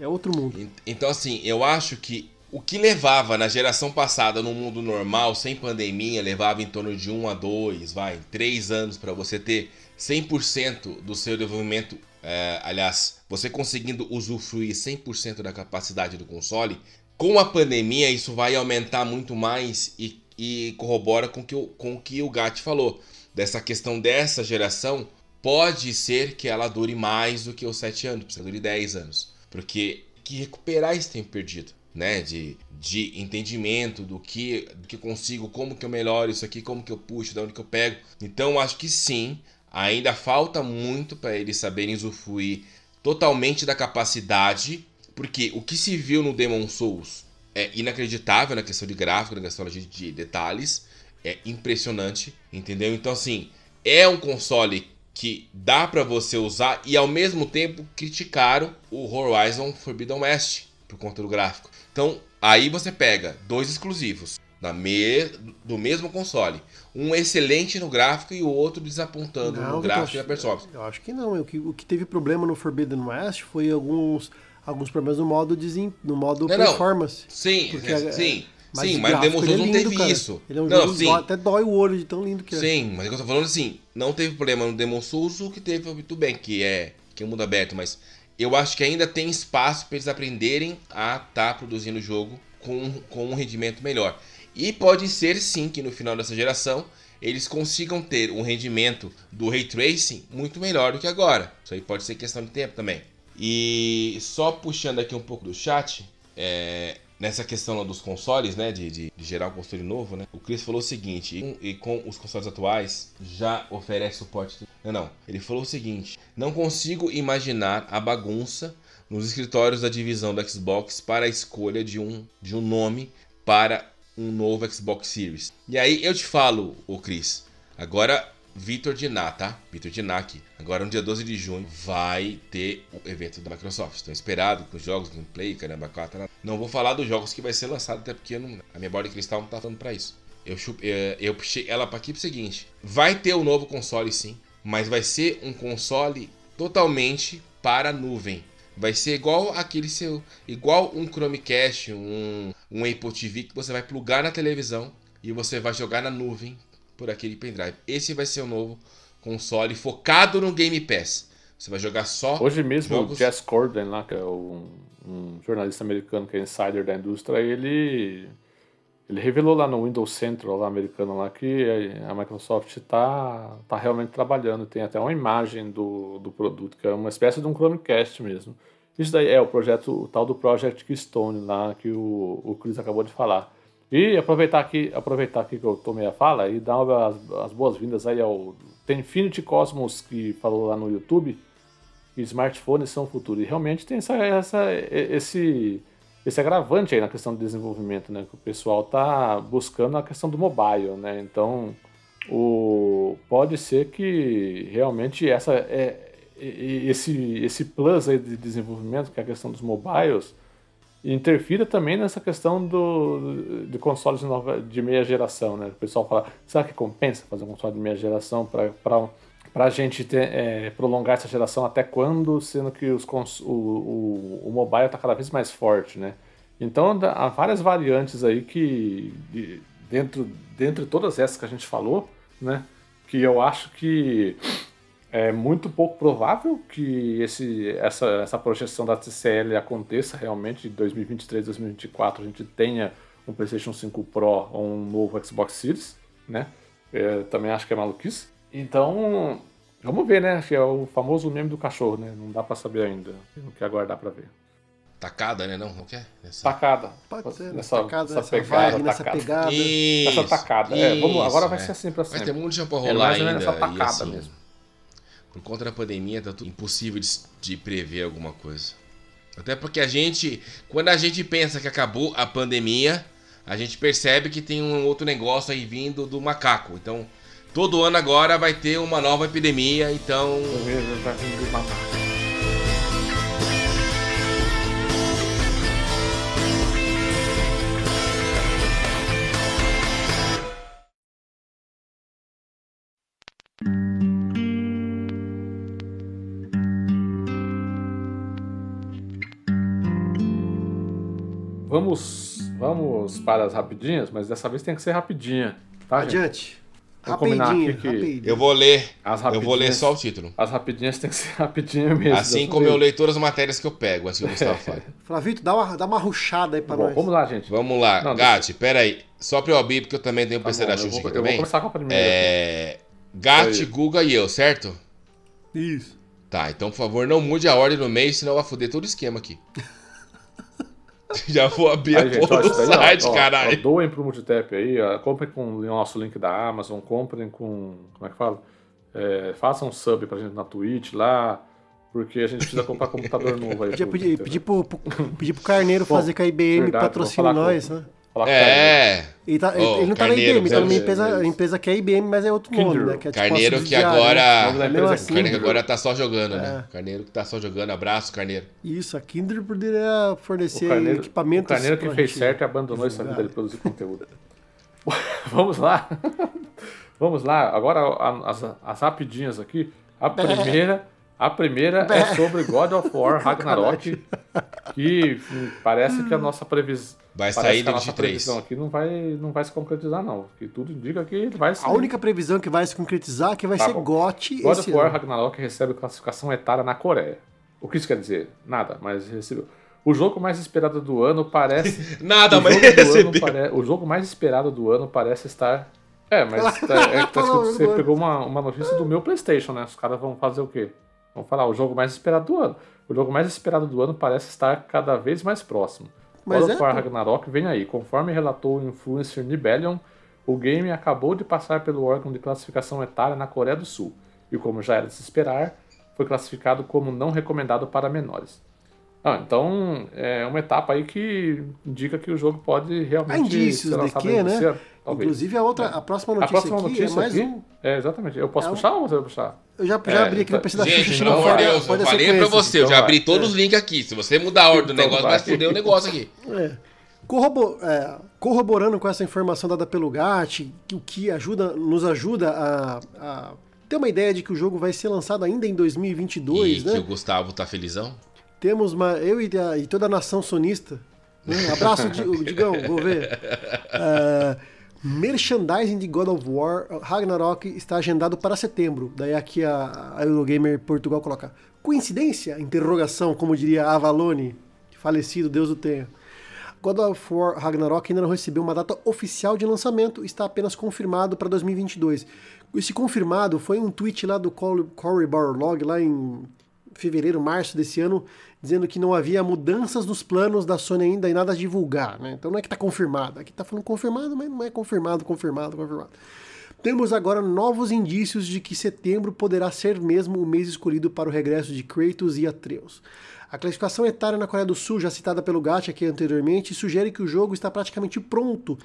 é outro mundo. Então, assim, eu acho que o que levava na geração passada, no mundo normal, sem pandemia, levava em torno de 1 a 2, vai, 3 anos para você ter 100% do seu desenvolvimento. É, aliás, você conseguindo usufruir 100% da capacidade do console. Com a pandemia, isso vai aumentar muito mais e, e corrobora com que o, com o que o Gat falou. Dessa questão dessa geração pode ser que ela dure mais do que os 7 anos, precisa dure 10 anos. Porque que recuperar esse tempo perdido, né? De, de entendimento do que, do que consigo, como que eu melhoro isso aqui, como que eu puxo, de onde que eu pego. Então acho que sim, ainda falta muito para eles saberem usufruir totalmente da capacidade, porque o que se viu no Demon Souls é inacreditável na questão de gráfico, na questão de, de detalhes, é impressionante, entendeu? Então assim, é um console que dá para você usar e ao mesmo tempo criticaram o Horizon Forbidden West por conta do gráfico. Então, aí você pega dois exclusivos da me... do mesmo console, um excelente no gráfico e o outro desapontando não, no gráfico e na performance. Eu acho que não, o que, o que teve problema no Forbidden West foi alguns alguns problemas no modo desem... no modo não, performance. Não. Sim, porque, é, sim. Mas sim, mas o Demon Souls é não teve cara. isso. Ele é um não, jogo sim. até dói o olho de tão lindo que é. Sim, mas eu tô falando assim, não teve problema no Demon Souls, o que teve foi muito bem, que é, que é mundo aberto, mas eu acho que ainda tem espaço para eles aprenderem a estar tá produzindo o jogo com, com um rendimento melhor. E pode ser sim que no final dessa geração eles consigam ter um rendimento do Ray Tracing muito melhor do que agora. Isso aí pode ser questão de tempo também. E só puxando aqui um pouco do chat, é, nessa questão dos consoles, né? De, de, de gerar um console novo, né? O Chris falou o seguinte: e, e com os consoles atuais já oferece suporte. Não, não. Ele falou o seguinte: não consigo imaginar a bagunça nos escritórios da divisão do Xbox para a escolha de um, de um nome para um novo Xbox Series. E aí eu te falo, o Chris, agora Vitor Diná, tá? Vitor Diná aqui. Agora no dia 12 de junho vai ter o evento da Microsoft. Estão esperado com jogos, gameplay, caramba, quatro. Não vou falar dos jogos que vai ser lançado, até porque não, a minha bola de cristal não tá falando pra isso. Eu, chup, eu, puxei ela pra aqui pro seguinte: vai ter um novo console sim, mas vai ser um console totalmente para nuvem. Vai ser igual aquele seu. Igual um Chromecast, um, um Apple TV que você vai plugar na televisão e você vai jogar na nuvem por aquele pendrive. Esse vai ser o novo console focado no Game Pass. Você vai jogar só. Hoje mesmo jogos... o Jess Corden lá, que é um, um, jornalista americano que é insider da indústria, ele ele revelou lá no Windows Central lá, americano lá que a Microsoft está tá realmente trabalhando. Tem até uma imagem do, do produto, que é uma espécie de um Chromecast mesmo. Isso daí é o projeto, o tal do Project Keystone lá que o, o Chris acabou de falar. E aproveitar aqui, aproveitar aqui que eu tomei a fala e dar as, as boas-vindas aí ao tem Infinity Cosmos que falou lá no YouTube que smartphones são o futuro. E realmente tem essa, essa, esse, esse agravante aí na questão do desenvolvimento, né? Que o pessoal tá buscando a questão do mobile, né? Então, o, pode ser que realmente essa é, esse, esse plus aí de desenvolvimento, que é a questão dos mobiles, interfira também nessa questão do, de consoles de, nova, de meia geração, né? O pessoal fala, será que compensa fazer um console de meia geração para a gente ter, é, prolongar essa geração até quando, sendo que os o, o, o mobile está cada vez mais forte, né? Então há várias variantes aí que dentro, dentro de todas essas que a gente falou, né? Que eu acho que é muito pouco provável que esse, essa, essa projeção da TCL aconteça realmente em 2023, 2024 a gente tenha um PlayStation 5 Pro ou um novo Xbox Series, né? É, também acho que é maluquice. Então, vamos ver, né? Que é o famoso meme do cachorro, né? Não dá para saber ainda. Tem que aguardar para ver. Tacada, né? Não, não quer? Nessa... Tacada. Pode ser, nessa, tacada, nessa, nessa pegada, vibe, nessa tacada. pegada. Isso, Essa tacada. Isso, é, vamos, agora vai é. ser assim pra Vai sempre. ter muito pra É rolar mais ou ainda. menos essa tacada assim, mesmo. Por conta da pandemia, tá tudo impossível de, de prever alguma coisa. Até porque a gente, quando a gente pensa que acabou a pandemia, a gente percebe que tem um outro negócio aí vindo do macaco. Então, todo ano agora vai ter uma nova epidemia, então Vamos, vamos para as rapidinhas, mas dessa vez tem que ser rapidinha. Tá? Adiante. Vou combinar Rapidinho, aqui que- rapidinho. eu vou ler. As Eu vou ler só o título. As rapidinhas tem que ser *laughs* rapidinha mesmo. Assim como eu leio todas as matérias que eu pego, assim o Gustavo fala. *laughs* Flavito, dá uma, dá uma ruchada aí pra Bom, nós. vamos lá, gente. Vamos lá, Não, Gatti, pera aí. Só pra eu abrir, porque eu também tenho Tá PC bom, da Xuxa vou, aqui eu vou também. começar com a primeira. É. Gatti. Guga e eu, certo? Isso. Tá, então por favor não mude a ordem no meio, senão vai foder todo o esquema aqui. *laughs* *laughs* Já vou abrir Aí, a gente, porra do site, ó, caralho. ó, doem pro Multitap aí, ó, comprem com o nosso link da Amazon, comprem com. Como é que fala? É, façam um sub pra gente na Twitch lá, porque a gente precisa comprar computador *laughs* novo aí. Podia pedir, entendeu? pedir, pro, pro- pedir pro Carneiro Bom, fazer com a IBM verdade, nós, com- né? Falar com o Carneiro. É, Ele, tá- Ô, ele não tá Carneiro, na IBM, tá numa empresa, empresa que é IBM, mas é outro nome, Kindle. né? Que é tipo Carneiro uma que agora. Nome da Mesmo empresa é assim, Carneiro agora tá só jogando, né? É. Carneiro que tá só jogando. Abraço, Carneiro. Isso, a Kindle poderia fornecer O Carneiro, equipamentos. o Carneiro que fez gente certo e abandonou essa divulgar. vida de produzir conteúdo. *laughs* Vamos lá. *laughs* Vamos lá. Agora as, as rapidinhas aqui. A *laughs* primeira, a primeira é sobre God of War *laughs* Ragnarok, que parece que a nossa previsão Vai sair que a no nossa 23. previsão aqui não vai, não vai se concretizar não. Que tudo indica que vai sair. A única previsão que vai se concretizar é que vai Tá ser bom. GOT God esse of War ano. Ragnarok recebe classificação etária na Coreia. O que isso quer dizer? Nada, mas recebeu. O jogo mais esperado do ano parece. *laughs* Nada, mas do recebeu. pare- O jogo mais esperado do ano parece estar. É, mas *laughs* tá- é, que tá você pegou uma, uma notícia do meu PlayStation, né? Os caras vão fazer o quê? Vão falar, o jogo mais esperado do ano. O jogo mais esperado do ano parece estar cada vez mais próximo. Mas God é, of War. Ragnarok vem aí. Conforme relatou o influencer Nibelion, o game acabou de passar pelo órgão de classificação etária na Coreia do Sul. E como já era de se esperar, foi classificado como não recomendado para menores. Ah, então é uma etapa aí que indica que o jogo pode realmente Há indícios ser de lançado que, ainda né? Inclusive, a outra, a próxima a notícia, próxima aqui notícia é mais aqui, um. é exatamente. Eu posso É um- puxar ou você vai puxar? Eu já, já É, abri aqui no então- PC da Gente, Xuxa, pelo não amor de Deus, eu a falei pra você, eu já Então abri todos os links aqui. Se você mudar a ordem do Então negócio, vai. foder o negócio aqui. É. Corrobo- é, corroborando com essa informação dada pelo GAT, que o que ajuda, nos ajuda a, a ter uma ideia de que o jogo vai ser lançado ainda em 2022, e né? que o Gustavo tá felizão. Temos uma, eu e, a- e toda a nação sonista. né? Abraço, Digão, vou ver. É, merchandising de God of War Ragnarok está agendado para setembro. Daí aqui a, a Eurogamer Portugal coloca coincidência? Interrogação, como diria Avalone, falecido, Deus o tenha. God of War Ragnarok ainda não recebeu uma data oficial de lançamento, está apenas confirmado para 2022. Esse confirmado foi um tweet lá do Cory Barlog, lá em fevereiro, março desse ano, dizendo que não havia mudanças nos planos da Sony ainda e nada a divulgar, né? Então não é que está confirmado, aqui está falando confirmado, mas não é confirmado, confirmado, confirmado. Temos agora novos indícios de que setembro poderá ser mesmo o mês escolhido para o regresso de Kratos e Atreus. A classificação etária na Coreia do Sul, já citada pelo Gat aqui anteriormente, sugere que o jogo está praticamente pronto.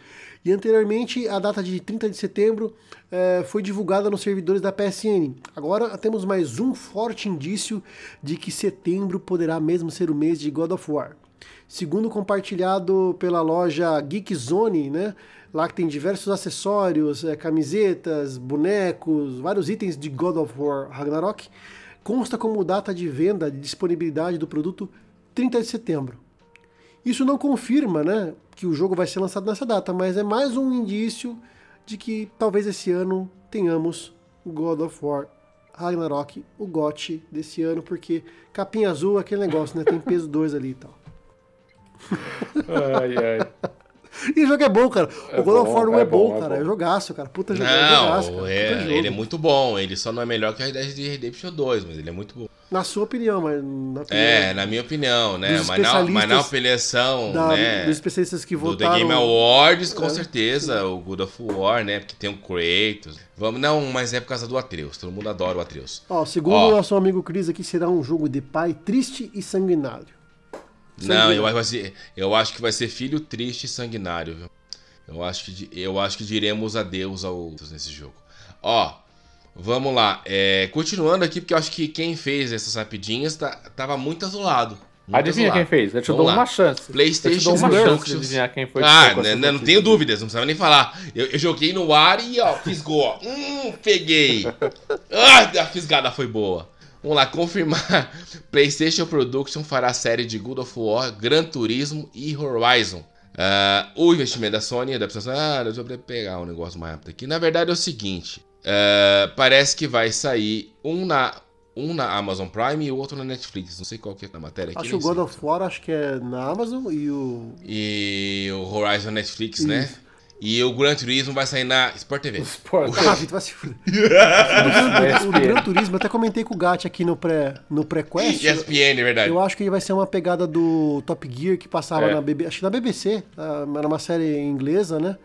E anteriormente, a data de 30 de setembro eh, foi divulgada nos servidores da PSN. Agora temos mais um forte indício de que setembro poderá mesmo ser o mês de God of War. Segundo compartilhado pela loja Geek Zone, né? Lá que tem diversos acessórios, eh, camisetas, bonecos, vários itens de God of War Ragnarok, consta como data de venda de disponibilidade do produto 30 de setembro. Isso não confirma, né, que o jogo vai ser lançado nessa data, mas é mais um indício de que talvez esse ano tenhamos God of War Ragnarok, o GOT desse ano, porque capinha azul é aquele negócio, né? Tem peso 2 ali e tal. Ai, ai. *laughs* E o jogo é bom, cara. É o God of War não é bom, é cara. É, jogaço, cara. Puta jogo, é jogaço, Não, cara. é- Puta jogo. ele é muito bom. Ele só não é melhor que a Red Dead Redemption 2, mas ele é muito bom. Na sua opinião, mas na opinião É, na minha opinião, né? Mas na, mas na opinião, da- né? dos especialistas que Do The votaram. Game Awards, com É, certeza, o God of War, né? Porque tem o Kratos. Vamos, não, mas é por causa do Atreus. Todo mundo adora o Atreus. Ó, segundo o nosso amigo Cris aqui, será um jogo de pai triste e sanguinário. Não, eu acho, que vai ser- eu acho que vai ser filho triste e sanguinário, viu? Eu acho que, eu acho que diremos adeus ao nesse jogo. Ó, vamos lá. É, continuando aqui, porque eu acho que quem fez essas rapidinhas tá, tava muito azulado. Muito Adivinha azulado. quem fez? Eu te dou lá. uma chance. PlayStation eu te dou uma chance de adivinhar quem foi que Ah, colocou né, essa né, não tenho dúvidas, não precisava nem falar. Eu, eu joguei no ar e, ó, fisgou. ó. Hum, peguei. *laughs* Ah, a fisgada foi boa. Vamos lá, confirmar. *laughs* PlayStation Production fará a série de God of War, Gran Turismo e Horizon. Ah, o investimento da Sony, da pessoa, ah, deixa eu pegar um negócio mais rápido aqui. Na verdade é o seguinte: ah, parece que vai sair um na, um na Amazon Prime e o outro na Netflix. Não sei qual que é a matéria aqui. Acho que o God of War acho que é na Amazon e o. E o Horizon Netflix, né? E o Gran Turismo vai sair na Sport TV. *laughs* Sport. Ah, Vitor, vai se fuder. *laughs* O Gran *laughs* Turismo, eu até comentei com o Gat aqui no pré no pré-quest. ESPN, é verdade. Eu acho que vai ser uma pegada do Top Gear que passava É. na BBC, acho que na BBC, era uma série inglesa, né?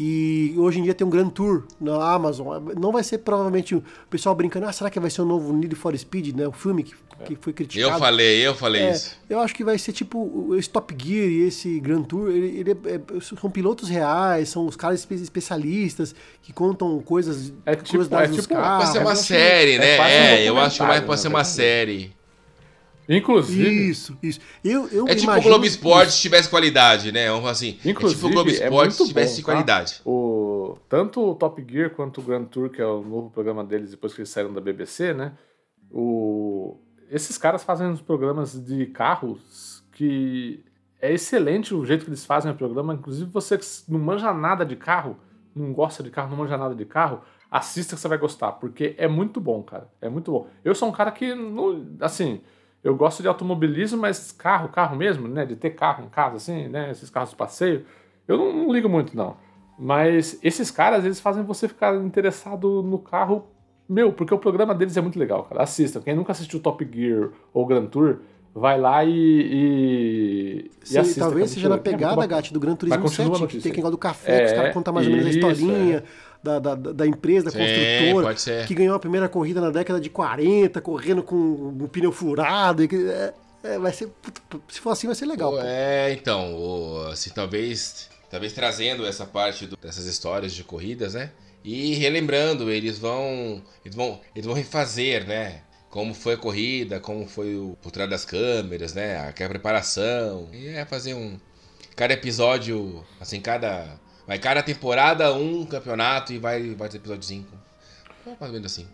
E hoje em dia tem um Grand Tour na Amazon. Não vai ser provavelmente o pessoal brincando, ah, será que vai ser o novo Need for Speed, né? O filme que, que foi criticado. Eu falei, eu falei É, isso. eu acho que vai ser tipo o- esse Top Gear e esse Grand Tour, ele, ele é- é- são pilotos reais, são os caras espe- especialistas que contam coisas, É tipo- é tipo- carros. Vai ser uma série, é né? quase um É, eu acho que vai documentário, pode ser uma série. Inclusive, Isso, isso. Eu, eu É tipo o Globo Esporte se tivesse qualidade, né? Vamos falar assim. é Inclusive, tipo o Globo é Esporte se muito tivesse bom, tá? qualidade. o, tanto o Top Gear quanto o Grand Tour, que é o novo programa deles depois que eles saíram da BBC, né? O, esses caras fazem uns programas de carros que é excelente o jeito que eles fazem o programa. Inclusive, você que não manja nada de carro, não gosta de carro, não manja nada de carro, assista que você vai gostar, porque é muito bom, cara. É muito bom. Eu sou um cara que, não, assim, eu gosto de automobilismo, mas carro, carro mesmo, né? De ter carro em casa, assim, né? Esses carros de passeio, eu não, não ligo muito, não. Mas esses caras, eles fazem você ficar interessado no carro, meu, porque o programa deles é muito legal, cara. Assistam. Quem nunca assistiu Top Gear ou Grand Tour, vai lá e. e, Sim, e assista, talvez seja na é pegada, bacana. Gatti, do Gran Turismo continua a 7, que tem aquele negócio do café, que os É, caras contam mais ou menos a isso, historinha da, da, da empresa, da Sim, construtora, que ganhou a primeira corrida na década de 40, correndo com um pneu furado. e que- é, é, vai ser, se for assim, vai ser legal. Pô. É, então, o- assim, talvez, talvez trazendo essa parte do- dessas histórias de corridas, né? E relembrando, eles vão, eles vão, eles vão refazer, né? Como foi a corrida, como foi o por trás das câmeras, né? Aquela preparação. E é fazer um cada episódio, assim, cada vai cada temporada um campeonato e vai vai ter episódio 5. Mais ou menos assim.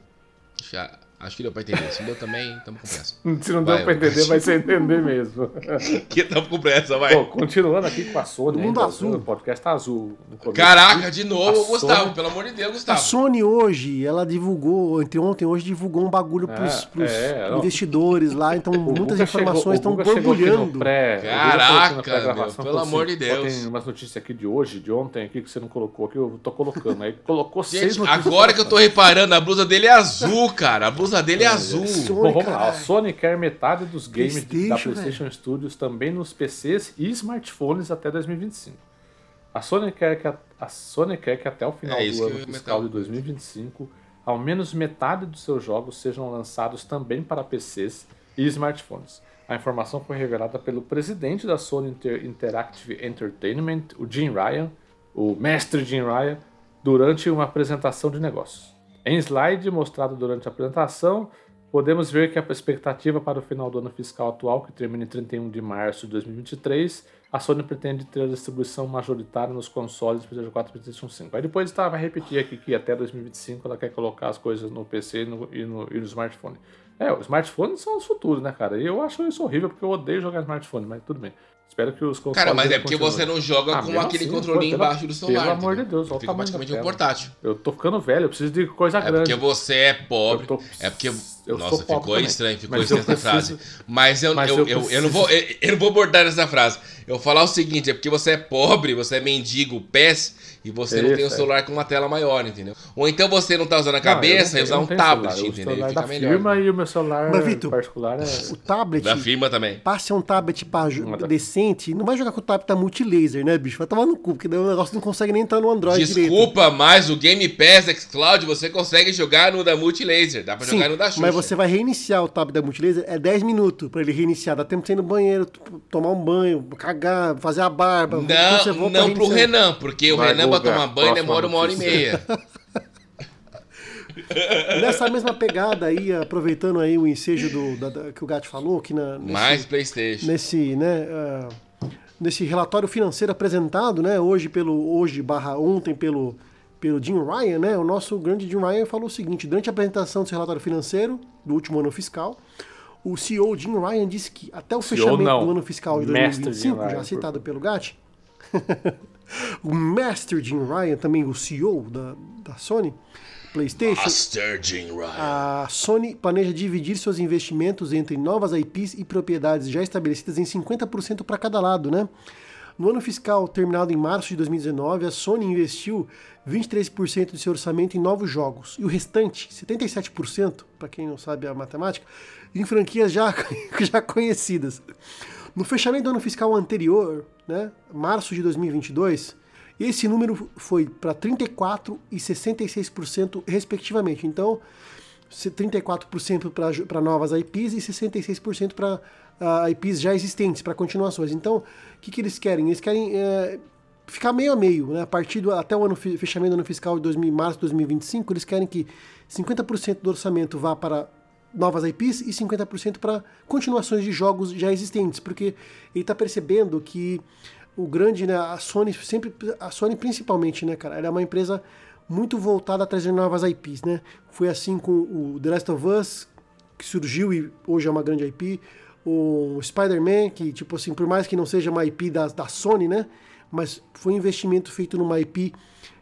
Acho que deu pra entender. Se não deu também, tamo com pressa. *laughs* Se não deu Vai, pra eu- entender, vai ser entender mesmo. *laughs* Que tamo com pressa, vai. Pô, continuando aqui com a Sony. Do mundo ainda, azul. O podcast tá azul. Caraca, de novo, A Gustavo, Sony- pelo amor de Deus, A Gustavo. Sony hoje, ela divulgou, entre ontem e hoje, divulgou um bagulho pros, É, pros é, investidores lá, então *laughs* O muitas informações estão o Guga chegou aqui no borbulhando. pré- o Guga Caraca, pré-gravação, meu, pelo amor de Deus. "Pô, Tem umas notícias aqui de hoje, de ontem aqui, que você não colocou aqui, eu tô colocando. Aí colocou seis Gente, notícias. agora que eu tô reparando, a blusa dele é azul, cara. A blusa dele é azul. Sony, Bom, vamos lá. A caralho. Sony quer metade dos games de- da PlayStation, PlayStation Studios também nos PCs e smartphones até 2025. A Sony quer que, a, a Sony quer que até o final É do ano fiscal de comentar. 2025, ao menos metade dos seus jogos sejam lançados também para PCs e smartphones. A informação foi revelada pelo presidente da Sony Inter- Interactive Entertainment, o Jim Ryan, o mestre Jim Ryan, durante uma apresentação de negócios. Em slide mostrado durante a apresentação, podemos ver que a expectativa para o final do ano fiscal atual, que termina em 31 de março de 2023, a Sony pretende ter a distribuição majoritária nos consoles PlayStation 4 e PlayStation 5. Aí depois tá, vai repetir aqui que até 2025 ela quer colocar as coisas no PC e no, e no, e no smartphone. É, os smartphones são os futuros, né, cara? E eu acho isso horrível porque eu odeio jogar smartphone, mas tudo bem. Espero que os consoles. Cara, mas é porque continuem. você não joga Ah, com aquele assim, pô, pelo- embaixo do celular. Pelo amor de entendeu? Deus, olha Fica praticamente um portátil. Eu tô ficando velho, eu preciso de coisa É grande. porque você é pobre. Tô- É porque. eu Nossa, ficou estranho, ficou estranha essa preciso- frase. Mas eu, Mas eu, eu eu, eu não vou, eu, eu não vou abordar essa frase. Eu vou falar o seguinte: é porque você é pobre, você é mendigo, pés, e você não Isso, tem um é. celular com uma tela maior, entendeu? Ou então você não tá usando a Não, eu cabeça não- e eu usar um tablet, celular, entendeu? celular Fica da melhor. firma e o meu celular Mas, Vitor, particular é. O tablet, Da firma também. passe um tablet pra decente, não vai jogar com o tablet da multilaser, né, bicho? Vai tomar no cu, porque o negócio não consegue nem entrar no Android direito. Desculpa, mas o Game Pass xCloud você consegue jogar no da Multilaser. Dá pra Sim, jogar no da Xuxa. mas você vai reiniciar o tablet da multilaser, é 10 minutos pra ele reiniciar. Dá tempo de você ir no banheiro, tomar um banho, cagar, fazer a barba. Não, volta não pro. Renan, porque o Vai, Renan pra tomar banho demora uma hora e meia. *laughs* Nessa mesma pegada aí, aproveitando aí o ensejo do, da- da- que o Gato falou, que na, nesse, Mais Playstation. nesse, né, ah, nesse relatório financeiro apresentado, né, hoje pelo hoje barra ontem pelo pelo Jim Ryan, né, o nosso grande Jim Ryan falou o seguinte: durante a apresentação desse relatório financeiro do último ano fiscal, o CEO Jim Ryan disse que até o CEO fechamento não, do ano fiscal de Mestre 2025, Jim Ryan, já por citado pelo Gatti, *laughs* o Master Jim Ryan, também o CEO da, da Sony PlayStation, Master Jim Ryan. a Sony planeja dividir seus investimentos entre novas IPs e propriedades já estabelecidas em 50% para cada lado, né? No ano fiscal terminado em março de 2019, a Sony investiu 23% de seu orçamento em novos jogos e o restante, 77%, para quem não sabe a matemática, em franquias já, *laughs* já conhecidas. No fechamento do ano fiscal anterior, né, março de 2022, esse número foi para 34% e 66%, respectivamente. Então, se 34% para novas IPs e 66% para uh, IPs já existentes, para continuações. Então, o que, que eles querem? Eles querem é, ficar meio a meio, né? A partir do, até o ano, fechamento do ano fiscal de 2000, março de 2025, eles querem que 50% do orçamento vá para novas IPs e 50% para continuações de jogos já existentes, porque ele está percebendo que o grande, né, a Sony sempre, a Sony principalmente, né, cara, ela é uma empresa muito voltada a trazer novas IPs, né? Foi assim com o The Last of Us, que surgiu e hoje é uma grande IP, o Spider-Man, que, tipo assim, por mais que não seja uma IP da, da Sony, né? Mas foi um investimento feito numa IP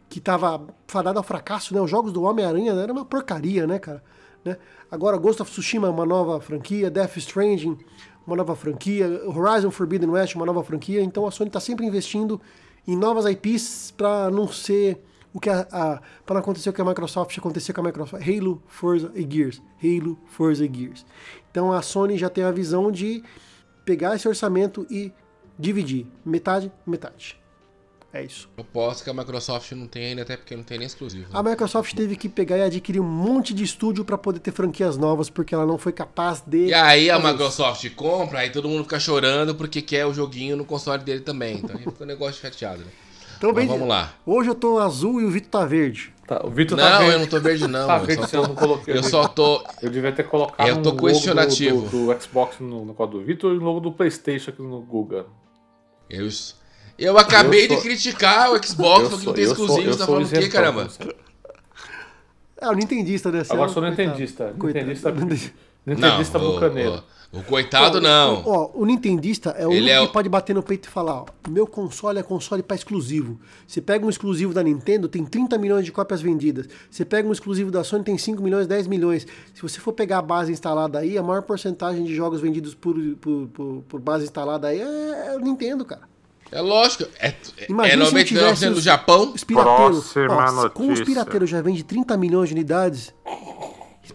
que estava fadada ao fracasso, né? Os jogos do Homem-Aranha né, era uma porcaria, né, cara? Né? Agora, Ghost of Tsushima é uma nova franquia, Death Stranding, uma nova franquia, Horizon Forbidden West, uma nova franquia. Então a Sony está sempre investindo em novas IPs para não ser o que a, a para acontecer o que a Microsoft aconteceu com a Microsoft, Halo, Forza e Gears, Halo, Forza e Gears. Então a Sony já tem a visão de pegar esse orçamento e dividir, metade, metade. É isso. Eu posso que a Microsoft não tem ainda, até porque não tem nem exclusivo. né? A Microsoft teve que pegar e adquirir um monte de estúdio para poder ter franquias novas, porque ela não foi capaz de. E aí a fazer isso. Microsoft compra, aí todo mundo fica chorando porque quer o joguinho no console dele também. Então aí fica um negócio chateado, né? Então, Mas bem, vamos lá. Hoje eu tô azul e o Vitor tá verde. Tá, o Vitor Não, tá verde. eu não tô verde não. *laughs* Tá eu verde, só se eu não coloquei. Eu só tô. Eu devia ter colocado Eu tô um logo questionativo. Do, do, do Xbox no, no quadro do Vitor e o logo do Playstation aqui no Google. Eu, eu acabei Eu sou- de criticar o Xbox porque sou- não tem sou- exclusivo. tá sou falando o quê, caramba? É, o Nintendista, né? Agora é sou coitado. Nintendista. Coitado. Nintendista, Nintendista *laughs* Não, o, bucaneiro. o, o coitado não. Ó, o Nintendista é o Ele único é que o- pode bater no peito e falar, ó, meu console é console para exclusivo. Você pega um exclusivo da Nintendo, tem 30 milhões de cópias vendidas. Você pega um exclusivo da Sony, tem 5 milhões, 10 milhões. Se você for pegar a base instalada aí, a maior porcentagem de jogos vendidos por, por, por, por base instalada aí é, é o Nintendo, cara. É lógico. É, é Imagina se não 99% tivesse do os- Japão. Os pirateiros. Próxima ó, com os notícia. pirateiros já vende 30 milhões de unidades.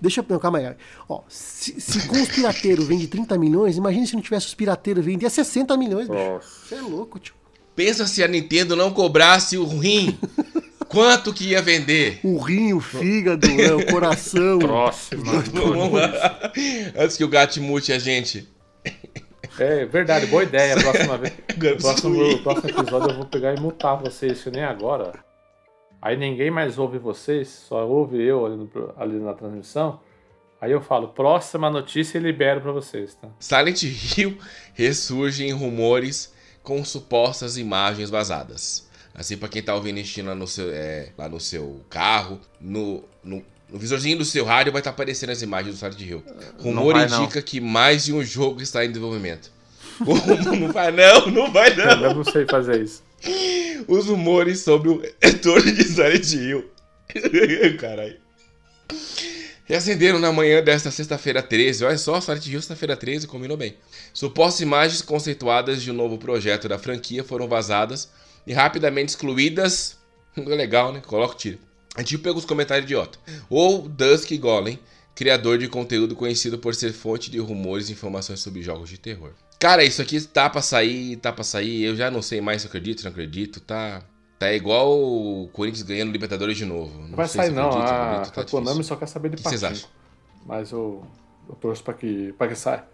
Deixa eu. Não, calma aí. Ó, se, se com os pirateiros vende 30 milhões, imagina se não tivesse os pirateiros vendia 60 milhões, bicho. Nossa. Você é louco, tio. Pensa se a Nintendo não cobrasse o rim. Quanto que ia vender? O rim, o fígado, é, o coração. *laughs* Lá. Antes que o gato mute a gente. É verdade, boa ideia. Próxima vez. *laughs* Próximo, próximo episódio eu vou pegar e mutar vocês, que nem agora. Aí ninguém mais ouve vocês, só ouve eu ali, no ali na transmissão. Aí eu falo, próxima notícia e libero pra vocês, tá? Silent Hill ressurge em rumores com supostas imagens vazadas. Assim, pra quem tá ouvindo isso lá no seu, é, lá no seu carro, no, no, no visorzinho do seu rádio vai estar aparecendo as imagens do Silent Hill. Rumor vai, não. indica que mais de um jogo está em desenvolvimento. *laughs* não vai não, não vai não. Eu não sei fazer isso. Os rumores sobre o retorno de Silent Hill. *laughs* Caralho. Reacenderam na manhã desta sexta-feira 13. Olha só, Silent Hill sexta-feira 13 combinou bem. Supostas imagens conceituadas de um novo projeto da franquia foram vazadas e rapidamente excluídas. *laughs* Legal, né? Coloca o tiro. A gente pega os comentários idiota. Ou Dusk Golem, criador de conteúdo conhecido por ser fonte de rumores e informações sobre jogos de terror. Cara, isso aqui tá pra sair, tá pra sair. Eu já não sei mais se eu acredito, se não acredito. Tá, tá igual o Corinthians ganhando Libertadores de novo. Não vai sei se sair não, acredito, a, acredito, tá a Konami só quer saber de que vocês patinco. Mas eu, eu torço pra que, pra que saia.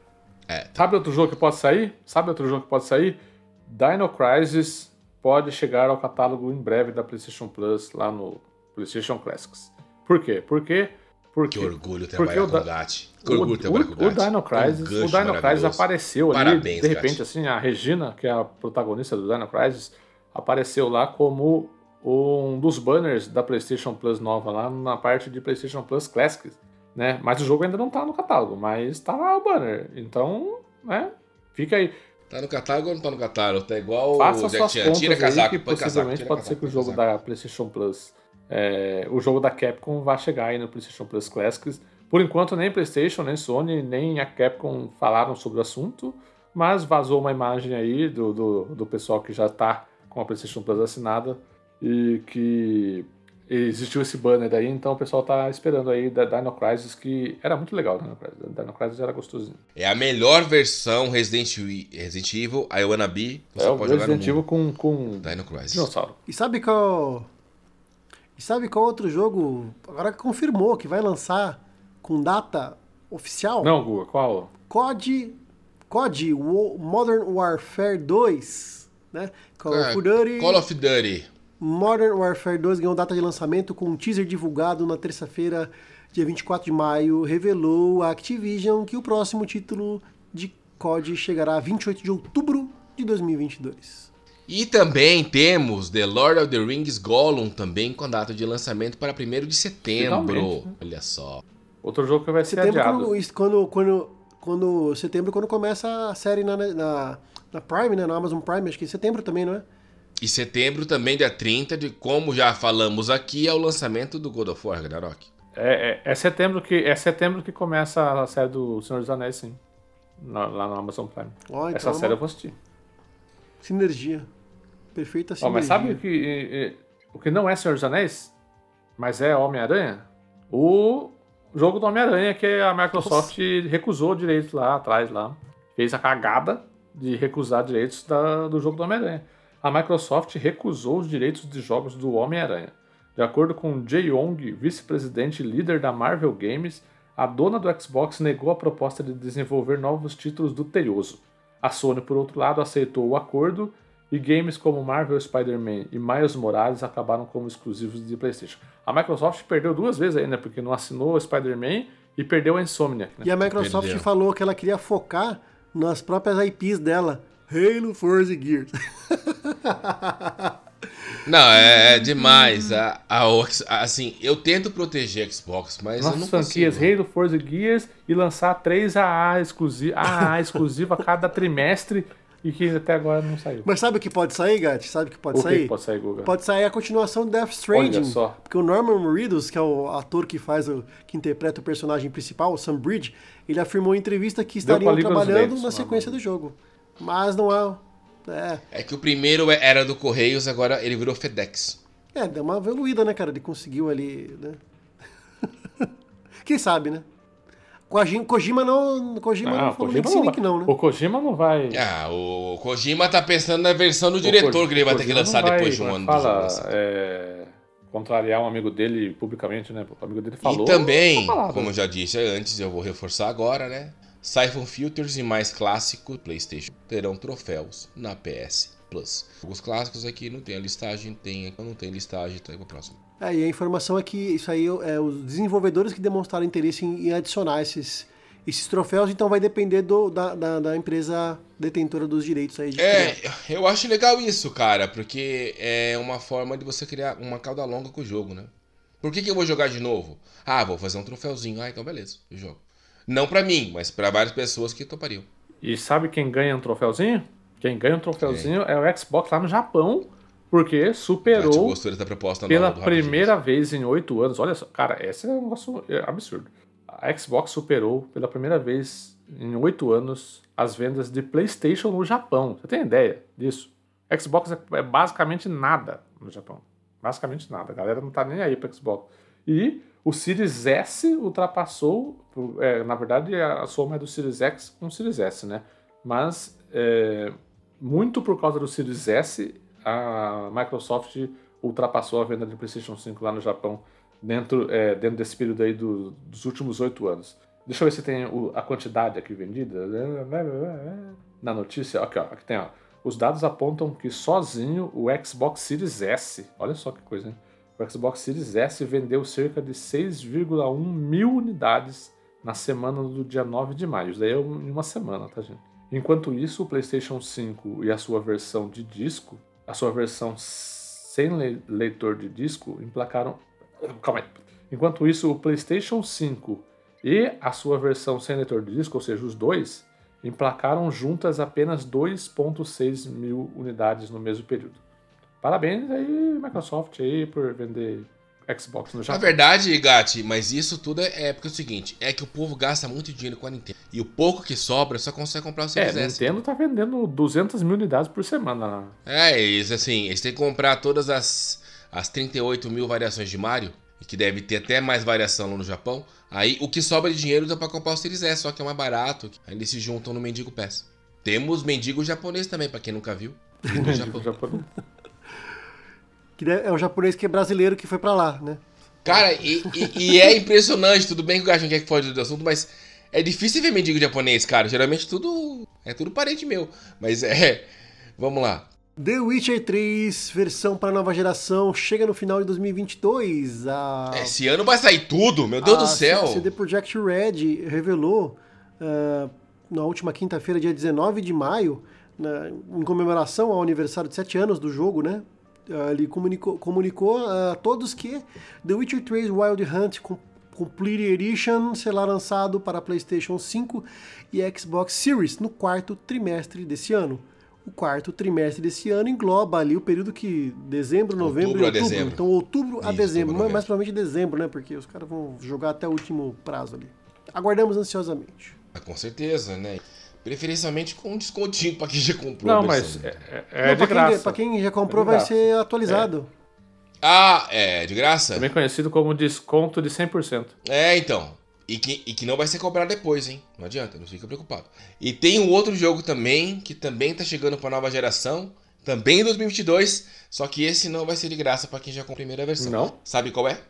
É, tá. Sabe outro jogo que pode sair? Sabe outro jogo que pode sair? Dino Crisis pode chegar ao catálogo em breve da PlayStation Plus lá no PlayStation Classics. Por quê? Porque porque Que orgulho Porque trabalhar o com o Gat. Que o, orgulho trabalhar com o, o o. Dino Crisis, Um o Dino Crisis apareceu ali, Parabéns, de repente, Gat. assim, a Regina, que é a protagonista do Dino Crisis, apareceu lá como um dos banners da PlayStation Plus nova lá na parte de PlayStation Plus Classics, né? Mas o jogo ainda não tá no catálogo, mas tá lá o banner. Então, né? Fica aí. Tá no catálogo ou não tá no catálogo? Tá igual Faça o Jack suas Chan. Tira aí, casaco, que põe casaco. possivelmente tira pode casaco, ser que o jogo casaco. da PlayStation Plus, é, o jogo da Capcom vá chegar aí no PlayStation Plus Classics. Por enquanto, nem PlayStation, nem Sony, nem a Capcom falaram sobre o assunto, mas vazou uma imagem aí do, do, do pessoal que já tá com a PlayStation Plus assinada e que existiu esse banner aí, então o pessoal tá esperando aí da Dino Crisis, que era muito legal, Dino Crisis. Dino Crisis era gostosinho. É a melhor versão Resident Evil, Resident Evil I Wanna Be. Você é o pode jogar no Resident Evil mundo. com, com Dino Crisis. dinossauro. E sabe qual. E sabe qual outro jogo? Agora que confirmou que vai lançar com data oficial? Não, Guga, qual? COD. COD Modern Warfare 2. Né? Call É, of Duty. Call of Duty. Modern Warfare 2 ganhou data de lançamento com um teaser divulgado na terça-feira, dia 24 de maio. Revelou a Activision que o próximo título de COD chegará a 28 de outubro de 2022. E também temos The Lord of the Rings Gollum também com a data de lançamento para 1 de setembro. Finalmente, né? Olha só. Outro jogo que vai ser Setembro, adiado. quando, quando, quando, quando, setembro, quando começa a série na, na, na Prime, né? Na Amazon Prime, acho que em setembro também, não é? E setembro também, dia 30, de como já falamos aqui, é o lançamento do God of War, Ragnarok. É, é, é setembro que, é setembro que começa a série do Senhor dos Anéis, sim. Na- lá no Amazon Prime. Ó, então Essa é uma série eu vou assistir. Sinergia. Perfeita Ó, sinergia. mas sabe que. e- e- o que não é Senhor dos Anéis, mas é Homem-Aranha, o jogo do Homem-Aranha que a Microsoft Nossa. recusou direitos lá atrás lá. Fez a cagada de recusar direitos da, do jogo do Homem-Aranha. A Microsoft recusou os direitos de jogos do Homem-Aranha. De acordo com Jay Young, vice-presidente e líder da Marvel Games, a dona do Xbox negou a proposta de desenvolver novos títulos do Teioso. A Sony, por outro lado, aceitou o acordo e games como Marvel Spider-Man e Miles Morales acabaram como exclusivos de PlayStation. A Microsoft perdeu duas vezes ainda, porque não assinou o Spider-Man e perdeu a Insomniac. Né? E a Microsoft perdeu. falou que ela queria focar nas próprias IPs dela. Halo, Forza e Gears. *laughs* Não, é, é demais. A, a, a, assim, eu tento proteger a Xbox, mas Nossas eu não franquias consigo. Halo, Forza Gears e lançar três AA exclusiva, AA exclusiva a cada trimestre e que até agora não saiu. Mas sabe o que pode sair, Gat? Sabe o que pode o sair? Que pode sair, Guga? Pode sair a continuação do Death Stranding. Olha só. Porque o Norman Reedus, que é o ator que faz o, que interpreta o personagem principal, o Sam Bridge, ele afirmou em entrevista que estariam trabalhando na sequência do jogo. Mas não há. É. é que o primeiro era do Correios, agora ele virou FedEx. É, deu uma evoluída, né, cara? Ele conseguiu ali, né? *laughs* Quem sabe, né? Kojima, Kojima não, Kojima não, não falou Kojima não, não, né? O Kojima não vai. Ah, o Kojima tá pensando na versão do diretor que ele vai ter que lançar vai, depois de um ano. Fala, é, contrariar um amigo dele publicamente, né? O amigo dele falou. E também, como eu já disse antes, eu vou reforçar agora, né? Siphon Filters e mais clássico PlayStation terão troféus na PS Plus. Os clássicos aqui não tem a listagem, tem, não tem listagem, então é pro próximo. É, e a informação é que isso aí é os desenvolvedores que demonstraram interesse em, em adicionar esses, esses troféus, então vai depender do, da, da, da, empresa detentora dos direitos aí. De é, criar. eu acho legal isso, cara, porque é uma forma de você criar uma cauda longa com o jogo, né? Por que, que eu vou jogar de novo? Ah, vou fazer um troféuzinho. Ah, então beleza, eu jogo. Não para mim, mas para várias pessoas que topariam. E sabe quem ganha um troféuzinho? Quem ganha um troféuzinho é, é o Xbox lá no Japão, porque superou pela primeira vez em oito anos. Olha só, cara, esse é um negócio absurdo. A Xbox superou pela primeira vez em oito anos as vendas de PlayStation no Japão. Você tem ideia disso? Xbox é, é basicamente nada no Japão. Basicamente nada. A galera não tá nem aí para Xbox. E o Series S ultrapassou, é, na verdade, a soma é do Series X com o Series S, né? Mas é, muito por causa do Series S a Microsoft ultrapassou a venda de PlayStation 5 lá no Japão dentro, é, dentro desse período aí do, dos últimos oito anos. Deixa eu ver se tem o, a quantidade aqui vendida. Na notícia, aqui, ó, aqui tem, ó. Os dados apontam que sozinho o Xbox Series S, olha só que coisa, hein? O Xbox Series S vendeu cerca de 6,1 mil unidades na semana do dia 9 de maio. Isso daí é em uma semana, tá, gente? Enquanto isso, o PlayStation 5 e a sua versão de disco a sua versão sem leitor de disco emplacaram. Calma aí. Enquanto isso, o PlayStation 5 e a sua versão sem leitor de disco, ou seja, os dois, emplacaram juntas apenas 2,6 mil unidades no mesmo período. Parabéns aí, Microsoft, aí, por vender Xbox no Japão. Na verdade, Gatti, mas isso tudo é, é porque é o seguinte, é que o povo gasta muito dinheiro com a Nintendo. E o pouco que sobra só consegue comprar o Series é, A Nintendo tá vendendo 200 mil unidades por semana. É, isso assim, eles têm que comprar todas as, as 38 mil variações de Mario, que deve ter até mais variação lá no Japão. Aí o que sobra de dinheiro dá pra comprar o Series S, só que é mais barato. Aí eles se juntam no Mendigo Pass. Temos mendigo japonês também, pra quem nunca viu. *laughs* No Japão. Que é o japonês que é brasileiro que foi para lá, né? Cara, e, e, e, é impressionante, tudo bem que o Gajo quer que foge do assunto, mas é difícil ver mendigo japonês, cara. Geralmente tudo. É tudo parente meu. Mas é. Vamos lá. The Witcher 3, versão para nova geração, chega no final de 2022. A... Esse ano vai sair tudo, meu Deus do céu. A CD Projekt Red revelou uh, na última quinta-feira, dia 19 de maio, na, em comemoração ao aniversário de 7 anos do jogo, né? Ele comunicou, comunicou a todos que The Witcher 3 Wild Hunt Complete Edition será lançado para PlayStation 5 e Xbox Series no quarto trimestre desse ano. O quarto trimestre desse ano engloba ali o período que dezembro, novembro outubro e outubro. Dezembro. Então outubro Isso, a dezembro, outubro, mais provavelmente dezembro, né? Porque os caras vão jogar até o último prazo ali. Aguardamos ansiosamente. Ah, com certeza, né? Preferencialmente com um descontinho para quem já comprou. Não, mas é, é, é Não, de graça. Quem, pra quem já comprou é vai ser atualizado. Ah, é, de graça? Também conhecido como desconto de 100%. É, então. E que, e que não vai ser cobrado depois, hein? Não adianta, não fica preocupado. E tem um outro jogo também, que também tá chegando pra nova geração, também em 2022, só que esse não vai ser de graça pra quem já comprou a primeira versão. Não? Sabe qual é?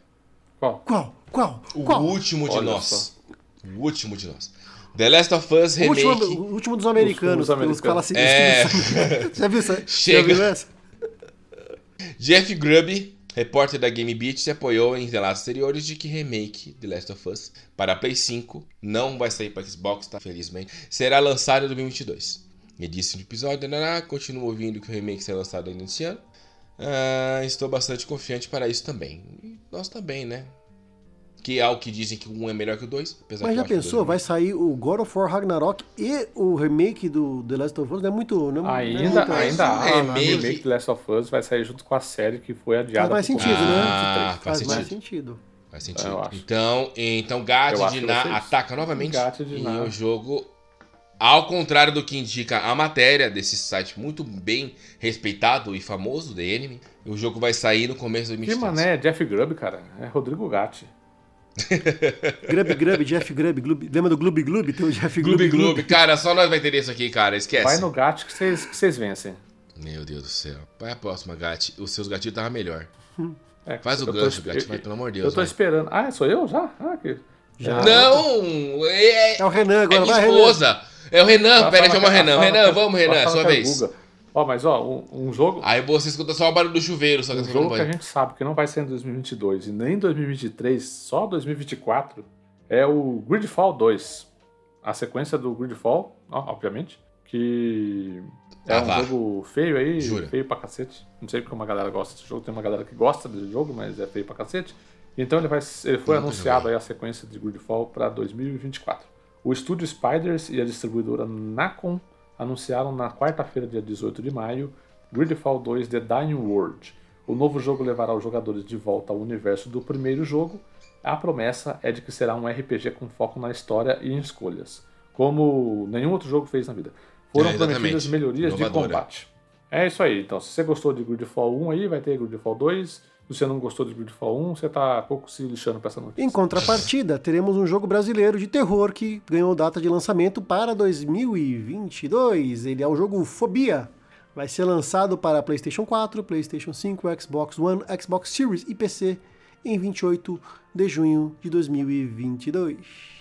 Qual? Qual? Qual? O Qual? último de Olha nós. só. O último de nós. The Last of Us O Remake. último, o último dos americanos. Os- os Os caras assim, É. Já viu essa? *laughs* Chega. Já viu essa? Jeff Grubb, repórter da Game Beat, se apoiou em relatos anteriores de que remake The Last of Us para Play 5 não vai sair para Xbox, tá? Felizmente, será lançado em 2022. Ele disse no episódio, "Nanã, continuo ouvindo que o remake será lançado ainda esse ano. Ah, estou bastante confiante para isso também. E nós também, né? Que é o que dizem que um é melhor que o dois. apesar Mas que já que o pensou? dois é Vai sair o God of War Ragnarok e o remake do The Last of Us. Não é muito. Não, não é Ainda, muito- ainda há remake- remake, remake de Last of Us vai sair junto com a série que foi adiada. Faz mais por sentido, né? Ah, Faz, faz mais sentido. sentido. Faz sentido. Eu acho. Então, então Gat de que Na ataca novamente. Gat de e o jogo, ao contrário do que indica a matéria desse site muito bem respeitado e famoso, The Enemy, o jogo vai sair no começo de Que 2023. mané, Jeff Grubb, cara. É Rodrigo Gatti. Grub Grub, Jeff Grub, Glub. Lembra do Gloob Gloob? Tem o Jeff Gloob Gloob Gloob. Gloob. Cara, só nós vai ter isso aqui, cara. Esquece. Vai no Gatti que vocês que vocês vencem. Meu Deus do céu. Vai a próxima, Gat. Os seus gatilhos estavam melhor. É, Faz o eu tô gancho, Gat. Vai, pelo amor de Eu Deus. tô vai. esperando. Ah, sou eu já? Ah, que... Já. Não! É, É o Renan é agora, minha vai, Renan. esposa. É o Renan. Pera, falando chama o Renan. Renan, vamos, Renan. Sua é vez. Guga. Ó, mas ó, um, um jogo, Aí você escuta só o barulho do chuveiro, só que um jogo que a gente sabe que não vai ser em 2022 e nem em 2023, só 2024, é o Gridfall 2. A sequência do Gridfall, ó, obviamente, que é Ah, um vá. jogo feio aí, Jura? feio pra cacete. Não sei porque uma galera gosta desse jogo, tem uma galera que gosta desse jogo, mas é feio pra cacete. Então ele, vai, ele foi anunciado aí a sequência de Gridfall para 2024. O estúdio Spiders e a distribuidora Nacon anunciaram na quarta-feira, dia 18 de maio, Gridfall 2 The Dying World. O novo jogo levará os jogadores de volta ao universo do primeiro jogo. A promessa é de que será um RPG com foco na história e em escolhas, como nenhum outro jogo fez na vida. Foram É, prometidas melhorias de Inovadora. combate. É isso aí. Então, se você gostou de Gridfall 1 aí, vai ter Gridfall 2. Se você não gostou de Gridfall 1, você tá pouco se lixando pra essa notícia. Em contrapartida, teremos um jogo brasileiro de terror que ganhou data de lançamento para 2022. Ele é o jogo Fobia. Vai ser lançado para PlayStation 4, PlayStation 5, Xbox One, Xbox Series e PC em 28 de junho de 2022.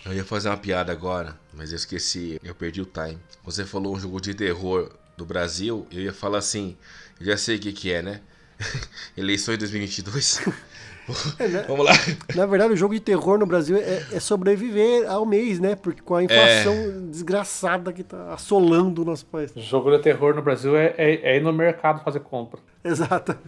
Eu ia fazer uma piada agora, mas eu esqueci. Eu perdi o time. Você falou um jogo de terror do Brasil, eu ia falar assim. Eu já sei o que, que é, né? *laughs* Eleições 2022. *laughs* né? Vamos lá. Na verdade, o jogo de terror no Brasil é, é sobreviver ao mês, né? Porque com a inflação desgraçada que tá assolando o nosso país. Jogo de terror no Brasil é, é- é ir no mercado fazer compra. Exatamente.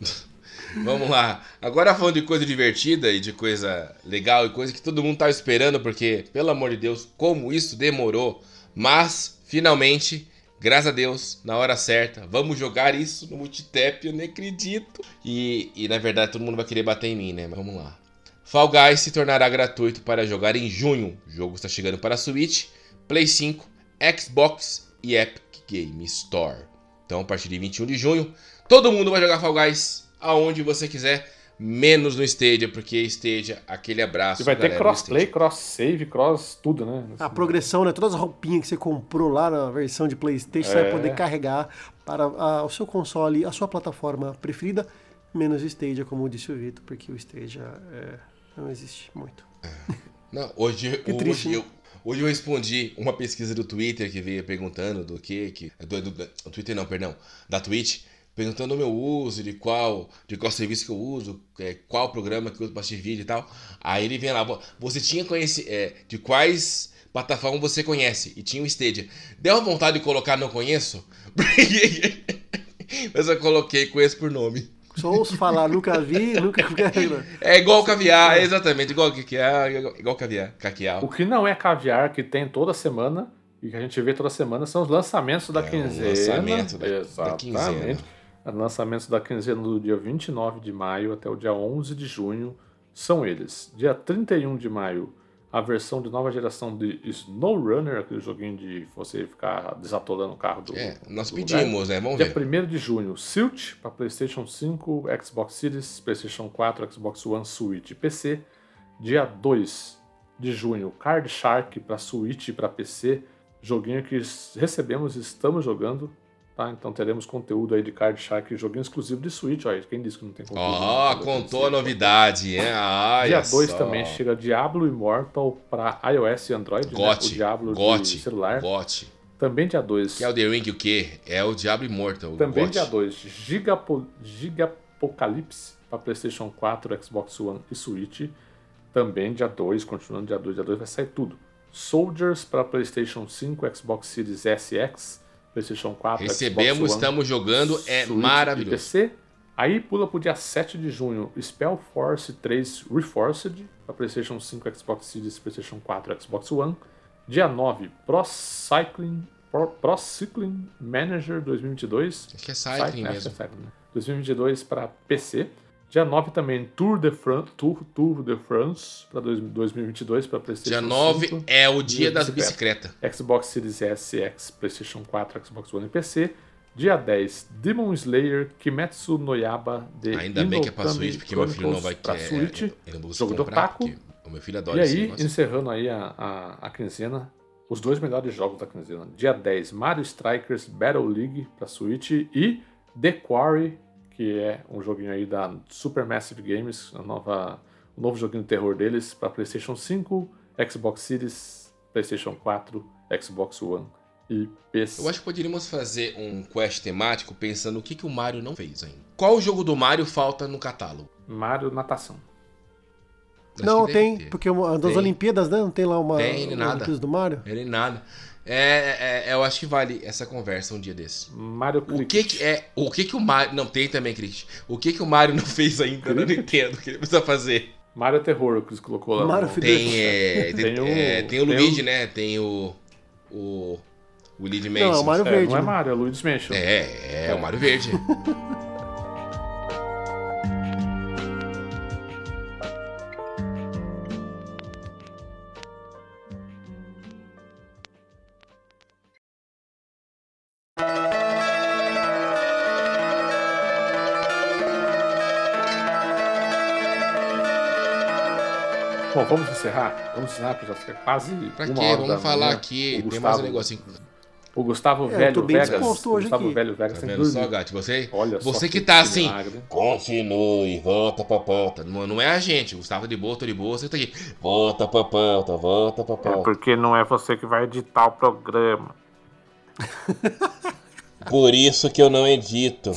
*laughs* Vamos lá. Agora falando de coisa divertida e de coisa legal e coisa que todo mundo tava esperando, porque, pelo amor de Deus, como isso demorou. Mas, finalmente, graças a Deus, na hora certa, vamos jogar isso no Multitap, eu nem acredito. E, e na verdade todo mundo vai querer bater em mim, né? Mas vamos lá. Fall Guys se tornará gratuito para jogar em junho. O jogo está chegando para Switch, Play 5, Xbox e Epic Game Store. Então, a partir de 21 de junho, todo mundo vai jogar Fall Guys aonde você quiser, menos no Stadia, porque Stadia, aquele abraço. E vai ter galera do crossplay, cross-save, cross tudo, né? A progressão, né? Todas as roupinhas que você comprou lá na versão de PlayStation, você vai É. poder carregar para a- o seu console, a sua plataforma preferida, menos o Stadia, como disse o Vitor, porque o Stadia é, não existe muito. Não, hoje, *laughs* Que hoje, triste, né? eu, hoje eu respondi uma pesquisa do Twitter que veio perguntando do que. que do, do, do Twitter não, perdão, da Twitch, perguntando o meu uso, de qual, de qual serviço que eu uso, é, qual programa que eu uso para assistir vídeo e tal. Aí ele vem lá, "Vo- você tinha conheci, é, de quais plataformas você conhece? E tinha o Stadia. Deu uma vontade de colocar não conheço? *laughs* Mas eu coloquei conheço por nome. Só ouço falar, nunca vi, nunca. *laughs* É igual caviar, é exatamente, igual que é, igual, caviar, caquial. O que não é caviar, que tem toda semana, e que a gente vê toda semana, são os lançamentos da É, quinzena. lançamento da- da quinzena. Lançamentos da quinzena do dia 29 de maio até o dia 11 de junho são eles. Dia 31 de maio, a versão de nova geração de Snow Runner, aquele joguinho de você ficar desatolando o carro do. É, nós do pedimos, né? Vamos Dia ver. 1 de junho, Silt para PlayStation 5, Xbox Series, PlayStation 4, Xbox One, Switch e PC. Dia 2 de junho, Card Shark para Switch e para PC. Joguinho que recebemos e estamos jogando. Tá? Então teremos conteúdo aí de Card Shark, joguinho exclusivo de Switch. Olha, quem disse que não tem conteúdo? Ó, no contou a novidade, hein? Ah, Dia olha 2 só. também chega Diablo Immortal para iOS e Android. né? O Diablo de Gote, celular. Gote. Também dia 2. Que é o The Ring o quê? É o Diablo Immortal. Também Gote. dia 2, Gigapo... Gigapocalipse para PlayStation 4, Xbox One e Switch. Também dia 2, continuando dia 2, dia 2 vai sair tudo. Soldiers para PlayStation 5, Xbox Series SX, PlayStation 4, Recebemos, Xbox One, estamos jogando, é Switch maravilhoso. PC. Aí pula pro dia 7 de junho, Spell Force 3 Reforced para PlayStation 5, Xbox Series, PlayStation 4, Xbox One. Dia 9, Pro Cycling, Pro, Pro Cycling Manager 2022. Acho que é Cycling né? mesmo. Acho que é Cycling, né? 2022 para PC. Dia 9 também Tour de, Fran Tour, Tour de France para 2022 para PlayStation Dia 9 5. é o dia Dia das bicicleta. bicicletas. Xbox Series S, X, PlayStation 4, Xbox One e PC. Dia 10, Demon Slayer Kimetsu no Yaba de Ainda bem que é pra Inokami Switch, porque meu filho não vai querer. Switch. Ele não busca jogo do comprar, Otaku. porque O meu filho adora E aí, negócio. encerrando aí a, a, a quinzena, os dois melhores jogos da quinzena. Dia 10, Mario Strikers Battle League para Switch e The Quarry, que é um joguinho aí da Supermassive Games, a nova, o novo joguinho de terror deles para PlayStation 5, Xbox Series, PlayStation 4, Xbox One e PC. Eu acho que poderíamos fazer um quest temático pensando o que, que o Mario não fez ainda. Qual jogo do Mario falta no catálogo? Mario Natação. Acho Não, tem, ter. porque uma, das Tem. Olimpíadas, né? Não tem lá uma, Tem, uma nada. Olimpíadas do Mario? Ele nada. É, é, eu acho que vale essa conversa um dia desse. Mario O que que é, o que que o Mario, não tem também, Cris. O que que o Mario não fez ainda? Eu não entendo o que ele precisa fazer. Mario Terror, que eles colocou lá. Mario no-. Tem, é, tem, Tem o- é, tem o tem Luigi, o- né? Tem o o o Luigi Não, Mansion. o Mario É, Verde. não é né? Mario, é Luigi's Mansion. É, é, o Mario Verde. *laughs* Bom, vamos encerrar? Vamos encerrar, porque já fica quase Pra uma quê? hora da Vamos falar manhã. aqui. O Tem Gustavo, mais um negocinho. O Gustavo É, eu Velho tô bem Vegas. disposto o hoje Gustavo aqui. Velho Vegas Tá que vendo só. Gatti? Você, Olha só você que tá assim. milagre. Continue, volta pra pauta. Não, não é a gente. Gustavo de boa, tô de boa, você tá aqui. Volta pra pauta, volta pra pauta. porque não é você que vai editar o programa. Por isso que eu não edito.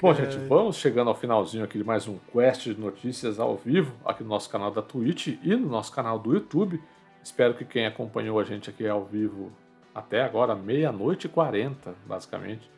Bom, gente, vamos chegando ao finalzinho aqui de mais um Quest de Notícias ao vivo, aqui no nosso canal da Twitch e no nosso canal do YouTube. Espero que quem acompanhou a gente aqui ao vivo até agora, meia-noite e 40, basicamente,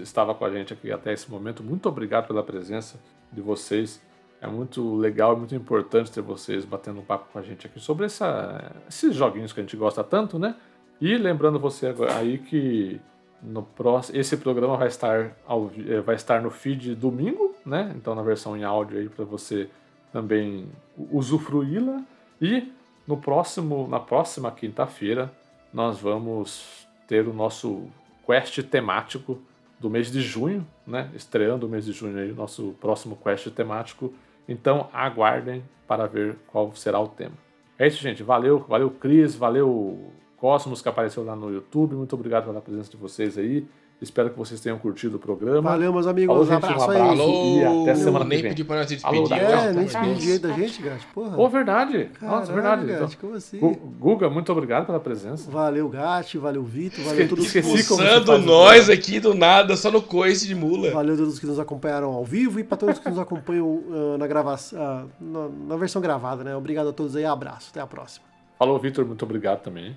estava com a gente aqui até esse momento. Muito obrigado pela presença de vocês. É muito legal e muito importante ter vocês batendo um papo com a gente aqui sobre essa- esses joguinhos que a gente gosta tanto, né? E lembrando você aí que no próximo, esse programa vai estar, ao eh, vai estar no feed domingo, né? Então na versão em áudio aí para você também usufruí-la. E no próximo, na próxima quinta-feira nós vamos ter o nosso quest temático do mês de junho, né? Estreando o mês de junho aí, o nosso próximo quest temático. Então aguardem para ver qual será o tema. É isso, gente. Valeu, valeu Cris, valeu Cosmos que apareceu lá no YouTube. Muito obrigado pela presença de vocês aí. Espero que vocês tenham curtido o programa. Valeu, meus amigos. Falou, um gente, um abraço aí. abraço. Alô, E até semana que nem vem. pedi pra nós se Alô, despedir. Daniel. ó. É, nem Tchau. despedi direito da gente, Gato. Porra. Pô, verdade. Nossa, Caralho, verdade. Gato, Então, como assim? Gu- Guga, muito obrigado pela presença. Valeu, Gatti. Valeu, Vitor. Valeu Esque- todos esqueci como se Expulsando o nós programa. aqui do nada, só no coice de mula. Valeu a todos que nos acompanharam ao vivo e para todos que nos acompanham ah, na gravação, ah, na, na versão gravada, né? Obrigado a todos aí, abraço, até a próxima. Falou, Vitor, muito obrigado também.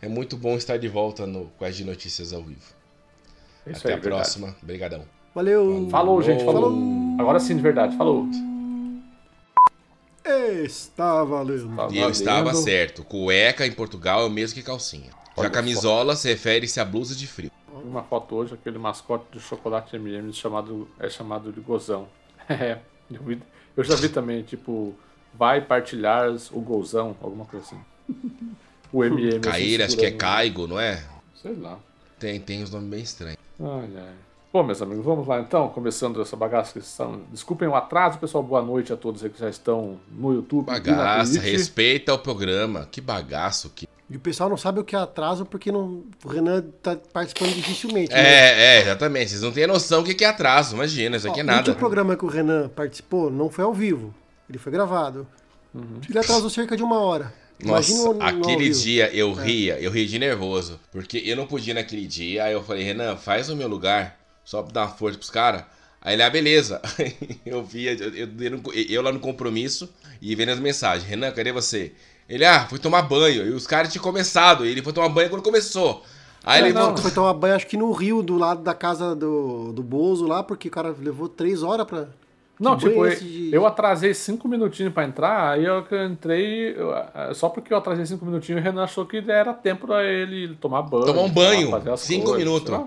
É muito bom estar de volta no Quest de Notícias ao vivo. É isso Até aí, a verdade. próxima. Obrigadão. Valeu! Falou, gente. Falou. Falou. Agora sim, de verdade. Falou. Está valendo. Tá E eu estava certo. Cueca em Portugal é o mesmo que calcinha. Olha Já camisola se refere-se a blusa de frio. Uma foto hoje, aquele mascote de chocolate M&M's chamado, é chamado de gozão. *laughs* É, eu, vi- eu já vi também, tipo, vai partilhar o golzão, alguma coisa assim. *laughs* O MM. Cair, acho que é Caigo, não é? Sei lá. Tem, tem uns nomes bem estranhos. Ai, ai. Bom, meus amigos, vamos lá então, começando essa bagaça que estão. Desculpem o atraso, pessoal. Boa noite a todos aí que já estão no YouTube. na Bagaça, respeita o programa. Que bagaço que. E o pessoal não sabe o que é atraso porque não, o Renan tá participando dificilmente. né? É, é, exatamente. Vocês não têm noção do que é atraso. Imagina, isso aqui é Ó, O nada. último programa que o Renan participou não foi ao vivo. Ele foi gravado. Ele atrasou cerca de uma hora. Nossa, no aquele dia eu ria, eu ria de nervoso. Porque eu não podia naquele dia. Aí eu falei, Renan, faz o meu lugar, só pra dar uma força pros caras. Aí ele, ah, beleza. *laughs* eu via, eu, eu, eu- lá no compromisso e vendo as mensagens. Renan, cadê você? Ele, ah, fui tomar banho. E os caras tinham começado. E ele foi tomar banho quando começou. Aí É, ele não, voltou. foi tomar banho, acho que no rio, do lado da casa do, do Bozo lá, porque o cara levou três horas pra. Não, Que tipo, eu, esse de- eu atrasei cinco minutinhos pra entrar, aí eu que entrei, eu- ah, só porque eu atrasei cinco minutinhos, o Renan achou que era tempo pra ele tomar banho. Tomar um banho, fazer as cinco coisas, minutos. lá.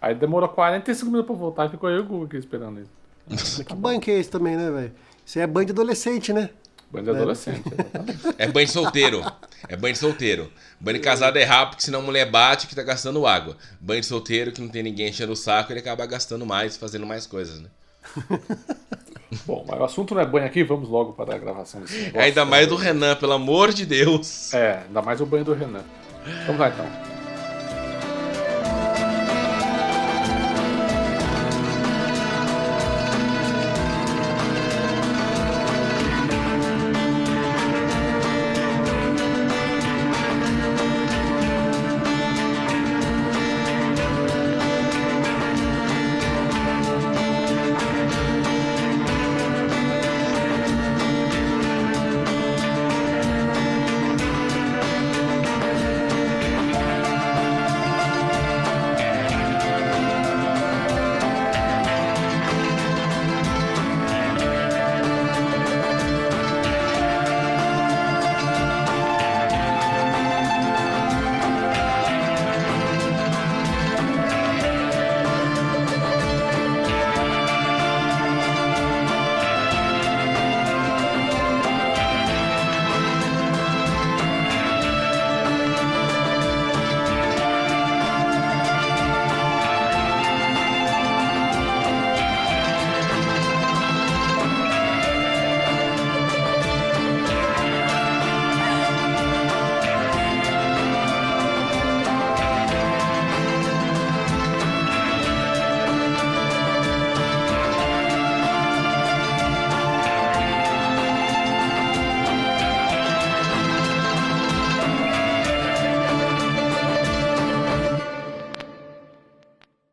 Aí demorou 45 minutos pra voltar e ficou eu e o Google aqui esperando ele. *laughs* Que banho que é esse também, né, velho? Isso aí é banho de adolescente, né? Banho de adolescente. exatamente. É banho de solteiro. É banho de solteiro. Banho de casado é rápido, porque senão a mulher bate que tá gastando água. Banho de solteiro, que não tem ninguém enchendo o saco, ele acaba gastando mais, fazendo mais coisas, né? *laughs* Bom, mas o assunto não é banho aqui, vamos logo para a gravação desse negócio. Ainda mais do Renan, pelo amor de Deus. É, ainda mais o banho do Renan. Vamos lá então.